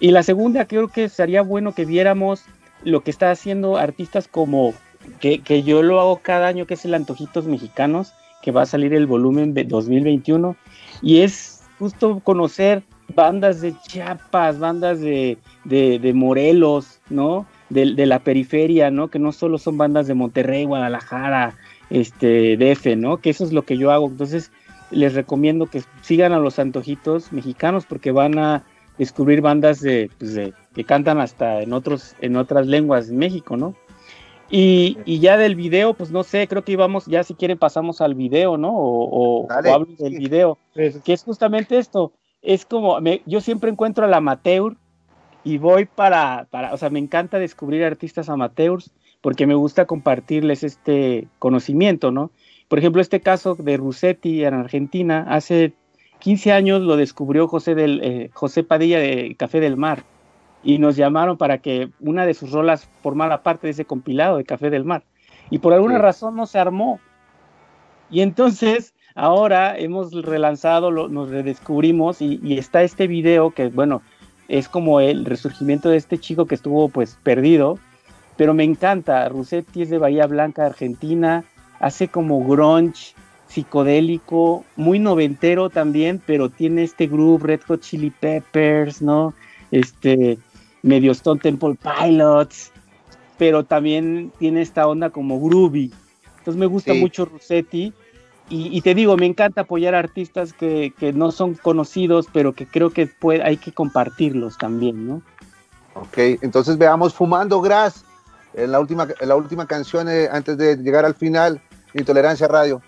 Y la segunda, creo que sería bueno que viéramos lo que está haciendo artistas como, que, que yo lo hago cada año, que es el Antojitos Mexicanos, que va a salir el volumen de 2021, y es justo conocer bandas de Chiapas, bandas de, de, de Morelos, ¿no? De, de, la periferia, ¿no? Que no solo son bandas de Monterrey, Guadalajara, este, DF, ¿no? Que eso es lo que yo hago. Entonces, les recomiendo que sigan a los antojitos mexicanos porque van a descubrir bandas de, pues que cantan hasta en otros en otras lenguas en México, ¿no? Y, ya del video, pues no sé, creo que íbamos, ya si quieren pasamos al video, ¿no? O, hablo del video, que es justamente esto, es como, yo siempre encuentro al amateur y voy para, para, o sea, me encanta descubrir artistas amateurs porque me gusta compartirles este conocimiento, ¿no? Por ejemplo, este caso de Russetti en Argentina, hace 15 años lo descubrió José, del, eh, José Padilla de Café del Mar y nos llamaron para que una de sus rolas formara parte de ese compilado de Café del Mar. Y por alguna razón no se armó. Y entonces ahora hemos relanzado, nos redescubrimos y, y, está este video que, bueno, es como el resurgimiento de este chico que estuvo pues perdido, pero me encanta. Russetti es de Bahía Blanca, Argentina, hace como grunge psicodélico, muy noventero también, pero tiene este groove Red Hot Chili Peppers, ¿no? Este medio Stone Temple Pilots, pero también tiene esta onda como groovy. Entonces me gusta mucho Rossetti y, te digo, me encanta apoyar a artistas que, no son conocidos, pero que creo que puede, hay que compartirlos también, ¿no? Ok, entonces veamos Fumando Grass, en la última, en la última canción eh, antes de llegar al final. Intolerancia Radio.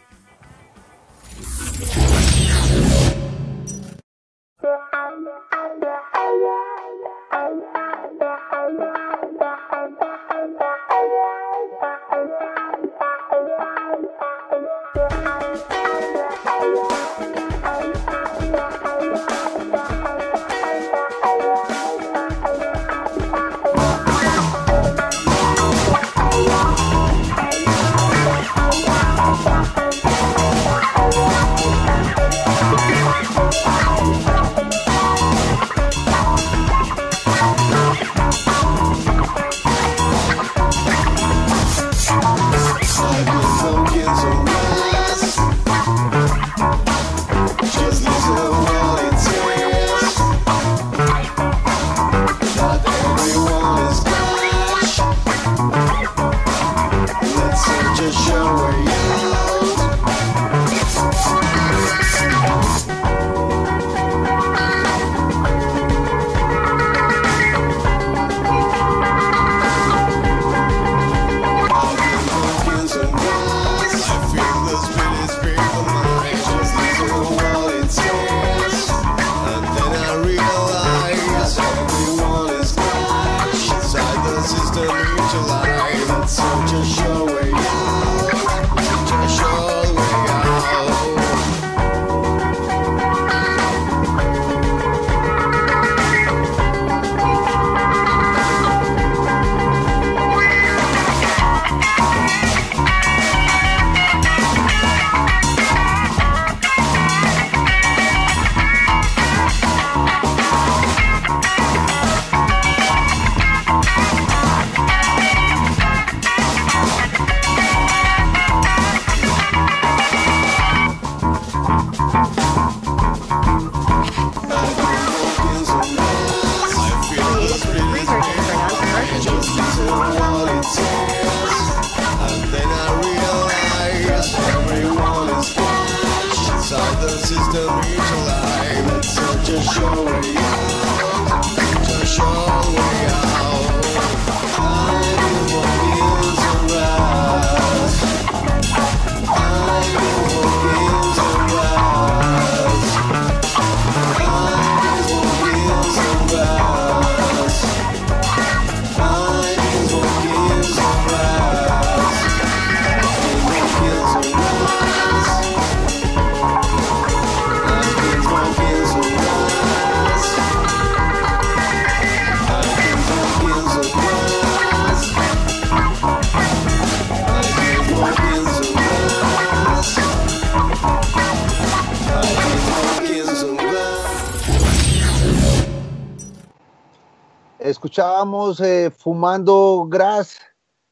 Escuchábamos eh, Fumando Gras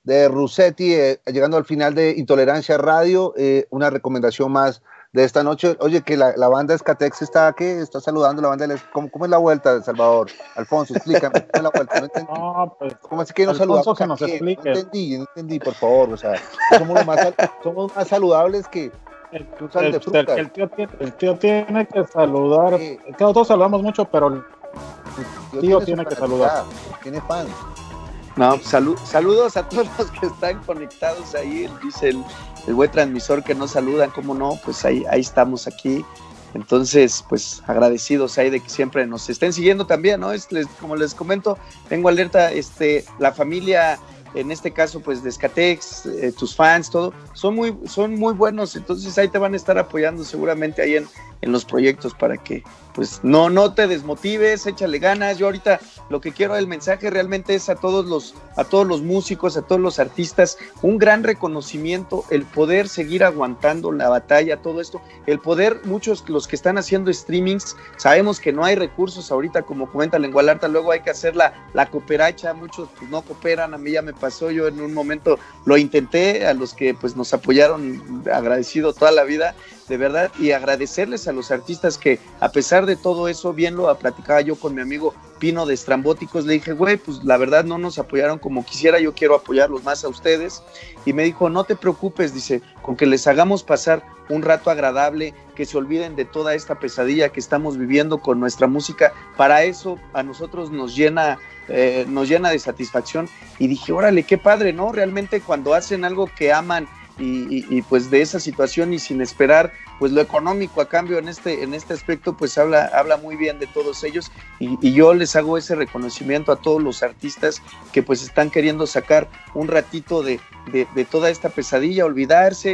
de Russetti, eh, llegando al final de Intolerancia Radio, eh, una recomendación más de esta noche. Oye, que la, la banda Escatex está aquí, está saludando la banda. ¿Cómo, ¿Cómo, es la vuelta de Salvador? Alfonso, explícame, ¿cómo es la vuelta? No entendí. No, pues, ¿Cómo así que nos saludamos? Que nos explique. No entendí, no entendí, por favor. O sea, somos más, somos más saludables que, el, el, el, el, tío tiene, el, tío tiene, que saludar. Sí. Todos saludamos mucho, pero tío tiene que saludar. Tiene fan. No, salud, saludos a todos los que están conectados ahí. Dice el, el buen transmisor que nos saludan, cómo no, pues ahí, ahí estamos aquí. Entonces, pues agradecidos ahí de que siempre nos estén siguiendo también, ¿no? Es, les, como les comento, tengo alerta, este, la familia en este caso pues de Skatex, eh, tus fans, todo, son muy, son muy buenos, entonces ahí te van a estar apoyando seguramente ahí en, en los proyectos para que pues no, no te desmotives, échale ganas. Yo ahorita lo que quiero el mensaje realmente es a todos los, a todos los músicos, a todos los artistas, un gran reconocimiento, el poder seguir aguantando la batalla, todo esto, el poder, muchos los que están haciendo streamings, sabemos que no hay recursos ahorita, como comenta Lengualarta, luego hay que hacer la, la cooperacha, muchos pues, no cooperan, a mí ya me pasó, yo en un momento lo intenté, a los que pues nos apoyaron, agradecido toda la vida, de verdad, y agradecerles a los artistas que a pesar de todo eso, bien lo platicaba yo con mi amigo Pino de Estrambóticos, le dije, güey, pues la verdad no nos apoyaron como quisiera, yo quiero apoyarlos más a ustedes. Y me dijo, no te preocupes, dice, con que les hagamos pasar un rato agradable, que se olviden de toda esta pesadilla que estamos viviendo con nuestra música, para eso a nosotros nos llena eh, nos llena de satisfacción y dije, órale, qué padre, ¿no? Realmente cuando hacen algo que aman y, pues de esa situación y sin esperar pues lo económico a cambio en este, en este aspecto pues habla, habla muy bien de todos ellos. Y, yo les hago ese reconocimiento a todos los artistas que pues están queriendo sacar un ratito de, de, toda esta pesadilla, olvidarse,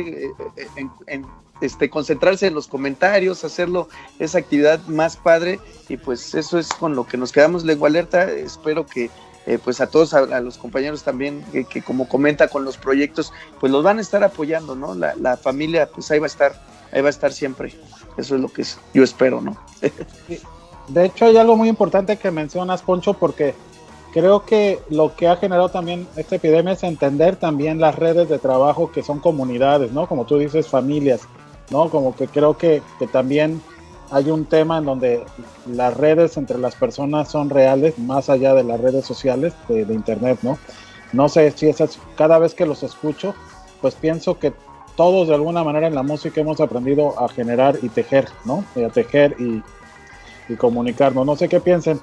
eh, en, este, concentrarse en los comentarios, hacerlo esa actividad más padre. Y pues eso es con lo que nos quedamos. Lengua alerta, espero que eh, pues a todos, a, los compañeros también, que, como comenta con los proyectos, pues los van a estar apoyando, ¿no? La, familia, pues ahí va a estar, ahí va a estar siempre. Eso es lo que es, yo espero, ¿no? [laughs] de hecho, hay algo muy importante que mencionas, Poncho, porque creo que lo que ha generado también esta epidemia es entender también las redes de trabajo que son comunidades, ¿no? Como tú dices, familias, ¿no? Como que creo que, que también hay un tema en donde las redes entre las personas son reales, más allá de las redes sociales de, de internet, ¿no? No sé si esas, cada vez que los escucho, pues pienso que todos de alguna manera en la música hemos aprendido a generar y tejer, ¿no? Y a tejer y, y comunicarnos. No sé qué piensen.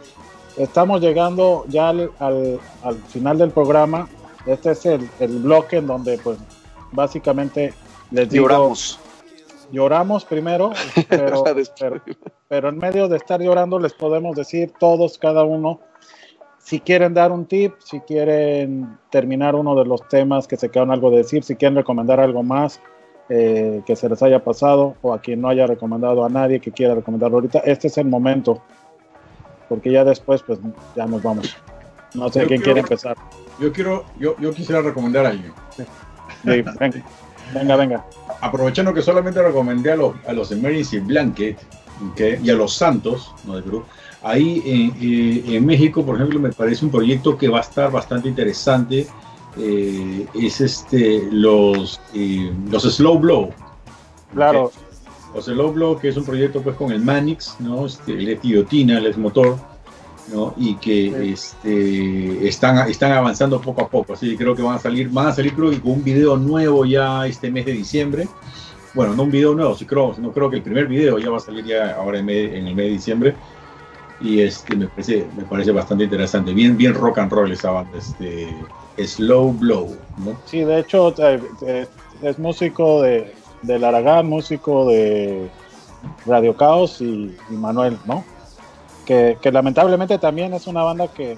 Estamos llegando ya al, al, al final del programa. Este es el, el, bloque en donde, pues, básicamente les digo. Lloramos lloramos primero, [laughs] pero, pero, pero, en medio de estar llorando les podemos decir todos, cada uno, si quieren dar un tip, si quieren terminar uno de los temas que se quedan algo de decir, si quieren recomendar algo más eh, que se les haya pasado o a quien no haya recomendado a nadie que quiera recomendarlo ahorita, este es el momento, porque ya después pues ya nos vamos. No sé yo quién quiero, quiere empezar. Yo quiero, yo, yo quisiera recomendar a alguien. Sí, venga. Venga, venga. Aprovechando que solamente recomendé a los, a los Emergency Blanket okay, y a los Santos, no de Perú, ahí en, en, México, por ejemplo, me parece un proyecto que va a estar bastante interesante. Eh, es este los, eh, los Slow Blow. Claro. Okay. Los Slow Blow, que es un proyecto pues con el Manix, ¿no? Este, el etiotina, el motor. ¿no? y que sí. este, están, están avanzando poco a poco. Así que creo que van a salir, van a salir creo que con un video nuevo ya este mes de diciembre. Bueno, no un video nuevo, sí creo, no creo que el primer video ya va a salir ya ahora en, en el mes de diciembre. Y este me parece, me parece bastante interesante. Bien, bien rock and roll esa banda, este Slow Blow, ¿no? Sí, de hecho eh, es músico de, del Aragán, músico de Radio Caos y, Manuel, ¿no? Que, lamentablemente también es una banda que,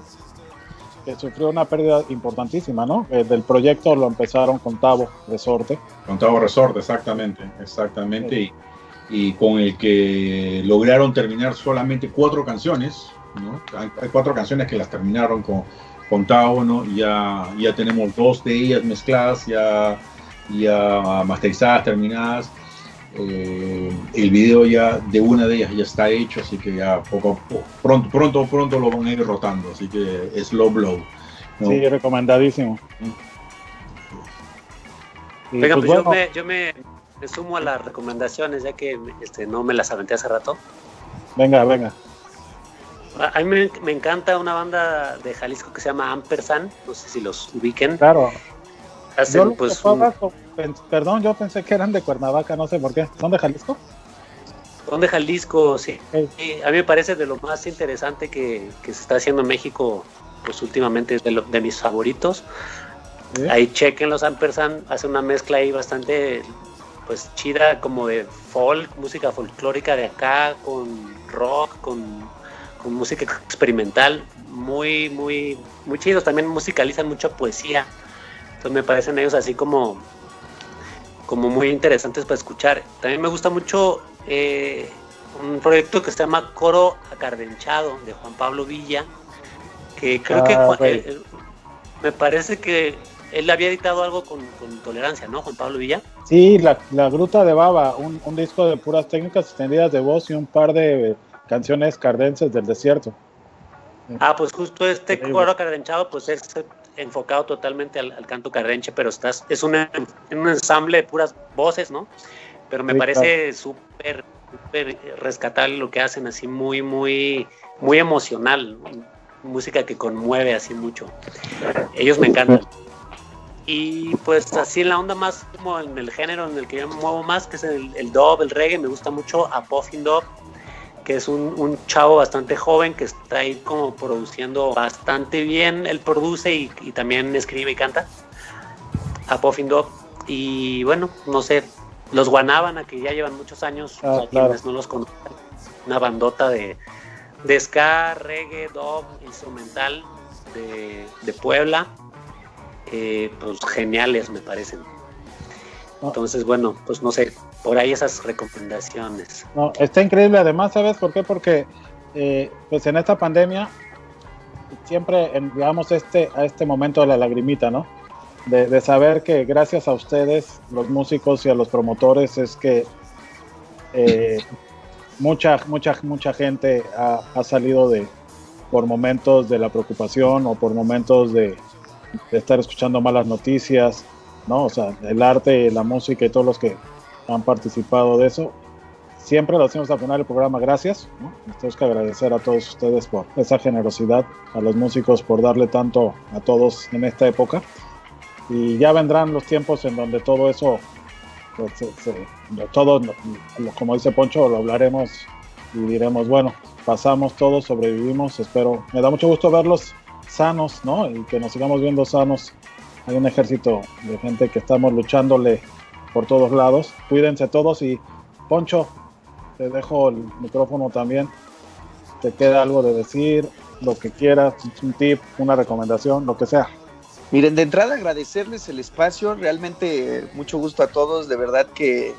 sufrió una pérdida importantísima, ¿no? Eh, del proyecto lo empezaron con Tavo Resorte. Con Tavo Resorte, exactamente, exactamente. Y, y, con el que lograron terminar solamente cuatro canciones, ¿no? Hay, cuatro canciones que las terminaron con, con Tavo, ¿no? Y ya, ya tenemos dos de ellas mezcladas, ya, ya masterizadas, terminadas eh, el video ya de una de ellas ya está hecho, así que ya poco, pronto, pronto, pronto lo van a ir rotando, así que es Low Blow. Sí, recomendadísimo. Venga, pues, pues yo, me, sumo a las recomendaciones, ya que este, no me las aventé hace rato. Venga, venga. A mí me, encanta una banda de Jalisco que se llama Ampersand, no sé si los ubiquen. Claro. Hacen, pues, perdón, yo pensé que eran de Cuernavaca, no sé por qué. ¿Son de Jalisco? Son de Jalisco, sí. a mí me parece de lo más interesante que, se está haciendo en México, pues últimamente es de, de mis favoritos. Ahí chequen los Ampersand, hace una mezcla ahí bastante pues chida como de folk, música folclórica de acá, con rock, con, con música experimental, muy, muy, muy chidos. También musicalizan mucha poesía. Entonces me parecen ellos así como como muy interesantes para escuchar. También me gusta mucho eh, un proyecto que se llama Coro Acardenchado de Juan Pablo Villa, que creo que ah, eh, me parece que él había editado algo con, tolerancia, ¿no, Juan Pablo Villa? Sí, la, Gruta de Baba, un, disco de puras técnicas extendidas de voz y un par de canciones cardenses del desierto. Ah, pues justo este coro acardenchado, pues es enfocado totalmente al, canto cardenche, pero estás, es un, un, ensamble de puras voces, ¿no? Pero me parece súper, súper rescatable lo que hacen, así muy, muy, muy emocional, música que conmueve así mucho. Ellos me encantan. Y pues así en la onda más como en el género en el que yo me muevo más, que es el, el dub, el reggae, me gusta mucho a Puffin Dub que es un, chavo bastante joven que está ahí como produciendo bastante bien. Él produce y, también escribe y canta a Puffin Dog. Y bueno, no sé, los Guanábana, que ya llevan muchos años, ah, quienes no los conocen, una bandota de, de ska, reggae, dub, instrumental de, Puebla. Eh, pues geniales me parecen. Entonces, bueno, pues no sé, por ahí esas recomendaciones. No, está increíble. Además, ¿sabes por qué? Porque eh, pues en esta pandemia siempre llegamos este, a este momento de la lagrimita, ¿no? De, saber que gracias a ustedes, los músicos y a los promotores, es que eh, [laughs] mucha, mucha, mucha gente ha, ha, salido de por momentos de la preocupación o por momentos de, de estar escuchando malas noticias, ¿no? O sea, el arte, la música y todos los que han participado de eso. Siempre lo hacemos al final del programa, gracias. ¿no? Tenemos que agradecer a todos ustedes por esa generosidad, a los músicos por darle tanto a todos en esta época. Y ya vendrán los tiempos en donde todo eso, pues, todo, como dice Poncho, lo hablaremos y diremos, bueno, pasamos todos, sobrevivimos, espero. Me da mucho gusto verlos sanos, ¿no? Y que nos sigamos viendo sanos. Hay un ejército de gente que estamos luchándole por todos lados. Cuídense todos y Poncho, te dejo el micrófono también. Te queda algo de decir, lo que quieras, un tip, una recomendación, lo que sea. Miren, de entrada agradecerles el espacio, realmente mucho gusto a todos, de verdad que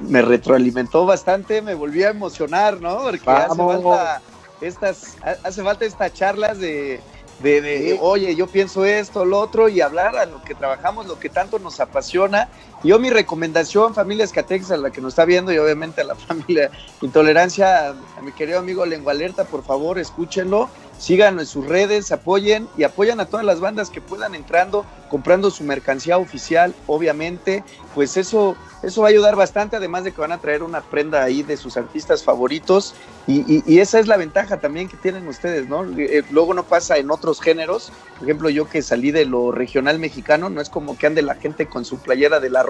me retroalimentó bastante, me volví a emocionar, ¿no? Porque hace falta estas, hace falta estas charlas de, de, oye, yo pienso esto, lo otro, y hablar a lo que trabajamos, lo que tanto nos apasiona. Yo mi recomendación, familia Escatex, a la que nos está viendo, y obviamente a la [laughs] familia Intolerancia, a mi querido amigo Lengua Alerta, por favor, escúchenlo, síganlo en sus redes, apoyen y apoyan a todas las bandas que puedan entrando comprando su mercancía oficial, obviamente, pues eso, eso va a ayudar bastante, además de que van a traer una prenda ahí de sus artistas favoritos y, esa es la ventaja también que tienen ustedes, ¿no? Eh, luego no pasa en otros géneros, por ejemplo, yo que salí de lo regional mexicano, no es como que ande la gente con su playera de la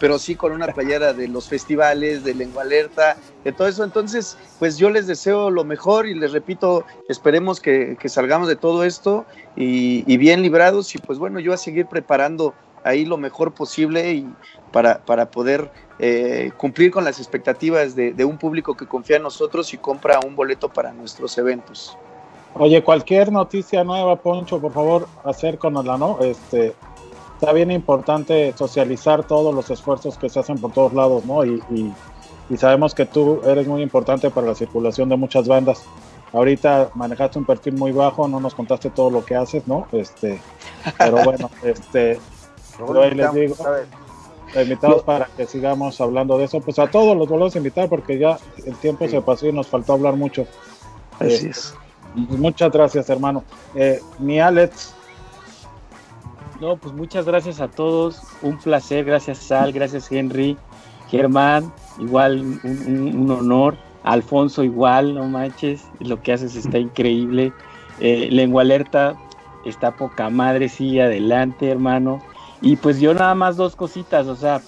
pero sí con una playera de los festivales, de lengua alerta, de todo eso, entonces, pues yo les deseo lo mejor y les repito, esperemos que, salgamos de todo esto y, y bien librados y pues bueno, yo a seguir preparando ahí lo mejor posible y para, para poder eh, cumplir con las expectativas de, un público que confía en nosotros y compra un boleto para nuestros eventos. Oye, cualquier noticia nueva, Poncho, por favor, acércanosla, ¿no? Este, está bien importante socializar todos los esfuerzos que se hacen por todos lados, ¿no? Y, y, sabemos que tú eres muy importante para la circulación de muchas bandas. Ahorita manejaste un perfil muy bajo, no nos contaste todo lo que haces, ¿no? Este, pero bueno, [laughs] este, les digo, invitados para que sigamos hablando de eso. Pues a todos los volvemos a invitar porque ya el tiempo se pasó y nos faltó hablar mucho. Así es. Muchas gracias, hermano. Eh, mi Alex. No, pues muchas gracias a todos. Un placer. Gracias, Sal. Gracias, Henry. Germán, igual un, honor. Alfonso, igual, no manches. Lo que haces está increíble. Eh, Lengua Alerta está poca madre. Sí, adelante, hermano. Y pues yo nada más dos cositas, o sea,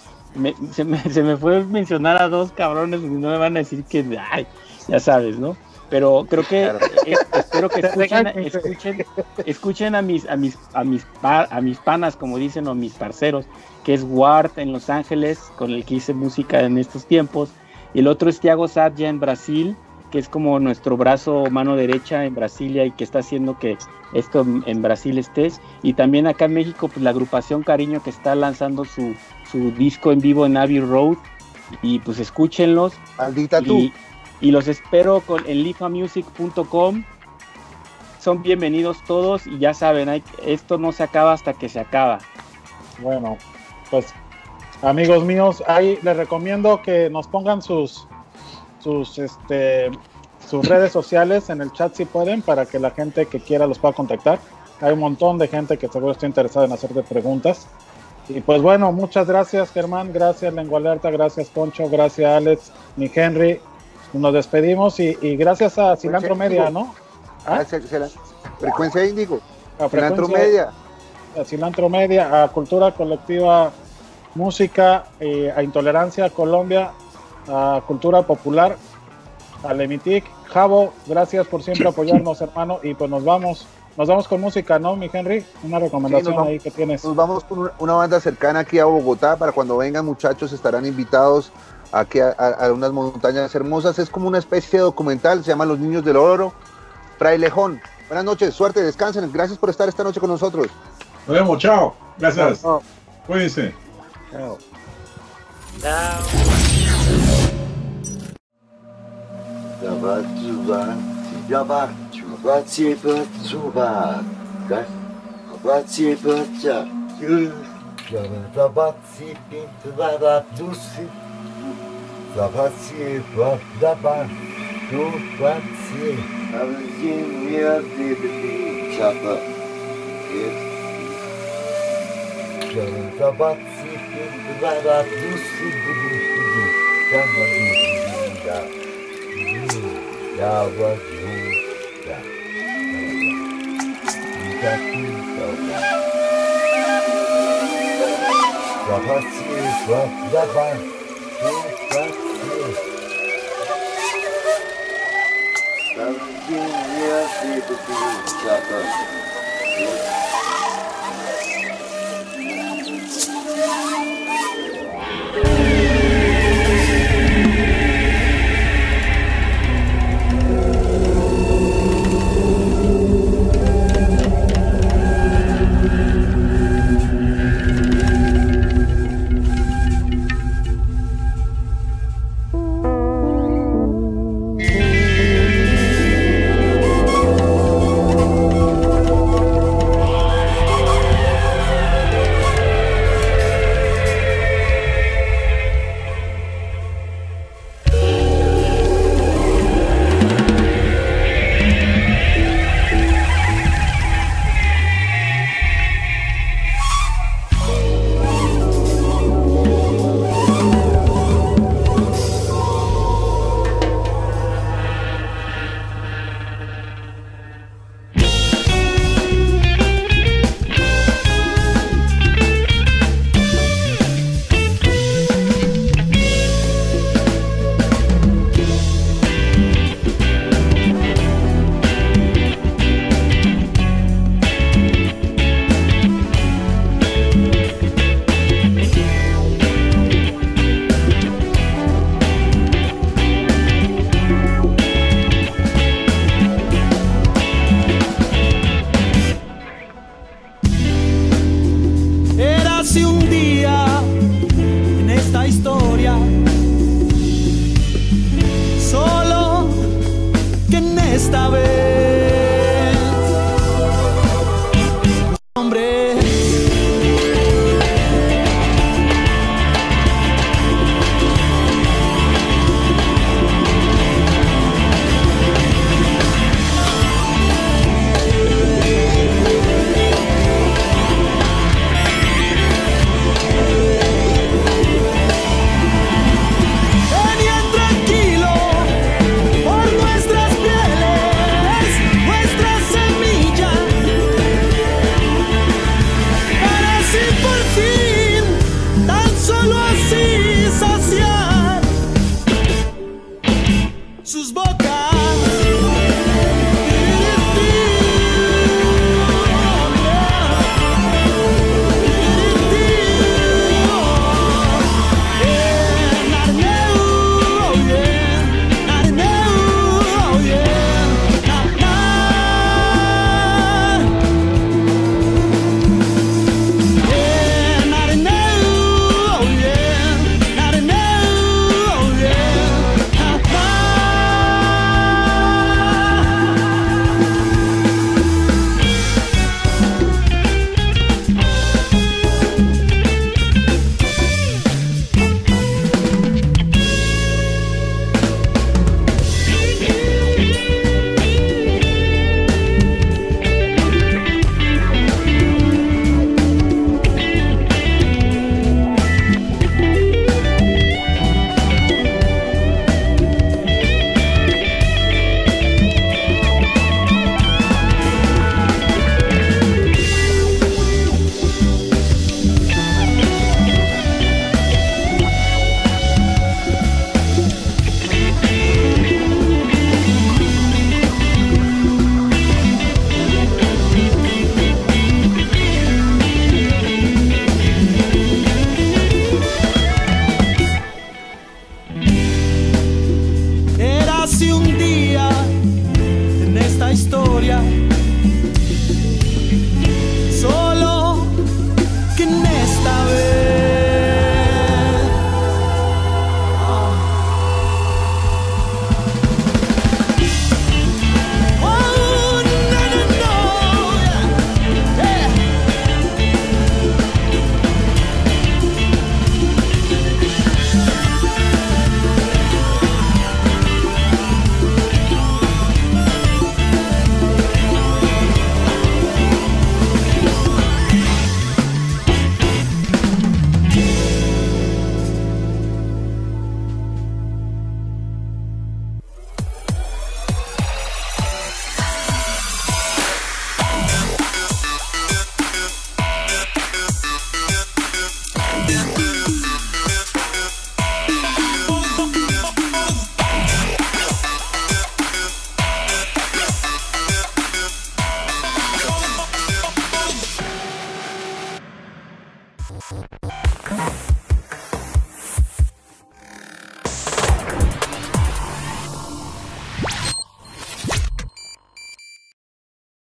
se, me, se, me, fue mencionar a dos cabrones y no me van a decir que, ay, ya sabes, ¿no? Pero creo que eh, espero que [laughs] escuchen, escuchen, escuchen, a mis a mis a mis a mis panas como dicen o mis parceros, que es Ward en Los Ángeles, con el que hice música en estos tiempos, y el otro es Thiago Sadja en Brasil, que es como nuestro brazo mano derecha en Brasilia y que está haciendo que esto en Brasil estés. Y también acá en México, pues la agrupación Cariño que está lanzando su, su disco en vivo en Abbey Road. Y pues escúchenlos. Maldita y, Y los espero con, en lifamusic.com. Son bienvenidos todos y ya saben, esto no se acaba hasta que se acaba. Bueno, pues amigos míos, ahí les recomiendo que nos pongan sus sus, este, sus redes sociales en el chat si pueden para que la gente que quiera los pueda contactar. Hay un montón de gente que seguro está interesada en hacerte preguntas. Y pues bueno, muchas gracias Germán, gracias Lengua Alerta, gracias Poncho, gracias Alex, mi Henry. Nos despedimos y, gracias a Cilantro Media, ¿no? ¿Ah? Frecuencia Índigo. A Cilantro Media. A Cilantro Media, a Cultura Colectiva Música, eh, a Intolerancia Colombia a Cultura Popular, a Lemitic. Javo, gracias por siempre [clears throat] apoyarnos, hermano. Y pues nos vamos, nos vamos con música, ¿no, mi Henry? Una recomendación ahí que tienes. Nos vamos con una banda cercana aquí a Bogotá para cuando vengan muchachos estarán invitados aquí a, unas montañas hermosas. Es como una especie de documental, se llama Los Niños del Oro, Frailejón. Buenas noches, suerte, descansen. Gracias por estar esta noche con nosotros. Nos vemos, chao. Gracias. Cuídense. Chao. Chao. Словаки, Павдаба, Тупаки. Авдин Мердибли Чапа. Чарантабаци, Пиндвара, Дуси, Будушиду, Чамаду, Динда, Ява, Дюда. Дакинтава. Словаки, Павдаба, Тупаки. Thank you.